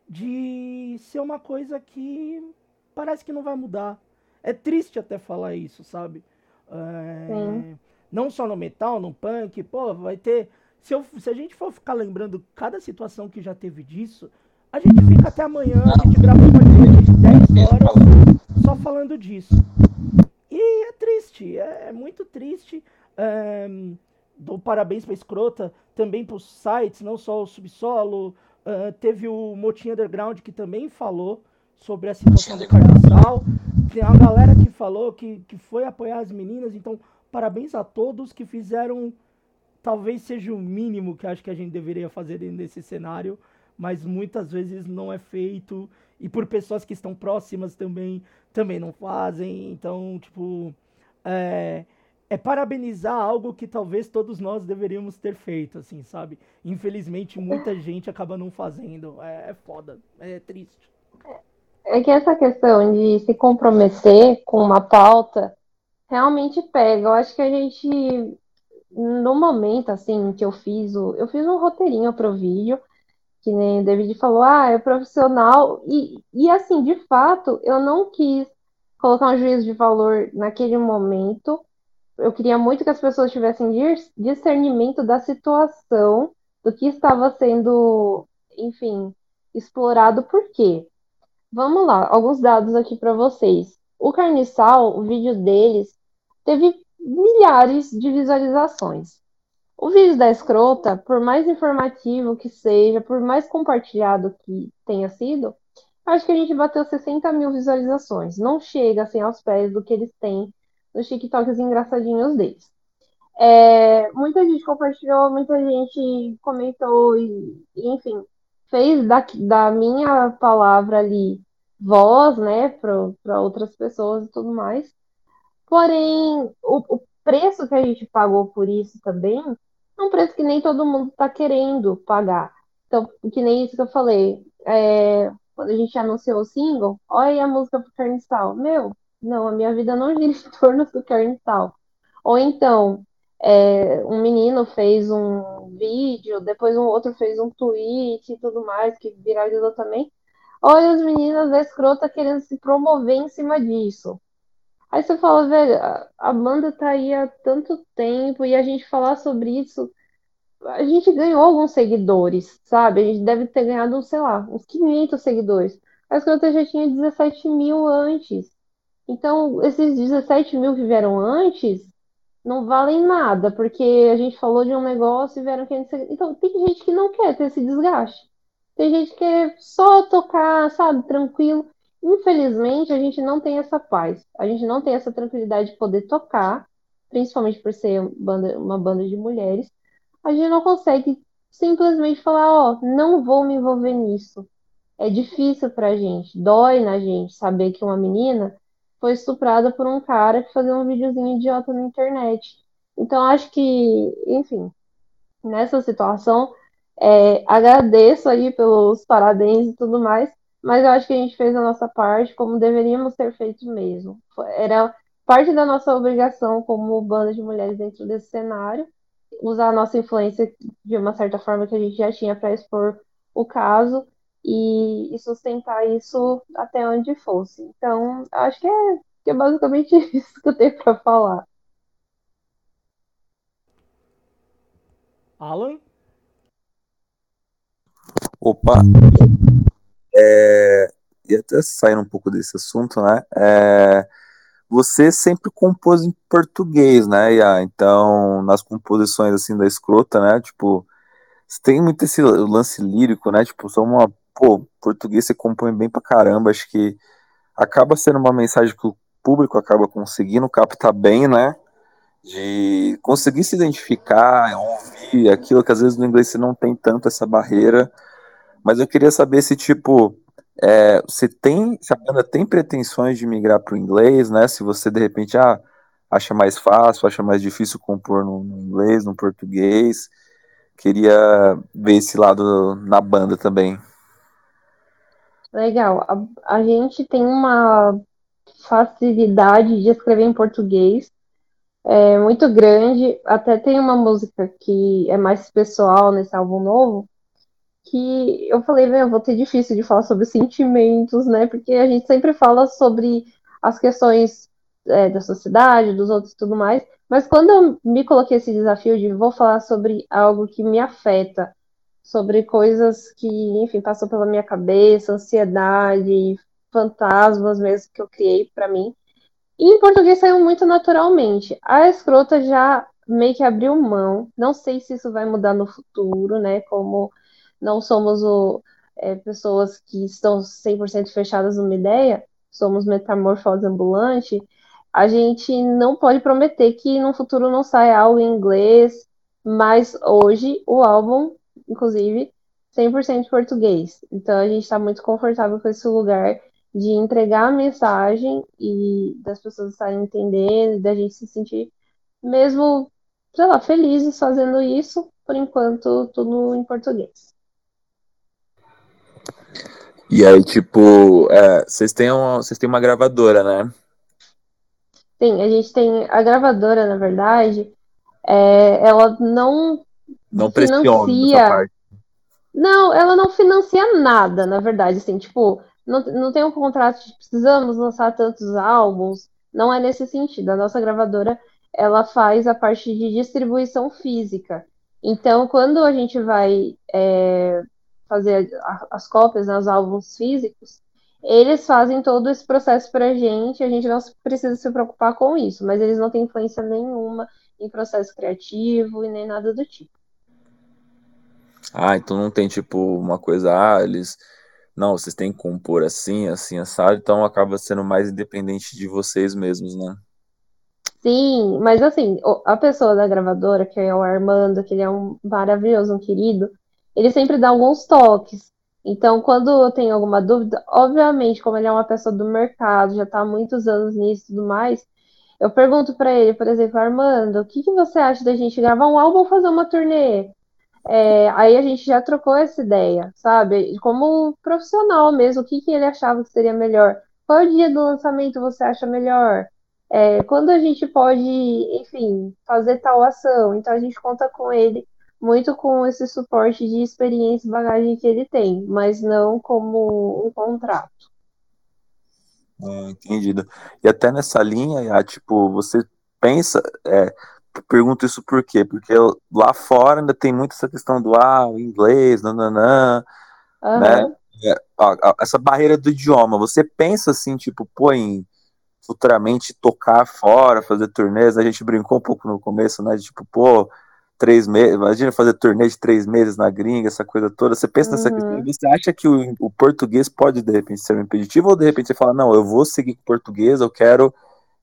Speaker 2: de ser uma coisa que parece que não vai mudar. É triste até falar isso, sabe? É, não só no metal, no punk, pô, vai ter. Se, eu, se a gente for ficar lembrando cada situação que já teve disso, a gente fica até amanhã, a gente grava uma de 10 horas só falando disso. E é triste, é, é muito triste. É, dou parabéns pra Escrota, também pros sites, não só o Subsolo. Uh, teve o Motim Underground que também falou sobre a situação do carnaval. Tem uma galera que falou que, que foi apoiar as meninas, então parabéns a todos que fizeram. Talvez seja o mínimo que acho que a gente deveria fazer nesse cenário, mas muitas vezes não é feito. E por pessoas que estão próximas também, também não fazem. Então, tipo. É, é parabenizar algo que talvez todos nós deveríamos ter feito, assim, sabe? Infelizmente, muita gente acaba não fazendo. É, é foda, é triste.
Speaker 5: É que essa questão de se comprometer com uma pauta realmente pega. Eu acho que a gente, no momento, assim, que eu fiz o. Eu fiz um roteirinho pro vídeo, que nem o David falou, ah, é profissional. E, e assim, de fato, eu não quis colocar um juízo de valor naquele momento eu queria muito que as pessoas tivessem discernimento da situação, do que estava sendo, enfim, explorado por quê. Vamos lá, alguns dados aqui para vocês. O Carniçal, o vídeo deles, teve milhares de visualizações. O vídeo da escrota, por mais informativo que seja, por mais compartilhado que tenha sido, acho que a gente bateu 60 mil visualizações. Não chega assim aos pés do que eles têm nos TikToks engraçadinhos deles. É, muita gente compartilhou, muita gente comentou e, enfim, fez da, da minha palavra ali voz, né, para outras pessoas e tudo mais. Porém, o, o, preço que a gente pagou por isso também é um preço que nem todo mundo está querendo pagar. Então, que nem isso que eu falei. É, quando a gente anunciou o single, olha a música pro Carniçal. Meu, não, a minha vida não gira em *laughs* torno do carniçal. Ou então, é, um menino fez um vídeo, depois um outro fez um tweet e tudo mais, que viralizou também. Olha as meninas da escrota querendo se promover em cima disso. Aí você fala, velho, a, a banda tá aí há tanto tempo e a gente falar sobre isso, a gente ganhou alguns seguidores, sabe? A gente deve ter ganhado, sei lá, uns 500 seguidores. A escrota já tinha 17 mil antes. Então, esses 17 mil que vieram antes não valem nada, porque a gente falou de um negócio e vieram querendo. Então, tem gente que não quer ter esse desgaste. Tem gente que quer só tocar, sabe, tranquilo. Infelizmente, a gente não tem essa paz, a gente não tem essa tranquilidade de poder tocar, principalmente por ser uma banda de mulheres. A gente não consegue simplesmente falar, ó, oh, não vou me envolver nisso. É difícil pra gente, dói na gente saber que uma menina foi estuprada por um cara que fazia um videozinho idiota na internet. Então, acho que, enfim, nessa situação, é, agradeço aí pelos parabéns e tudo mais, mas eu acho que a gente fez a nossa parte como deveríamos ter feito mesmo. Era parte da nossa obrigação como banda de mulheres dentro desse cenário, usar a nossa influência de uma certa forma que a gente já tinha para expor o caso e, e, sustentar isso até onde fosse. Então, acho que é, que é basicamente *laughs* isso que eu tenho para falar.
Speaker 2: Alan?
Speaker 3: Opa! É, e até saindo um pouco desse assunto, né? É, você sempre compôs em português, né, Iá? Então, nas composições assim da escrota, né? Tipo, você tem muito esse lance lírico, né? Tipo, só uma. Pô, português você compõe bem pra caramba. Acho que acaba sendo uma mensagem que o público acaba conseguindo captar bem, né? de conseguir se identificar, ouvir aquilo que às vezes no inglês você não tem tanto essa barreira. Mas eu queria saber se, tipo, é, você tem, se a banda tem pretensões de migrar para o inglês, né? Se você de repente ah, acha mais fácil, acha mais difícil compor no, no inglês, no português. Queria ver esse lado na banda também.
Speaker 5: Legal. A, a gente tem uma facilidade de escrever em português é muito grande. Até tem uma música que é mais pessoal nesse álbum novo, que eu falei, eu vou ter difícil de falar sobre *laughs* sentimentos, né? Porque a gente sempre fala sobre as questões é, da sociedade, dos outros e tudo mais. Mas quando eu me coloquei esse desafio de vou falar sobre algo que me afeta, sobre coisas que, enfim, passam pela minha cabeça, ansiedade, fantasmas mesmo que eu criei para mim, e em português saiu muito naturalmente. A escrota já meio que abriu mão. Não sei se isso vai mudar no futuro, né? Como não somos o, é, pessoas que estão 100% fechadas numa ideia, somos metamorfose ambulante, a gente não pode prometer que no futuro não saia algo em inglês, mas hoje o álbum, inclusive, 100% português. Então a gente está muito confortável com esse lugar de entregar a mensagem e das pessoas estarem entendendo, da gente se sentir mesmo, sei lá, felizes fazendo isso, por enquanto tudo em português.
Speaker 3: E aí, tipo, é, vocês têm, uma, vocês têm uma gravadora, né?
Speaker 5: Sim, a gente tem a gravadora, na verdade, é, ela não,
Speaker 3: não financia.
Speaker 5: Não, ela não financia nada, na verdade, assim, tipo, não, não tem um contrato de precisamos lançar tantos álbuns, não é nesse sentido. A nossa gravadora ela faz a parte de distribuição física. Então, quando a gente vai é, fazer as cópias, né, os álbuns físicos, eles fazem todo esse processo para a gente, a gente não precisa se preocupar com isso, mas eles não têm influência nenhuma em processo criativo e nem nada do tipo.
Speaker 3: Ah, então não tem tipo uma coisa, ah, eles não, vocês têm que compor assim, assim, assado, então acaba sendo mais independente de vocês mesmos, né?
Speaker 5: Sim, mas assim, a pessoa da gravadora, que é o Armando, que ele é um maravilhoso, um querido, ele sempre dá alguns toques. Então, quando eu tenho alguma dúvida, obviamente, como ele é uma pessoa do mercado, já está há muitos anos nisso e tudo mais, eu pergunto para ele, por exemplo, Armando, o que, que você acha da gente gravar um álbum ou fazer uma turnê? É, aí a gente já trocou essa ideia, sabe? Como profissional mesmo, o que, que ele achava que seria melhor? Qual é dia do lançamento você acha melhor? É, quando a gente pode, enfim, fazer tal ação? Então a gente conta com ele muito com esse suporte de experiência e bagagem que ele tem, mas não como um contrato.
Speaker 3: Ah, entendido. E até nessa linha, tipo, você pensa, é, pergunto isso por quê? Porque lá fora ainda tem muito essa questão do ah, o inglês, nananã, uhum. né? É, essa barreira do idioma. Você pensa assim, tipo, pô, em futuramente tocar fora, fazer turnês, a gente brincou um pouco no começo, né? De, tipo, pô, três meses, imagina fazer turnê de três meses na gringa, essa coisa toda. Você pensa nessa questão,
Speaker 5: Uhum.
Speaker 3: você acha que o, o português pode de repente ser um impeditivo, ou de repente você fala, não, eu vou seguir com o português, eu quero,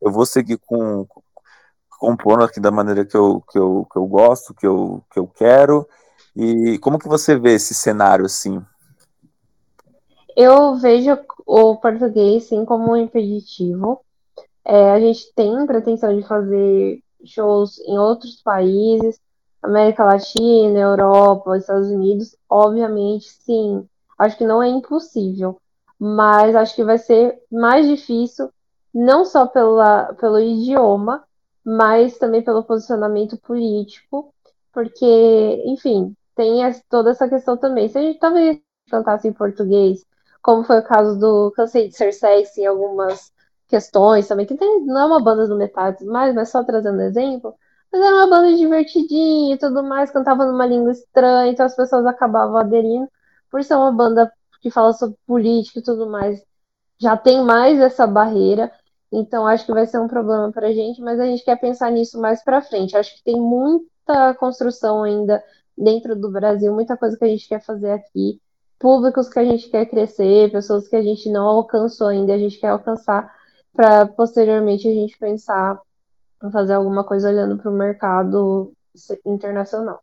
Speaker 3: eu vou seguir com compondo aqui da maneira que eu, que eu, que eu gosto, que eu, que eu quero. E como que você vê esse cenário assim?
Speaker 5: Eu vejo o português sim como um impeditivo. É, a gente tem pretensão de fazer shows em outros países, América Latina, Europa, Estados Unidos, obviamente, sim. Acho que não é impossível, mas acho que vai ser mais difícil, não só pela, pelo idioma, mas também pelo posicionamento político, porque, enfim, tem toda essa questão também. Se a gente talvez cantasse em português, como foi o caso do Cansei de Ser Sexy em algumas questões também, que tem- não é uma banda do metal mas só trazendo exemplo, mas era uma banda divertidinha e tudo mais, cantava numa língua estranha, então as pessoas acabavam aderindo, por ser uma banda que fala sobre política e tudo mais, já tem mais essa barreira, então acho que vai ser um problema pra gente, mas a gente quer pensar nisso mais pra frente. Acho que tem muita construção ainda dentro do Brasil, muita coisa que a gente quer fazer aqui, públicos que a gente quer crescer, pessoas que a gente não alcançou ainda, a gente quer alcançar para posteriormente a gente pensar em fazer alguma coisa olhando para o mercado internacional.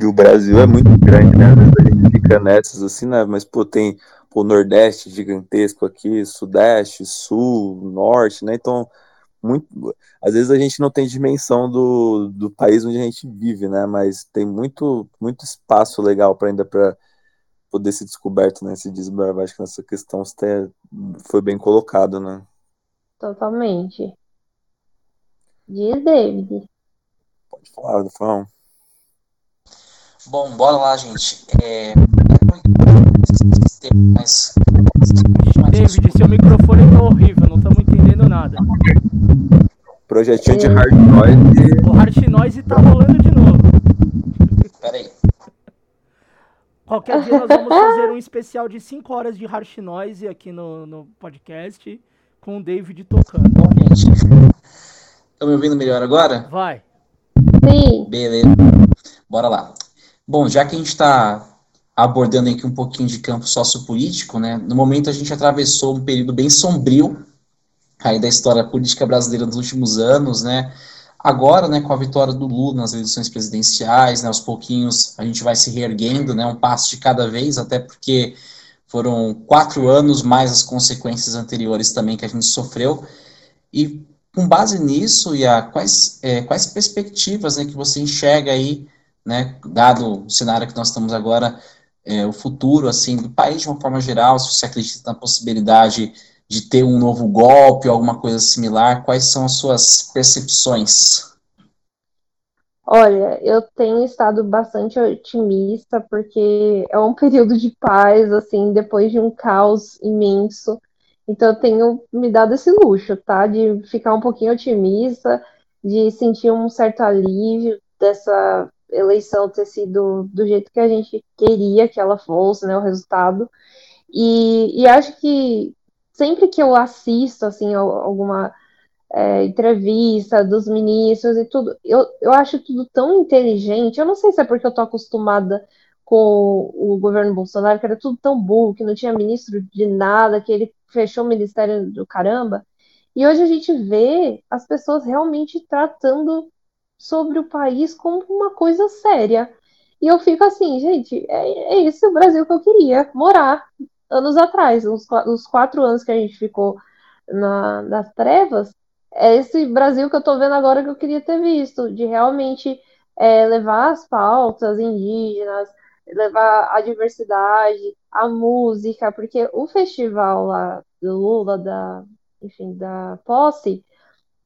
Speaker 3: E o Brasil é muito grande, né? A gente fica nessas assim, né? Mas, pô, tem o Nordeste gigantesco aqui, Sudeste, Sul, Norte, né? Então, muito, às vezes a gente não tem dimensão do, do país onde a gente vive, né? Mas tem muito, muito espaço legal para ainda para poder ser descoberto, né? Se desbravar, acho que nessa questão você foi bem colocado, né?
Speaker 5: Totalmente. Diz David.
Speaker 3: Pode falar, Fão.
Speaker 4: Bom, bora lá, gente. É...
Speaker 2: David, seu microfone tá horrível, não estamos entendendo nada.
Speaker 3: Projetinho de hard noise.
Speaker 2: O hard noise tá rolando de novo.
Speaker 4: Peraí.
Speaker 2: Qualquer dia nós vamos fazer um especial de 5 horas de hard noise aqui no, no podcast com o David tocando.
Speaker 4: Bom, gente. Estão me ouvindo melhor agora?
Speaker 2: Vai.
Speaker 5: Sim.
Speaker 4: Beleza. Bora lá. Bom, já que a gente está abordando aqui um pouquinho de campo sociopolítico, né? No momento a gente atravessou um período bem sombrio aí da história política brasileira dos últimos anos, né? Agora, né, com a vitória do Lula nas eleições presidenciais, né, aos pouquinhos a gente vai se reerguendo, né, um passo de cada vez, até porque foram quatro anos mais as consequências anteriores também que a gente sofreu. E com base nisso, Ia, quais, é, quais perspectivas né, que você enxerga aí, né, dado o cenário que nós estamos agora, é, o futuro assim do país de uma forma geral, se você acredita na possibilidade de ter um novo golpe, alguma coisa similar, quais são as suas percepções?
Speaker 5: Olha, eu tenho estado bastante otimista porque é um *laughs* período de paz, assim, depois de um caos imenso. Então eu tenho me dado esse luxo, tá? De ficar um pouquinho otimista, de sentir um certo alívio dessa eleição ter sido do jeito que a gente queria que ela fosse, né? O resultado. E, e acho que sempre que eu assisto, assim, alguma é, entrevista dos ministros e tudo, eu, eu acho tudo tão inteligente. Eu não sei se é porque eu tô acostumada com o governo Bolsonaro, que era tudo tão burro, que não tinha ministro de nada, que ele fechou o ministério do caramba. E hoje a gente vê as pessoas realmente tratando sobre o país como uma coisa séria. E eu fico assim, gente, é, é esse o Brasil que eu queria morar anos atrás, uns, uns quatro anos que a gente ficou na, nas trevas, é esse Brasil que eu tô vendo agora que eu queria ter visto, de realmente é, levar as pautas indígenas, levar a diversidade, a música, porque o festival lá do Lula, da, enfim, da posse,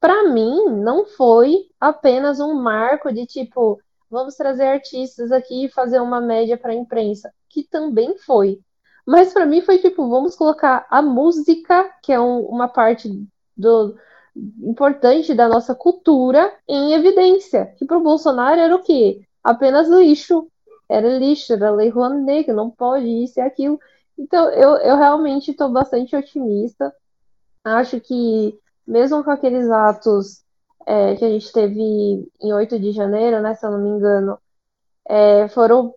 Speaker 5: para mim não foi apenas um marco de tipo, vamos trazer artistas aqui e fazer uma média para a imprensa, que também foi. Mas para mim foi tipo, vamos colocar a música, que é um, uma parte do importante da nossa cultura, em evidência. Que para o Bolsonaro era o quê? Apenas lixo. Era lixo, era lei Rouanet, que não pode isso e aquilo. Então, eu, eu realmente estou bastante otimista. Acho que, mesmo com aqueles atos é, que a gente teve em 8 de janeiro, né, se eu não me engano, é, foram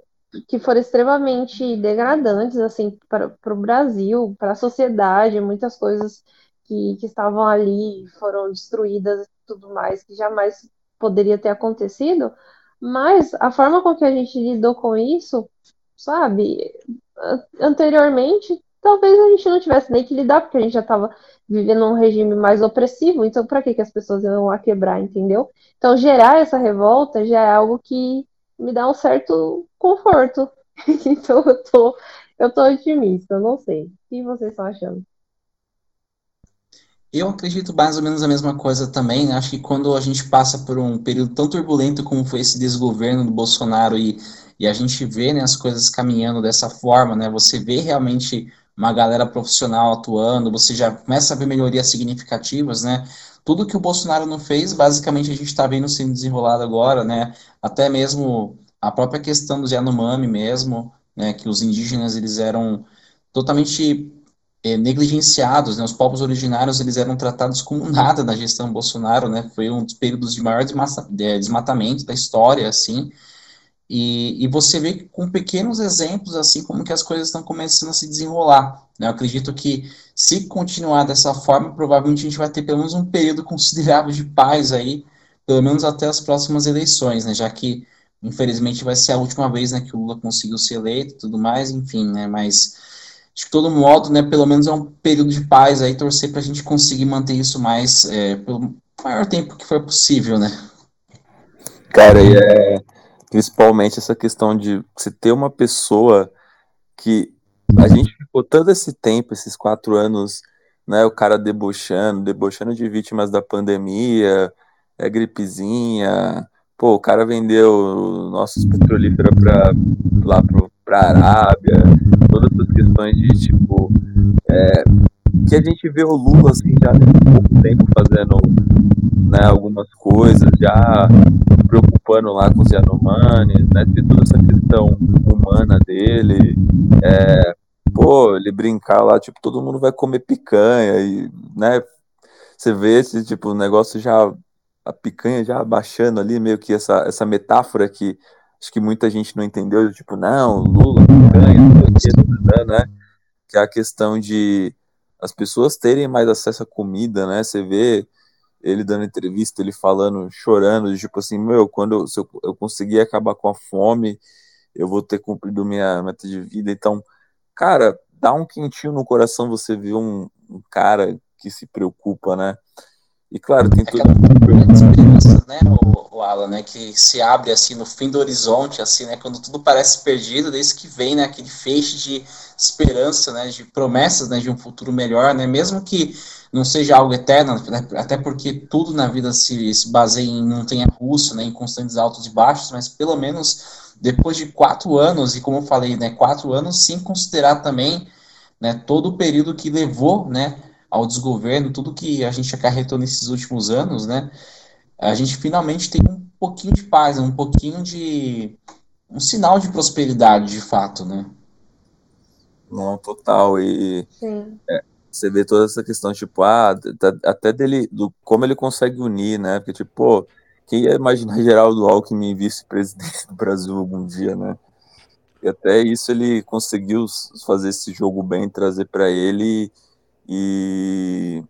Speaker 5: que foram extremamente degradantes assim para o Brasil, para a sociedade, muitas coisas que, que estavam ali foram destruídas e tudo mais, que jamais poderia ter acontecido, mas a forma com que a gente lidou com isso, sabe, anteriormente, talvez a gente não tivesse nem que lidar, porque a gente já estava vivendo um regime mais opressivo, então para que, que as pessoas iam lá quebrar, entendeu? Então gerar essa revolta já é algo que me dá um certo conforto. *laughs* então eu tô, eu tô otimista, não sei. O que vocês estão achando?
Speaker 4: Eu acredito mais ou menos a mesma coisa também. Acho que quando a gente passa por um período tão turbulento como foi esse desgoverno do Bolsonaro e, e a gente vê né, as coisas caminhando dessa forma, né? Você vê realmente uma galera profissional atuando, você já começa a ver melhorias significativas, né? Tudo que o Bolsonaro não fez, basicamente a gente está vendo sendo desenrolado agora, né? Até mesmo a própria questão do Yanomami mesmo, né? Que os indígenas eles eram totalmente é, negligenciados, né? Os povos originários eles eram tratados como *laughs* nada na gestão Bolsonaro, né? Foi um dos períodos de maior desmatamento da história, assim. E, e você vê com pequenos exemplos, assim, como que as coisas estão começando a se desenrolar. Né? Eu acredito que, se continuar dessa forma, provavelmente a gente vai ter pelo menos um período *laughs* considerável de paz aí, pelo menos até as próximas eleições, né? Já que, infelizmente, vai ser a última vez né, que o Lula conseguiu ser eleito e tudo mais, enfim, né? Mas de todo modo, né, pelo menos é um período de paz aí, torcer para a gente conseguir manter isso mais é, pelo maior tempo que for possível, né?
Speaker 3: Cara, e é principalmente essa questão de você ter uma pessoa que a gente ficou todo esse tempo, esses quatro anos, né, o cara debochando, debochando de vítimas da pandemia, é gripezinha, pô, o cara vendeu nossos petrolíferos para lá pro, pra Arábia, todas essas questões de tipo é, que a gente vê o Lula assim já há pouco tempo fazendo né, algumas coisas, já preocupando lá com os Yanomamis, né, toda essa questão humana dele, é, pô, ele brincar lá, tipo, todo mundo vai comer picanha e, né, você vê esse tipo negócio já a picanha já abaixando ali, meio que essa, essa metáfora que acho que muita gente não entendeu, tipo, não, Lula, picanha, não né? Que é a questão de as pessoas terem mais acesso à comida, né? Você vê ele dando entrevista, ele falando, chorando, tipo assim, meu, quando eu, se eu, eu conseguir acabar com a fome, eu vou ter cumprido minha meta de vida. Então, cara, dá um quentinho no coração você ver um, um cara que se preocupa, né? E claro, tem tudo.
Speaker 4: esperança, né, o, o Alan, né, que se abre assim no fim do horizonte, assim, né, quando tudo parece perdido, desde que vem, né, aquele feixe de esperança, né, de promessas, né, de um futuro melhor, né, mesmo que não seja algo eterno, né, até porque tudo na vida se, se baseia em não tenha russo, né, em constantes altos e baixos, mas pelo menos depois de quatro anos, e como eu falei, né, quatro anos, sem considerar também, né, todo o período que levou, né, ao desgoverno, tudo que a gente acarretou nesses últimos anos, né, a gente finalmente tem um pouquinho de paz, um pouquinho de um sinal de prosperidade, de fato, né?
Speaker 3: Não, total. E é, você vê toda essa questão, tipo, ah, até dele, do como ele consegue unir, né? Porque, tipo, pô, quem ia imaginar *laughs* Geraldo Alckmin vice-presidente do Brasil algum dia, né? E até isso ele conseguiu fazer esse jogo bem, trazer para ele e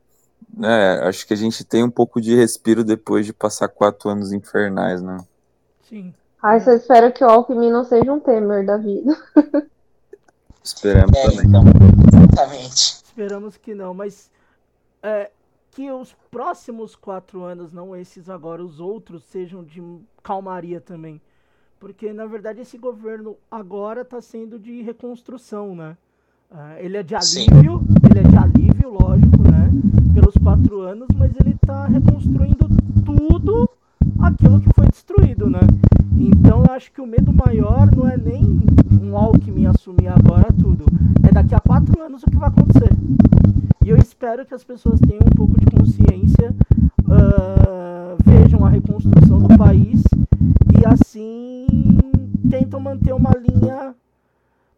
Speaker 3: né, acho que a gente tem um pouco de respiro depois de passar quatro anos infernais, né?
Speaker 5: Sim. Ai, só espero que o Alckmin não seja um Temer da vida. *laughs*
Speaker 3: Esperamos é, também. Então,
Speaker 2: exatamente. Esperamos que não, mas é, que os próximos quatro anos, não esses agora, os outros, sejam de calmaria também. Porque, na verdade, esse governo agora está sendo de reconstrução, né? Uh, ele é de alívio, Sim. ele é de alívio, lógico, né? Pelos quatro anos, mas ele está reconstruindo tudo aquilo que foi destruído, né? Então eu acho que o medo maior não é nem um Alckmin assumir agora tudo, é daqui a quatro anos o que vai acontecer. E eu espero que as pessoas tenham um pouco de consciência, uh, vejam a reconstrução do país e assim tentam manter uma linha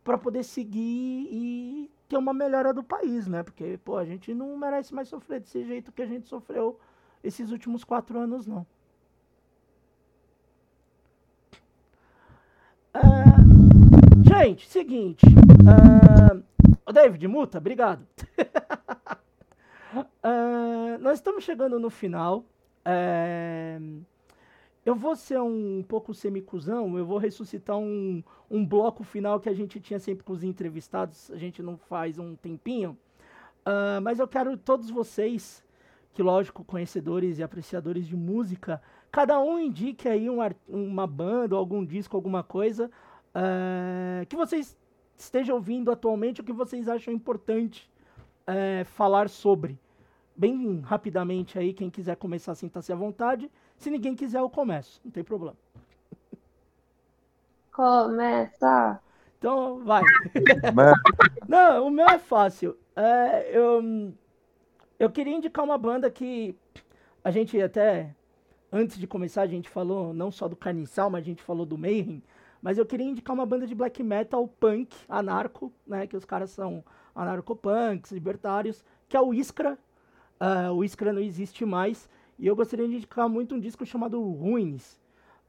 Speaker 2: para poder seguir e ter uma melhora do país, né? Porque, pô, a gente não merece mais sofrer desse jeito que a gente sofreu esses últimos quatro anos, não. Uh, gente, seguinte. Uh, David, multa, obrigado. uh, *laughs* nós estamos chegando no final. Eu vou ser um pouco semicusão, eu vou ressuscitar um, um bloco final que a gente tinha sempre com os entrevistados, a gente não faz um tempinho. mas eu quero todos vocês, que lógico, conhecedores e apreciadores de música, Cada um indique aí um, uma banda, algum disco, alguma coisa uh, que vocês estejam ouvindo atualmente ou que vocês acham importante uh, falar sobre. Bem rapidamente aí, quem quiser começar, sinta-se à vontade. Se ninguém quiser, eu começo, não tem problema.
Speaker 5: Começa!
Speaker 2: Então, vai. não, o meu é fácil. É, eu, eu queria indicar uma banda que a gente até antes de começar, a gente falou não só do Carniçal, mas a gente falou do Mayhem. Mas eu queria indicar uma banda de black metal punk, anarco, né? Que os caras são anarcopunks, libertários, que é o Iskra. Uh, o Iskra não existe mais. E eu gostaria de indicar muito um disco chamado Ruins.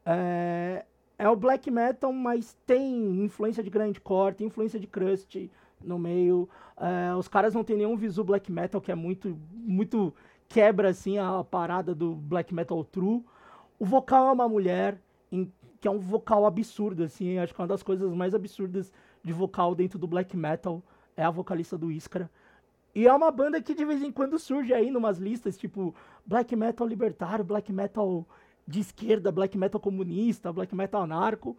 Speaker 2: É, é o black metal, mas tem influência de grindcore, tem influência de crust no meio. É, os caras não tem nenhum visu black metal, que é muito, muito quebra assim a parada do black metal true. O vocal é uma mulher, em, que é um vocal absurdo, assim, acho que uma das coisas mais absurdas de vocal dentro do black metal é a vocalista do Iskra. E é uma banda que de vez em quando surge aí numas listas, tipo black metal libertário, black metal de esquerda, black metal comunista, black metal anarco.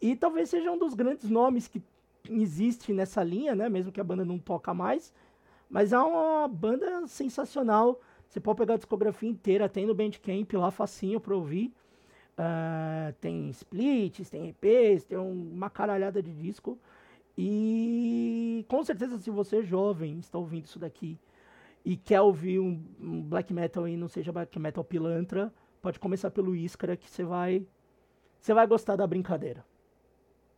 Speaker 2: E talvez seja um dos grandes nomes que existe nessa linha, né? Mesmo que a banda não toca mais. Mas é uma banda sensacional. Você pode pegar a discografia inteira, tem no Bandcamp lá, facinho pra ouvir. Uh, tem splits, tem EPs, tem uma caralhada de disco. E com certeza, se você é jovem, está ouvindo isso daqui e quer ouvir um, um black metal e não seja black metal pilantra, pode começar pelo Iskra que você vai você vai gostar da brincadeira.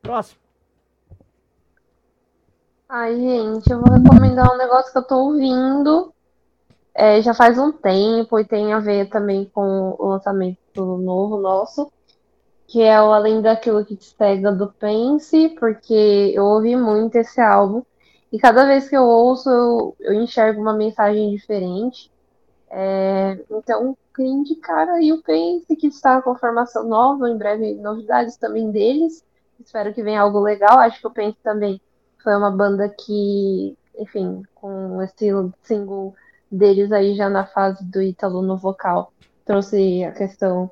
Speaker 2: Próximo.
Speaker 5: Ai, gente, eu vou recomendar um negócio que eu tô ouvindo é, já faz um tempo e tem a ver também com o lançamento novo nosso, que é o Além daquilo que te pega do Pense, porque eu ouvi muito esse álbum e cada vez que eu ouço eu, eu enxergo uma mensagem diferente. É, então, queria indicar aí o Pense, que está com formação nova, em breve novidades também deles. Espero que venha algo legal. Acho que o Pense também foi uma banda que, enfim, com estilo single deles aí já na fase do Ítalo no vocal. Trouxe a questão,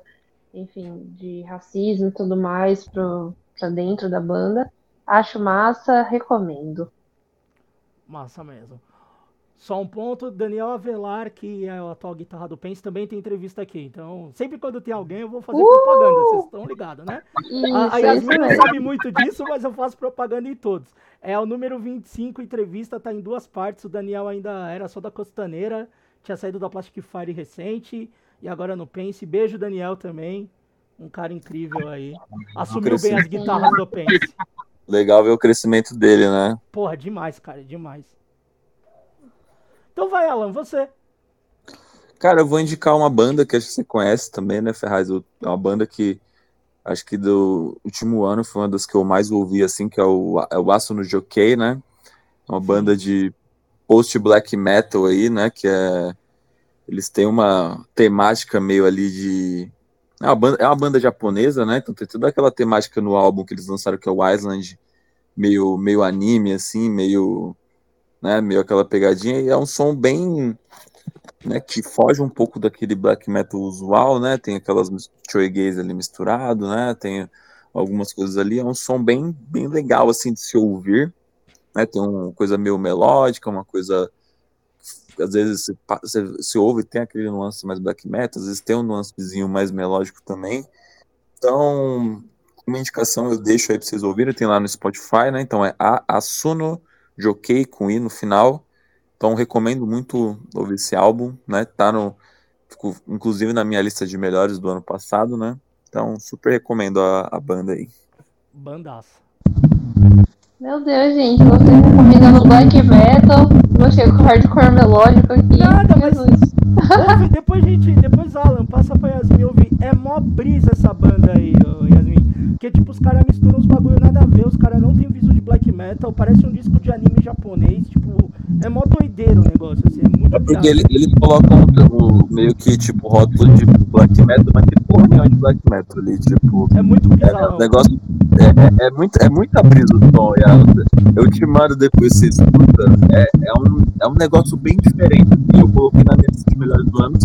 Speaker 5: enfim, de racismo e tudo mais para dentro da banda. Acho massa, recomendo.
Speaker 2: Massa mesmo. Só um ponto, Daniel Avelar, que é o atual guitarra do Pense, também tem entrevista aqui. Então, sempre quando tem alguém, eu vou fazer uh! propaganda. Vocês estão ligados, né? Isso, a, a Yasmin não sabe muito disso, mas eu faço propaganda em todos. É o número 25, entrevista, tá em duas partes. O Daniel ainda era só da Costaneira, tinha saído da Plastic Fire recente, e agora no Pense. Beijo, Daniel, também. Um cara incrível aí. Assumiu bem as guitarras do Pense.
Speaker 3: Legal ver o crescimento dele, né?
Speaker 2: Porra, demais, cara, demais. Então vai, Alan, você.
Speaker 3: Cara, eu vou indicar uma banda que acho que você conhece também, né, Ferraz? É uma banda que acho que do último ano foi uma das que eu mais ouvi, assim, que é o, é o Aço no Jockey, né? É uma banda de post-black metal aí, né? Que é. Eles têm uma temática meio ali de. É uma, banda, é uma banda japonesa, né? Então tem toda aquela temática no álbum que eles lançaram, que é o Island, meio, meio anime, assim, meio né? Meio aquela pegadinha, e é um som bem. Né, que foge um pouco daquele black metal usual, né? Tem aquelas shoegaze ali misturado, né? Tem algumas coisas ali, é um som bem, bem legal assim de se ouvir, né? Tem uma coisa meio melódica, uma coisa às vezes você, você, você ouve tem aquele nuance mais black metal, às vezes tem um nuancezinho mais melódico também. Então, uma indicação eu deixo aí para vocês ouvirem, tem lá no Spotify, né? Então é a Asuno Jockey com I no final. Então recomendo muito ouvir esse álbum, né? Tá no ficou, inclusive na minha lista de melhores do ano passado, né? Então super recomendo a, a banda aí.
Speaker 2: Bandaça.
Speaker 5: Meu Deus, gente, vocês recomendando black metal, chego com hardcore melódico aqui.
Speaker 2: Nada, mas *laughs* Ouve, depois, gente, depois Alan, passa pra Yasmin ouvir. É mó brisa essa banda aí, Yasmin. Porque, tipo, os caras misturam uns bagulho nada a ver, os caras não tem viso de black metal, parece um disco de anime japonês, tipo, é mó doideiro o negócio, assim, é muito
Speaker 3: É porque ele, eles colocam o, o- meio que, tipo, rótulo de black metal, mas tem porra nenhuma de black metal ali, tipo.
Speaker 2: É muito
Speaker 3: É,
Speaker 2: bizarro.
Speaker 3: o negócio é, é, é, muito, é muita brisa o som, e a- eu te mando depois você escuta. É, é, um, é um negócio bem diferente. E eu coloquei na minha lista de melhores do ano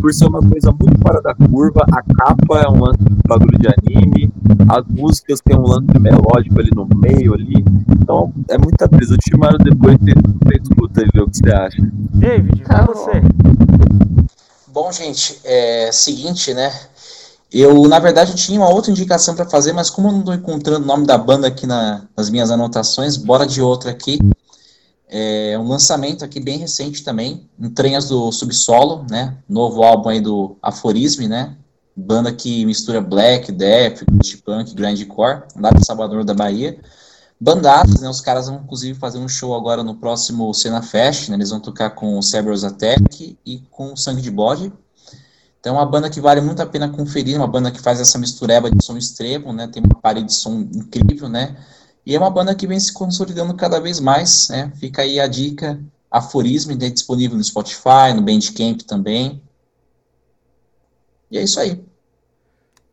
Speaker 3: por ser uma coisa muito fora da curva. A capa é um lance de bagulho de anime, as músicas tem um lance melódico ali no meio ali. Então é muita brisa. Eu te mando depois você, você escuta e vê o que você acha.
Speaker 2: David, pra
Speaker 5: bom.
Speaker 2: você.
Speaker 4: Bom, gente, é seguinte, né? Eu, na verdade, eu tinha uma outra indicação para fazer, mas como eu não estou encontrando o nome da banda aqui na- nas minhas anotações, bora de outra aqui. É um lançamento aqui bem recente também, Entranhas do Subsolo, né? Novo álbum aí do Aforisme, né? Banda que mistura black, death, punk, grindcore, lá de Salvador da Bahia. Bandadas, né? Os caras vão inclusive fazer um show agora no próximo Cena Fest, né? Eles vão tocar com o Cerberus Attack e com o Sangue de Bode. Então é uma banda que vale muito a pena conferir, uma banda que faz essa mistureba de som extremo, né? Tem uma parede de som incrível, né? E é uma banda que vem se consolidando cada vez mais, né? Fica aí a dica, Aforismo, né? disponível no Spotify, no Bandcamp também. E é isso aí.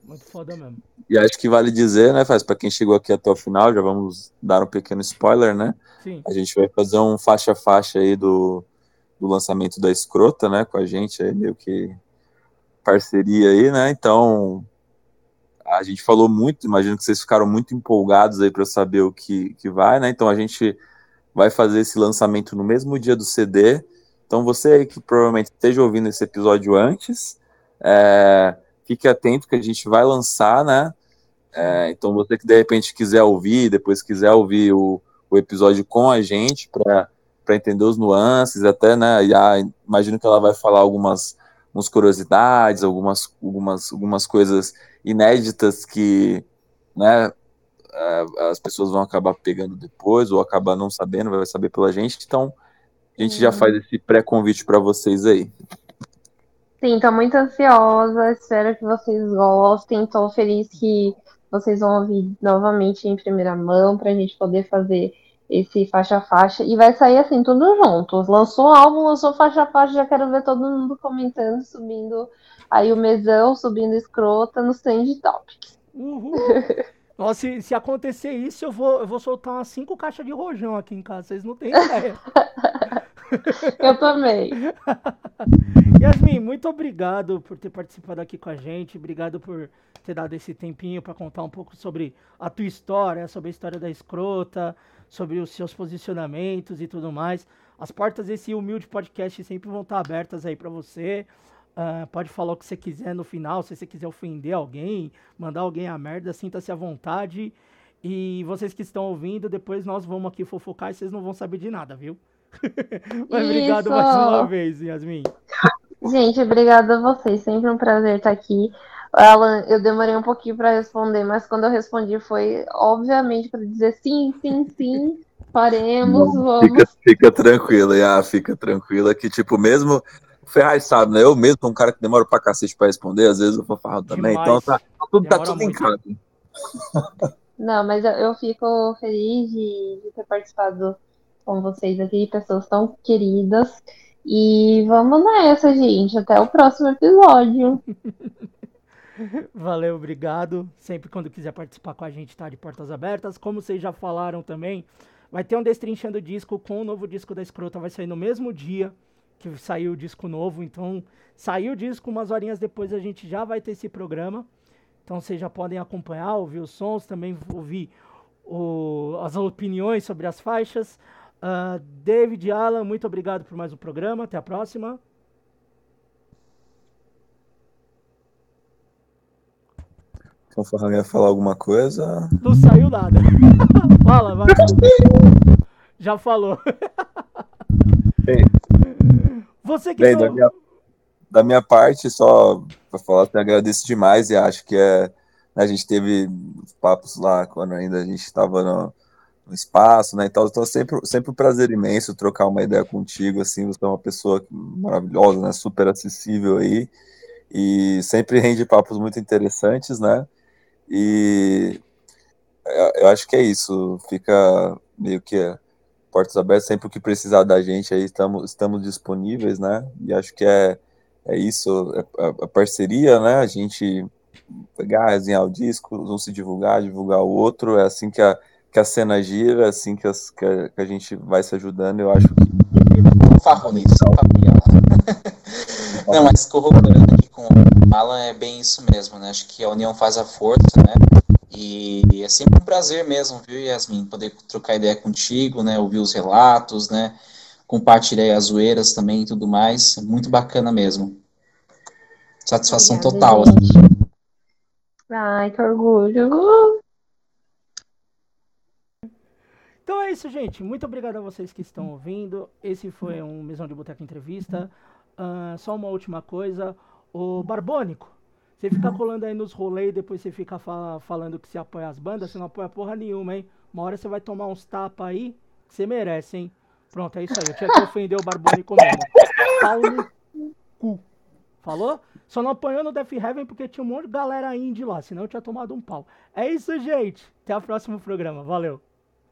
Speaker 2: Muito foda mesmo.
Speaker 3: E acho que vale dizer, né, Faz, para quem chegou aqui até o final, já vamos dar um pequeno spoiler, né?
Speaker 2: Sim.
Speaker 3: A gente vai fazer um faixa a faixa aí do, do lançamento da Escrota, né, com a gente, aí meio que parceria aí, né? Então, a gente falou muito, imagino que vocês ficaram muito empolgados aí para saber o que, que vai, né? Então a gente vai fazer esse lançamento no mesmo dia do CD. Então você que provavelmente esteja ouvindo esse episódio antes, é, fique atento que a gente vai lançar, né? É, então você que de repente quiser ouvir, depois quiser ouvir o, o episódio com a gente para entender os nuances, até, né? A, imagino que ela vai falar algumas, algumas curiosidades, algumas, algumas, algumas coisas inéditas que, né? As pessoas vão acabar pegando depois ou acabar não sabendo, vai saber pela gente. Então a gente já faz esse pré-convite para vocês aí.
Speaker 5: Sim, tô muito ansiosa, espero que vocês gostem. Tô feliz que vocês vão ouvir novamente em primeira mão pra gente poder fazer esse faixa a faixa. E vai sair assim, tudo junto. Lançou o álbum, lançou faixa a faixa, já quero ver todo mundo comentando, subindo aí o mesão, subindo escrota no Trend Topics. *laughs*
Speaker 2: Uhul. Nossa, se, se acontecer isso, eu vou, eu vou soltar umas cinco caixas de rojão aqui em casa. Vocês não têm ideia. *laughs*
Speaker 5: Eu também. *laughs*
Speaker 2: Yasmin, muito obrigado por ter participado aqui com a gente. Obrigado por ter dado esse tempinho para contar um pouco sobre a tua história, sobre a história da escrota, sobre os seus posicionamentos e tudo mais. As portas desse humilde podcast sempre vão estar abertas aí para você. Ah, pode falar o que você quiser no final, se você quiser ofender alguém, mandar alguém a merda, sinta-se à vontade. E vocês que estão ouvindo, depois nós vamos aqui fofocar e vocês não vão saber de nada, viu? *laughs* Mas obrigado
Speaker 5: Isso.
Speaker 2: mais uma vez, Yasmin.
Speaker 5: Gente, obrigada a vocês. Sempre um prazer estar aqui. Alan, eu demorei um pouquinho para responder, mas quando eu respondi foi obviamente para dizer sim, sim, sim, faremos, vamos.
Speaker 3: Fica, fica tranquila, Iá, fica tranquila que, tipo, mesmo. O Ferraz sabe, né? Eu mesmo sou um cara que demora pra cacete pra responder, às vezes eu vou falar também,
Speaker 2: Demais.
Speaker 3: então tá, tá tudo, tá tudo em casa.
Speaker 5: Não, mas eu, eu fico feliz de, de ter participado com vocês aqui, pessoas tão queridas. E vamos nessa, gente. Até o próximo episódio. *laughs*
Speaker 2: Valeu, obrigado. Sempre quando quiser participar com a gente, tá de portas abertas. Como vocês já falaram também, vai ter um Destrinchando Disco com o novo disco da Escrota. Vai sair no mesmo dia que saiu o disco novo. Então, saiu o disco, umas horinhas depois a gente já vai ter esse programa. Então, vocês já podem acompanhar, ouvir os sons, também ouvir o- as opiniões sobre as faixas. Ah, David e Alan, muito obrigado por mais um programa. Até a próxima.
Speaker 3: Então, o Ferraz ia falar alguma coisa.
Speaker 2: Não saiu nada. *laughs* Fala, vai. *laughs* Já falou. *laughs*
Speaker 3: Bem,
Speaker 2: Você que
Speaker 3: bem
Speaker 2: não...
Speaker 3: da, minha, da minha parte, só pra falar, eu agradeço demais e acho que é. né, a gente teve papos lá quando ainda a gente estava no, no espaço, né? Então, então sempre, sempre um prazer imenso trocar uma ideia contigo, assim, você é uma pessoa maravilhosa, né? Super acessível aí e sempre rende papos muito interessantes, né? E eu acho que é isso, fica meio que portas abertas, sempre o que precisar da gente aí estamos, estamos disponíveis, né? E acho que é, é isso, é a, a parceria, né? A gente pegar, resenhar o disco, um se divulgar, divulgar o outro, é assim que a, que a cena gira, é assim que, as, que, a, que a gente vai se ajudando, eu acho que.
Speaker 4: Farronista, *laughs* Não, mas corroborando aqui com o Alan, é bem isso mesmo, né? Acho que a união faz a força, né? E é sempre um prazer mesmo, viu, Yasmin, poder trocar ideia contigo, né? Ouvir os relatos, né? Compartilhar as zoeiras também e tudo mais. É muito bacana mesmo. Satisfação Obrigada, total. Gente.
Speaker 5: Ai, que orgulho.
Speaker 2: Então é isso, gente. Muito obrigado a vocês que estão ouvindo. Esse foi um Mesão de Boteca Entrevista. Uh, só uma última coisa. O Barbônico, você fica colando aí nos rolês e depois você fica fala, falando que você apoia as bandas, você não apoia porra nenhuma, hein? Uma hora você vai tomar uns tapas aí que você merece, hein? Pronto, é isso aí. Eu tinha que ofender o Barbônico mesmo. Pau no cu. Falou? Só não apanhou no Death Heaven porque tinha um monte de galera indie lá, senão eu tinha tomado um pau. É isso, gente. Até o próximo programa. Valeu.